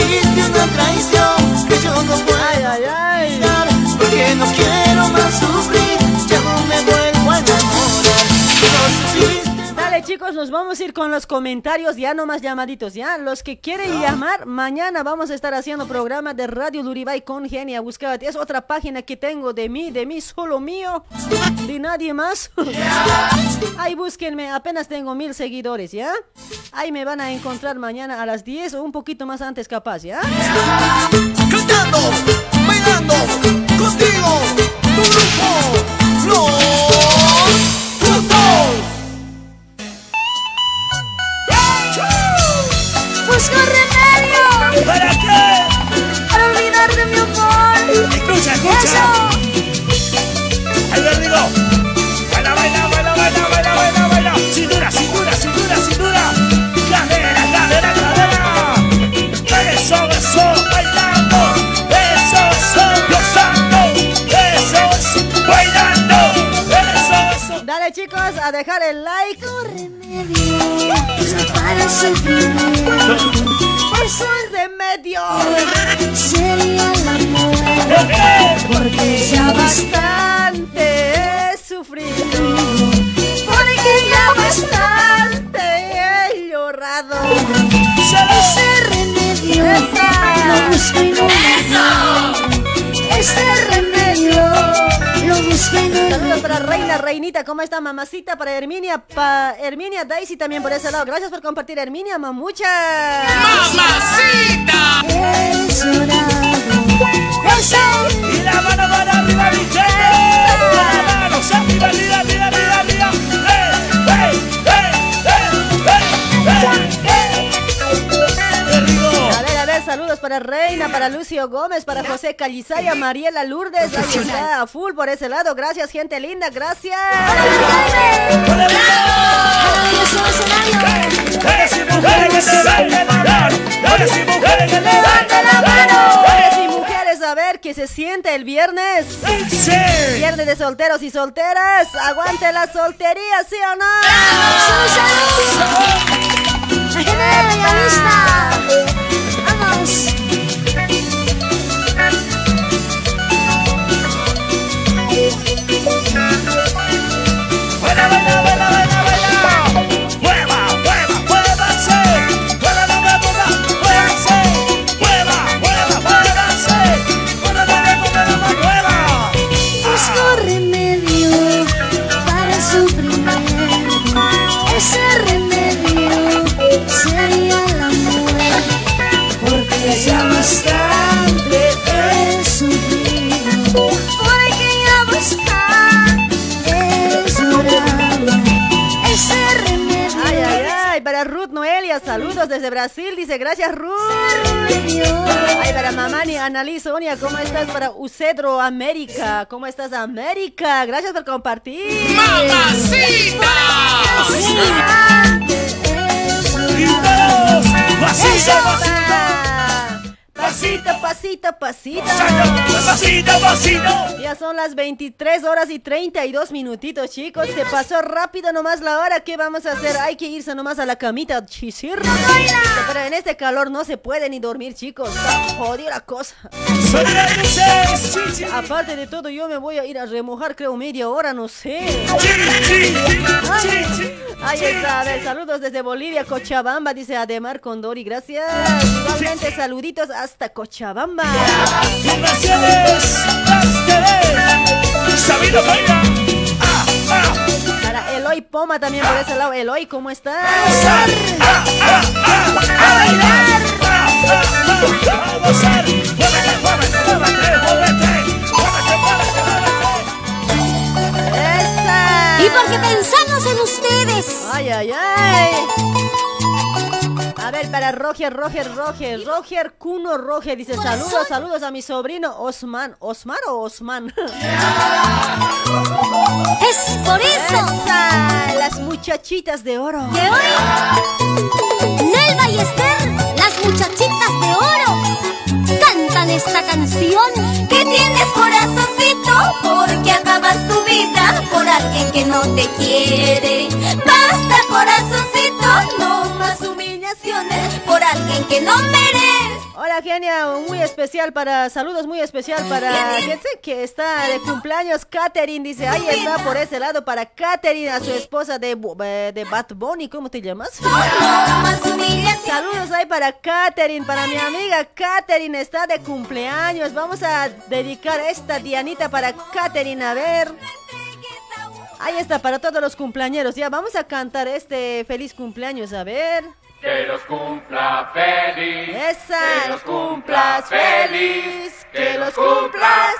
diste una traición que yo no puedo ay, ay, ay. porque no quiero más sufrir, ya no me vuelvo a enamorar. No chicos, nos vamos a ir con los comentarios, ya no más llamaditos, ya. Los que quieren llamar, mañana vamos a estar haciendo programa de Radio Luribay con Genia Buscabate. Es otra página que tengo de mí, de mí, solo mío, de nadie más. Ahí búsquenme, apenas tengo mil seguidores, ¿ya? Ahí me van a encontrar mañana a las 10 o un poquito más antes capaz, ¿ya? Cantando, bailando, contigo, tu grupo, los frutos. Busco remedio. ¿Para qué? Para olvidar de mi amor. Escucha, escucha. Ahí lo digo. Baila, baila, baila, baila, baila, baila, baila. Cintura, cintura, cintura, cintura. Cadera, cadera, cadera. Eso, eso, bailando. Eso, eso, gozando. Eso, eso, bailando. Eso, eso. Dale chicos, a dejar el like. Para sufrir. Eso es de medio. Sería el amor. Porque ya bastante he sufrido. Porque ya bastante he llorado. Ese remedio lo busco y no Ese remedio lo busco y no Saludos para Reina, Reinita, ¿cómo está mamacita? Para Herminia, pa Herminia Daisy también por ese lado. Gracias por compartir, Herminia, mamucha. ¡Mamacita! Y la mano para arriba, mi gente. La mano, para Reina, para Lucio Gómez, para José Calizaya, Mariela Lourdes. Ahí está, a full por ese lado. Gracias, gente linda, gracias. A ver que se siente el viernes. Viernes de solteros y solteras. Aguante la soltería, ¿sí o no? Genera ya lista. Vamos. Sería el amor. Porque ya bastante Saludos desde Brasil, dice gracias Ruth. Ay, para Mamani, Annalise, Sonia, ¿cómo estás? Para Ucedro América, ¿cómo estás América? Gracias por compartir. ¡Mamacita! Pasito, pasito, pasito. Pasito, pasito. Ya son las 23 horas y 32 minutitos, chicos. Se pasó rápido nomás la hora. ¿Qué vamos a hacer? Hay que irse nomás a la camita, chisir. Pero en este calor no se puede ni dormir, chicos. Está jodida la cosa. Aparte de todo, yo me voy a ir a remojar, creo, media hora, no sé. Ahí está, a ver, saludos desde Bolivia, Cochabamba, dice Ademar Condori, gracias. Igualmente, saluditos hasta Cochabamba. Sabido baila. Para Eloy Poma también por ese lado. Eloy, ¿cómo estás? Y porque pensamos en ustedes. Ay, ay, ay. A ver, para Roger, Roger, Roger, Roger Cuno Roger dice saludos, saludos a mi sobrino Osman. ¿Osman o Osman? Es por eso. Esa, las muchachitas de oro. Que hoy Nelva y Esther, las muchachitas de oro, cantan esta canción. ¿Qué tienes Porque acabas tu vida por alguien que no te quiere. Basta corazoncito, no más humillaciones por alguien que no merece. Hola genia, muy especial para, saludos muy especial para, fíjense que está de cumpleaños Katherine, dice, ahí está por ese lado para Katherine, a su esposa de, eh, de Bad Bunny, ¿cómo te llamas? Saludos ahí para Katherine, para mi amiga Katherine, está de cumpleaños, vamos a dedicar esta Dianita para Katherine, a ver. Ahí está, para todos los cumpleañeros, ya vamos a cantar este feliz cumpleaños, a ver. Que los cumpla feliz. Esa, que los cumplas feliz. Que los cumplas.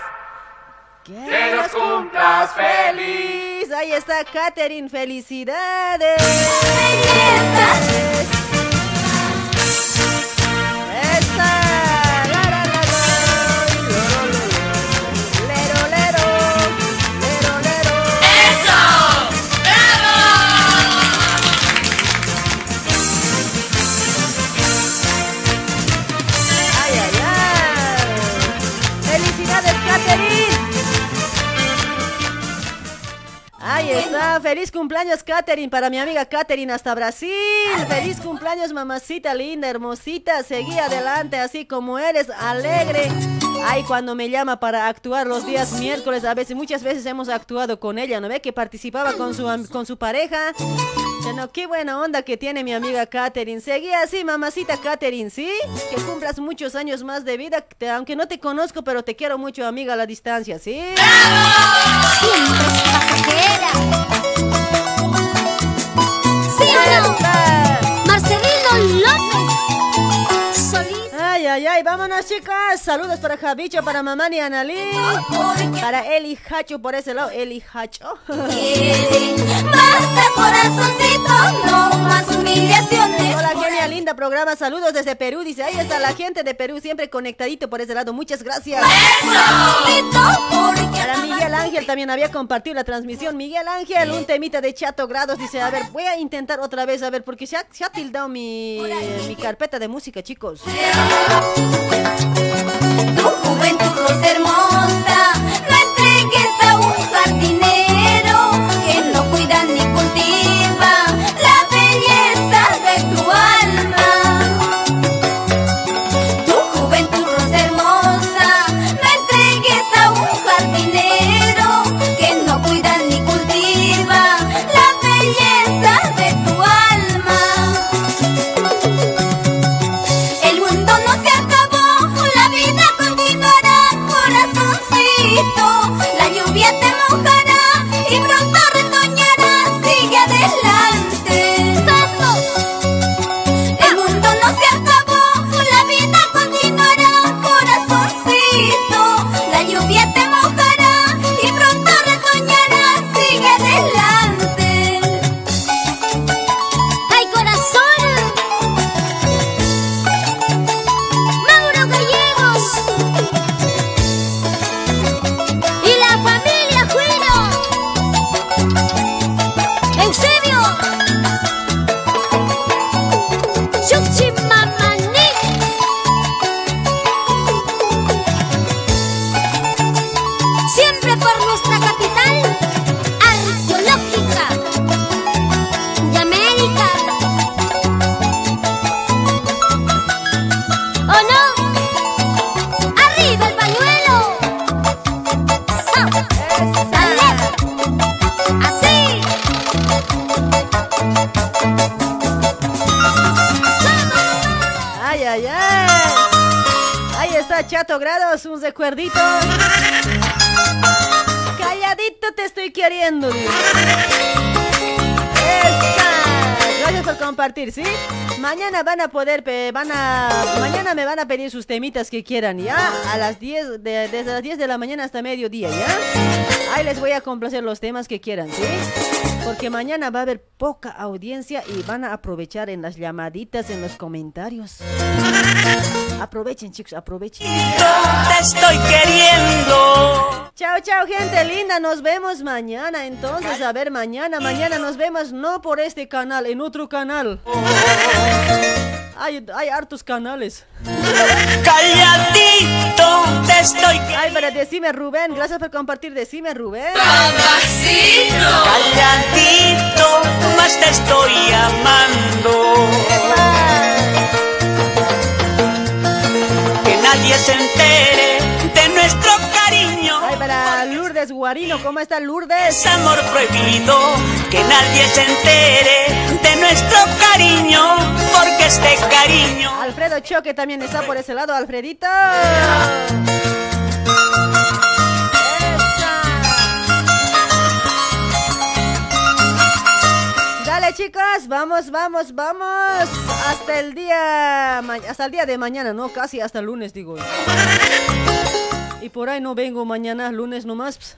Que los cumplas feliz. Ahí está Katherine, felicidades. Esa. Feliz cumpleaños Katherine para mi amiga Katherine hasta Brasil. Feliz cumpleaños mamacita linda, hermosita. Seguí adelante así como eres, alegre. Ay, cuando me llama para actuar los días miércoles, a veces, muchas veces hemos actuado con ella, ¿no ve? Que participaba con su, con su pareja. Bueno, qué buena onda que tiene mi amiga Katherine. Seguí así, mamacita Katherine, ¿sí? Que cumplas muchos años más de vida, aunque no te conozco, pero te quiero mucho, amiga, a la distancia, ¿sí? Marcelino Ay, ay, vámonos chicas. Saludos para Javicho, para mamá y Analí. Para Eli Hacho por ese lado, Eli Hacho. Basta corazoncito, no más humillaciones. Hola, genia linda programa. Saludos desde Perú. Dice, ahí está la gente de Perú, siempre conectadito por ese lado. Muchas gracias. Para Miguel Ángel también había compartido la transmisión. Miguel Ángel, un temita de chato grados. Dice, a ver, voy a intentar otra vez, a ver, porque se ha, se ha tildado mi, mi carpeta de música, chicos. Tu juventud hermosa, van a poder, van a, mañana me van a pedir sus temitas que quieran, ¿ya? A las 10, de, desde las 10 de la mañana hasta mediodía, ¿ya? Ahí les voy a complacer los temas que quieran, ¿sí? Porque mañana va a haber poca audiencia y van a aprovechar en las llamaditas, en los comentarios. Aprovechen, chicos, aprovechen. Te estoy queriendo. Chao, chao, gente linda. Nos vemos mañana. Entonces, a ver, mañana, mañana nos vemos no por este canal, en otro canal. Hay, hay hartos canales. Calladito te estoy Ay, pero decime Rubén, gracias por compartir. Decime Rubén. Calladito, más te estoy amando. Nadie se entere de nuestro cariño. Ay, para Lourdes Guarino, ¿cómo está Lourdes? Es amor prohibido, que nadie se entere de nuestro cariño, porque este cariño. Alfredo Choque también está por ese lado, Alfredito. Chicos, vamos, vamos, vamos. Hasta el día, hasta el día de mañana, no, casi hasta el lunes digo. Y por ahí no vengo mañana, lunes nomás.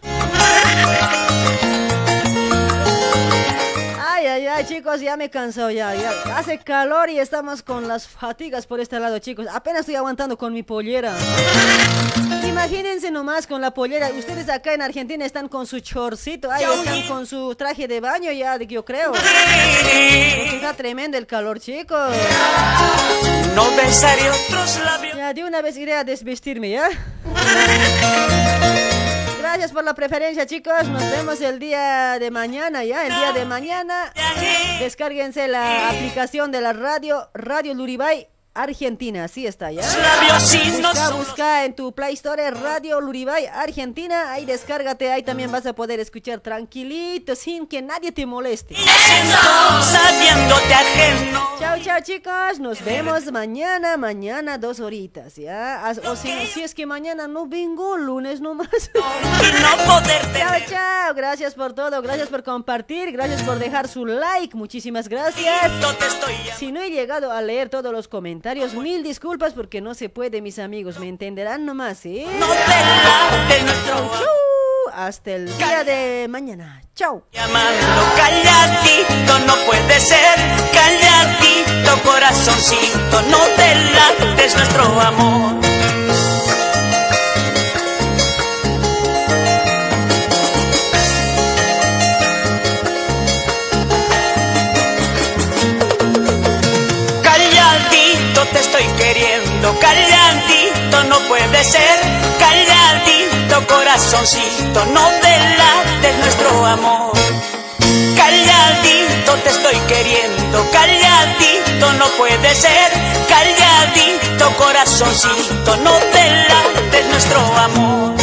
Ay, ay, ay, chicos, ya me cansado ya, ya. Hace calor y estamos con las fatigas por este lado, chicos. Apenas estoy aguantando con mi pollera. Imagínense nomás con la pollera. Ustedes acá en Argentina están con su chorcito, ay, están con su traje de baño ya, yo creo. Está tremendo el calor, chicos. No besaré otros labios. Ya, de una vez iré a desvestirme, ¿ya? Gracias por la preferencia, chicos. Nos vemos el día de mañana, ¿ya? El día de mañana. Descárguense la aplicación de la radio, Radio Luribay. Argentina, así está, ¿ya? Busca, busca en tu Play Store Radio Luribay, Argentina. Ahí descárgate, ahí también vas a poder escuchar tranquilito, sin que nadie te moleste. Chao, chao, chicos. Nos vemos mañana, mañana dos horitas, ¿ya? O si, si es que mañana no vengo, lunes nomás. Chao, chao. Gracias por todo, gracias por compartir, gracias por dejar su like. Muchísimas gracias. Si no he llegado a leer todos los comentarios, mil disculpas porque no se puede, mis amigos. Me entenderán nomás, ¿sí? Chau, chau. Hasta el día de mañana. Chao. Llamando calladito no puede ser, calladito corazoncito, no te lates nuestro amor. Puede ser, calladito corazoncito, no te lates nuestro amor. Calladito te estoy queriendo, calladito no puede ser, calladito corazoncito, no te lates nuestro amor.